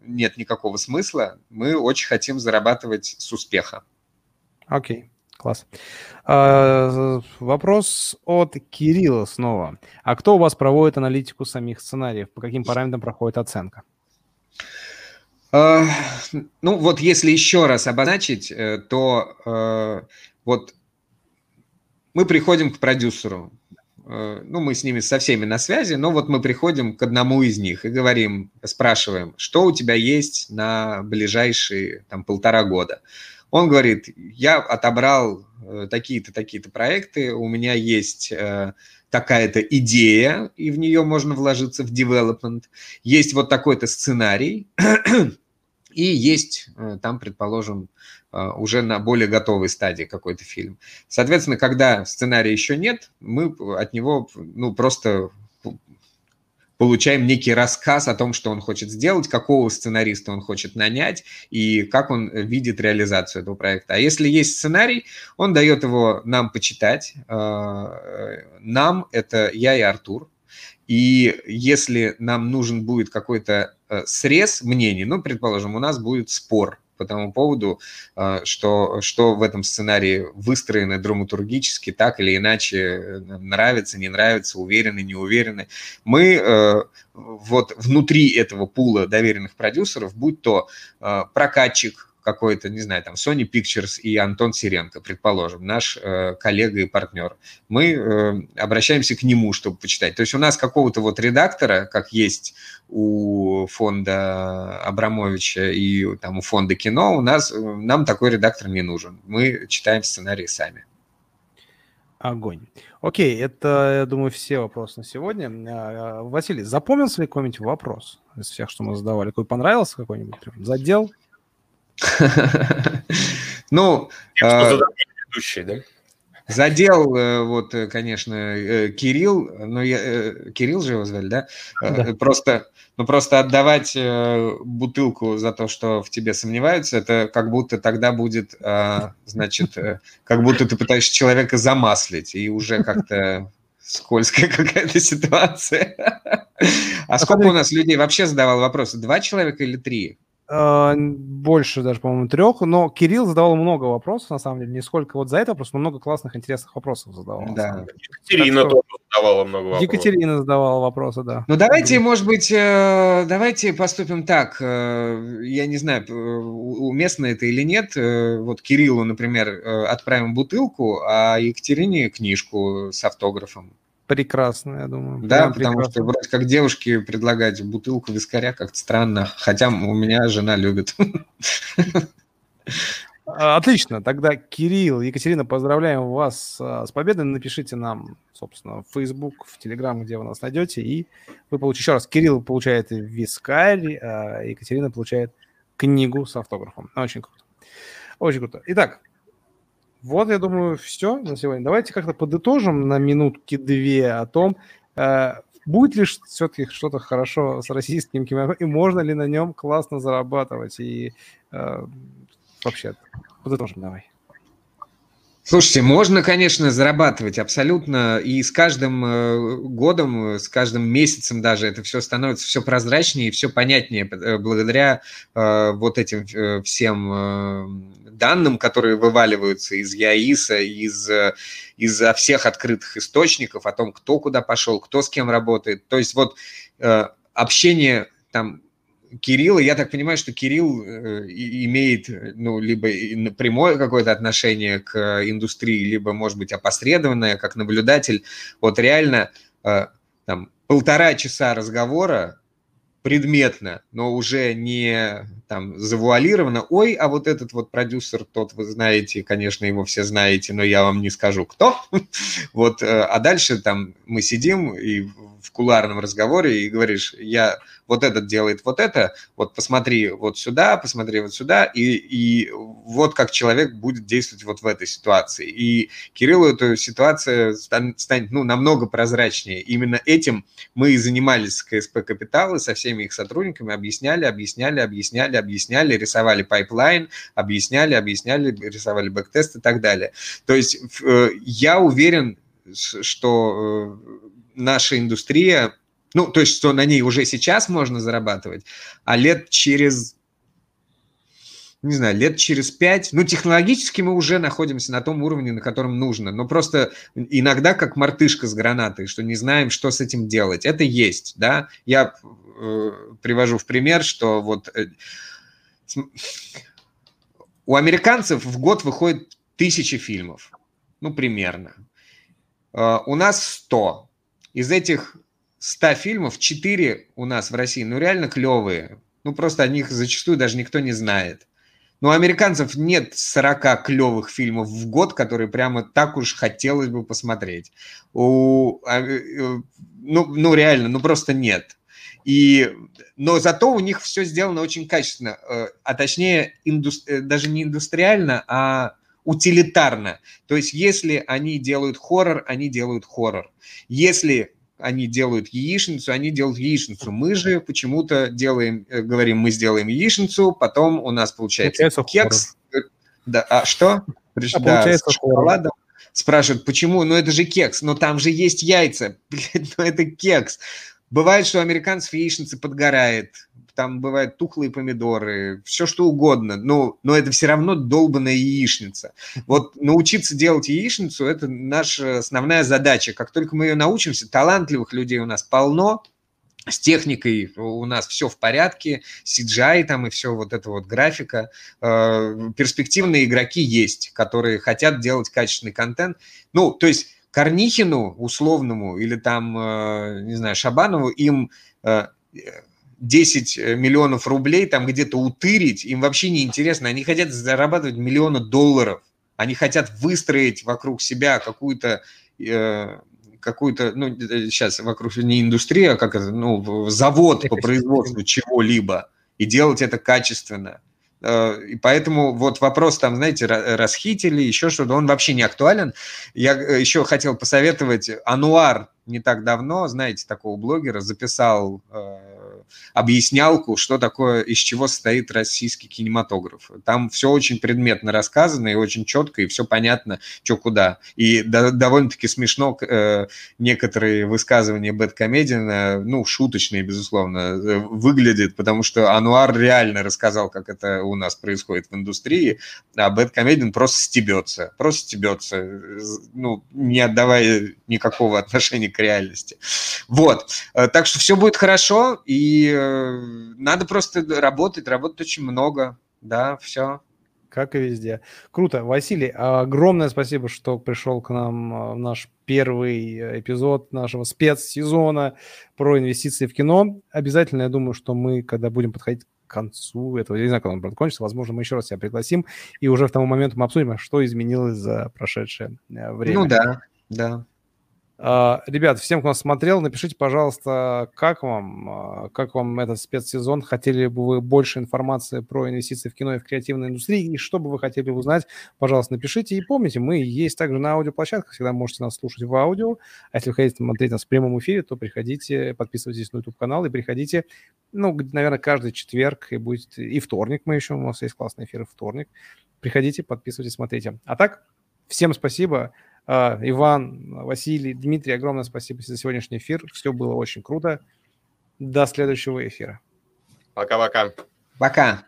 нет никакого смысла. Мы очень хотим зарабатывать с успеха. Окей. Okay. Класс. А, вопрос от Кирилла снова. А кто у вас проводит аналитику самих сценариев? По каким параметрам проходит оценка? А, ну, вот если еще раз обозначить, э, то э, вот мы приходим к продюсеру. Э, ну, мы с ними со всеми на связи, но вот мы приходим к одному из них и говорим, спрашиваем, что у тебя есть на ближайшие там полтора года. Он говорит, я отобрал такие-то, такие-то проекты, у меня есть такая-то идея, и в нее можно вложиться в development. Есть вот такой-то сценарий, и есть э, там, предположим, э, уже на более готовой стадии какой-то фильм. Соответственно, когда сценария еще нет, мы от него ну, просто получаем некий рассказ о том, что он хочет сделать, какого сценариста он хочет нанять и как он видит реализацию этого проекта. А если есть сценарий, он дает его нам почитать. Э, нам, это я и Артур. И если нам нужен будет какой-то э, срез мнений, ну, предположим, у нас будет спор по тому поводу, э, что, что в этом сценарии выстроено драматургически, так или иначе э, нравится, не нравится, уверены, не уверены. Мы э, вот внутри этого пула доверенных продюсеров, будь то прокатчик, какой-то, не знаю, там, Sony Pictures и Антон Сиренко, предположим, наш э, коллега и партнер, мы э, обращаемся к нему, чтобы почитать. То есть у нас какого-то вот редактора, как есть у фонда Абрамовича и там у фонда кино, у нас, нам такой редактор не нужен. Мы читаем сценарии сами. Огонь. Окей, это, я думаю, все вопросы на сегодня. А, Василий, запомнился ли какой-нибудь вопрос из всех, что мы задавали? Какой понравился какой-нибудь? Задел? Ну... А? Задел, э, вот, э, конечно, э, Кирилл, но я, Кирилл же его звали, да? да. Просто, ну, просто отдавать бутылку за то, что в тебе сомневаются, это как будто тогда будет, а, значит, как будто ты пытаешься человека замаслить, и уже как-то скользкая какая-то ситуация. А сколько у нас людей вообще задавал вопросы? Два человека или три? А, больше даже, по-моему, трех, но Кирилл задавал много вопросов, на самом деле, не сколько вот за это, просто много классных, интересных вопросов задавал. Да. Екатерина тоже задавала много вопросов. Екатерина задавала вопросы, да. Ну, давайте, может быть, э, давайте поступим так. Э, я не знаю, уместно это или нет. Э, вот Кириллу, например, отправим бутылку, а Екатерине книжку с автографом. Прекрасно, я думаю. Да, Прям потому прекрасно. что вроде как девушке предлагать бутылку вискаря как-то странно, хотя у меня жена любит. А, отлично. Тогда, Кирилл, Екатерина, поздравляем вас а, с победой. Напишите нам, собственно, в Facebook, в Telegram, где вы нас найдете, и вы получите... Еще раз, Кирилл получает вискарь, а Екатерина получает книгу с автографом. Очень круто. Очень круто. Итак, вот, я думаю, все на сегодня. Давайте как-то подытожим на минутки-две о том, э, будет ли все-таки что-то хорошо с российским кино, и можно ли на нем классно зарабатывать. И э, вообще, подытожим давай. Слушайте, можно, конечно, зарабатывать абсолютно, и с каждым э, годом, с каждым месяцем даже это все становится все прозрачнее и все понятнее э, благодаря э, вот этим э, всем э, данным, которые вываливаются из ЯИСа, из, из всех открытых источников о том, кто куда пошел, кто с кем работает. То есть вот э, общение там Кирилл, я так понимаю, что Кирилл э, имеет ну, либо прямое какое-то отношение к индустрии, либо, может быть, опосредованное, как наблюдатель. Вот реально э, там, полтора часа разговора предметно, но уже не там завуалировано. Ой, а вот этот вот продюсер, тот вы знаете, конечно, его все знаете, но я вам не скажу, кто. Вот, э, а дальше там мы сидим и в куларном разговоре и говоришь, я вот этот делает вот это, вот посмотри вот сюда, посмотри вот сюда, и, и вот как человек будет действовать вот в этой ситуации. И Кириллу эта ситуация станет, ну, намного прозрачнее. Именно этим мы и занимались с КСП Капитал и со всеми их сотрудниками, объясняли, объясняли, объясняли, объясняли, рисовали pipeline, объясняли, объясняли, рисовали backtest и так далее. То есть э, я уверен, что э, наша индустрия, ну, то есть, что на ней уже сейчас можно зарабатывать, а лет через не знаю, лет через пять, ну, технологически мы уже находимся на том уровне, на котором нужно, но просто иногда как мартышка с гранатой, что не знаем, что с этим делать. Это есть, да. Я э, привожу в пример, что вот э, у американцев в год выходит тысячи фильмов, ну, примерно. Э, у нас 100. Из этих 100 фильмов 4 у нас в России, ну, реально клевые. Ну, просто о них зачастую даже никто не знает. Но у американцев нет 40 клевых фильмов в год, которые прямо так уж хотелось бы посмотреть. У, а, э, ну, ну, реально, ну просто нет. И, но зато у них все сделано очень качественно, э, а точнее инду, э, даже не индустриально, а утилитарно. То есть если они делают хоррор, они делают хоррор. Если они делают яичницу, они делают яичницу. Мы же почему-то делаем, э, говорим, мы сделаем яичницу, потом у нас получается, получается кекс. Хоррор. Да, а что? А да, получается шоколадом. Спрашивают, почему? Ну это же кекс, но там же есть яйца. Блядь, ну это кекс. Бывает, что у американцев яичница подгорает, там бывают тухлые помидоры, все что угодно, но, но это все равно долбанная яичница. Вот научиться делать яичницу – это наша основная задача. Как только мы ее научимся, талантливых людей у нас полно, с техникой у нас все в порядке, CGI там и все вот это вот графика. Э, перспективные игроки есть, которые хотят делать качественный контент. Ну, то есть Корнихину условному или там, э, не знаю, Шабанову им э, 10 э, миллионов рублей там где-то утырить, им вообще не интересно. Они хотят зарабатывать миллионы долларов. Они хотят выстроить вокруг себя какую-то э, какую-то, ну, сейчас вокруг не индустрия, а как это, ну, завод по производству чего-либо и делать это качественно. Э, и поэтому вот вопрос там, знаете, расхитили, еще что-то, он вообще не актуален. Я э, еще хотел посоветовать Ануар не так давно, знаете, такого блогера, записал э, объяснялку, что такое, из чего состоит российский кинематограф. Там все очень предметно рассказано и очень четко, и все понятно, что куда. И до, довольно-таки смешно э, некоторые высказывания Бэткомедиана, ну, шуточные, безусловно, э, выглядят, потому что Ануар реально рассказал, как это у нас происходит в индустрии, а Бэткомедиан просто стебется, просто стебется, ну, не отдавая никакого отношения к реальности. Вот. Э, так что все будет хорошо, и э, надо просто работать, работать очень много. Да, все. Как и везде. Круто. Василий, огромное спасибо, что пришел к нам э, в наш первый эпизод нашего спецсезона про инвестиции в кино. Обязательно, я думаю, что мы, когда будем подходить к концу этого, я не знаю, когда он будет кончиться, возможно, мы еще раз тебя пригласим, и уже в тому моменту мы обсудим, что изменилось за прошедшее время. Ну да, да. А, ребят, всем, кто нас смотрел, напишите, пожалуйста, как вам, а, как вам этот спецсезон, хотели бы вы больше информации про инвестиции в кино и в креативной индустрии, и что бы вы хотели узнать, пожалуйста, напишите. И помните, мы есть также на аудиоплощадках, всегда можете нас слушать в аудио, а если вы хотите смотреть нас в прямом эфире, то приходите, подписывайтесь на YouTube-канал и приходите, ну, наверное, каждый четверг, и будет и вторник мы еще, у нас есть классный эфир вторник. Приходите, подписывайтесь, смотрите. А так, всем спасибо. А, Иван, Василий, Дмитрий, огромное спасибо за сегодняшний эфир. Все было очень круто. До следующего эфира. Пока-пока. Пока.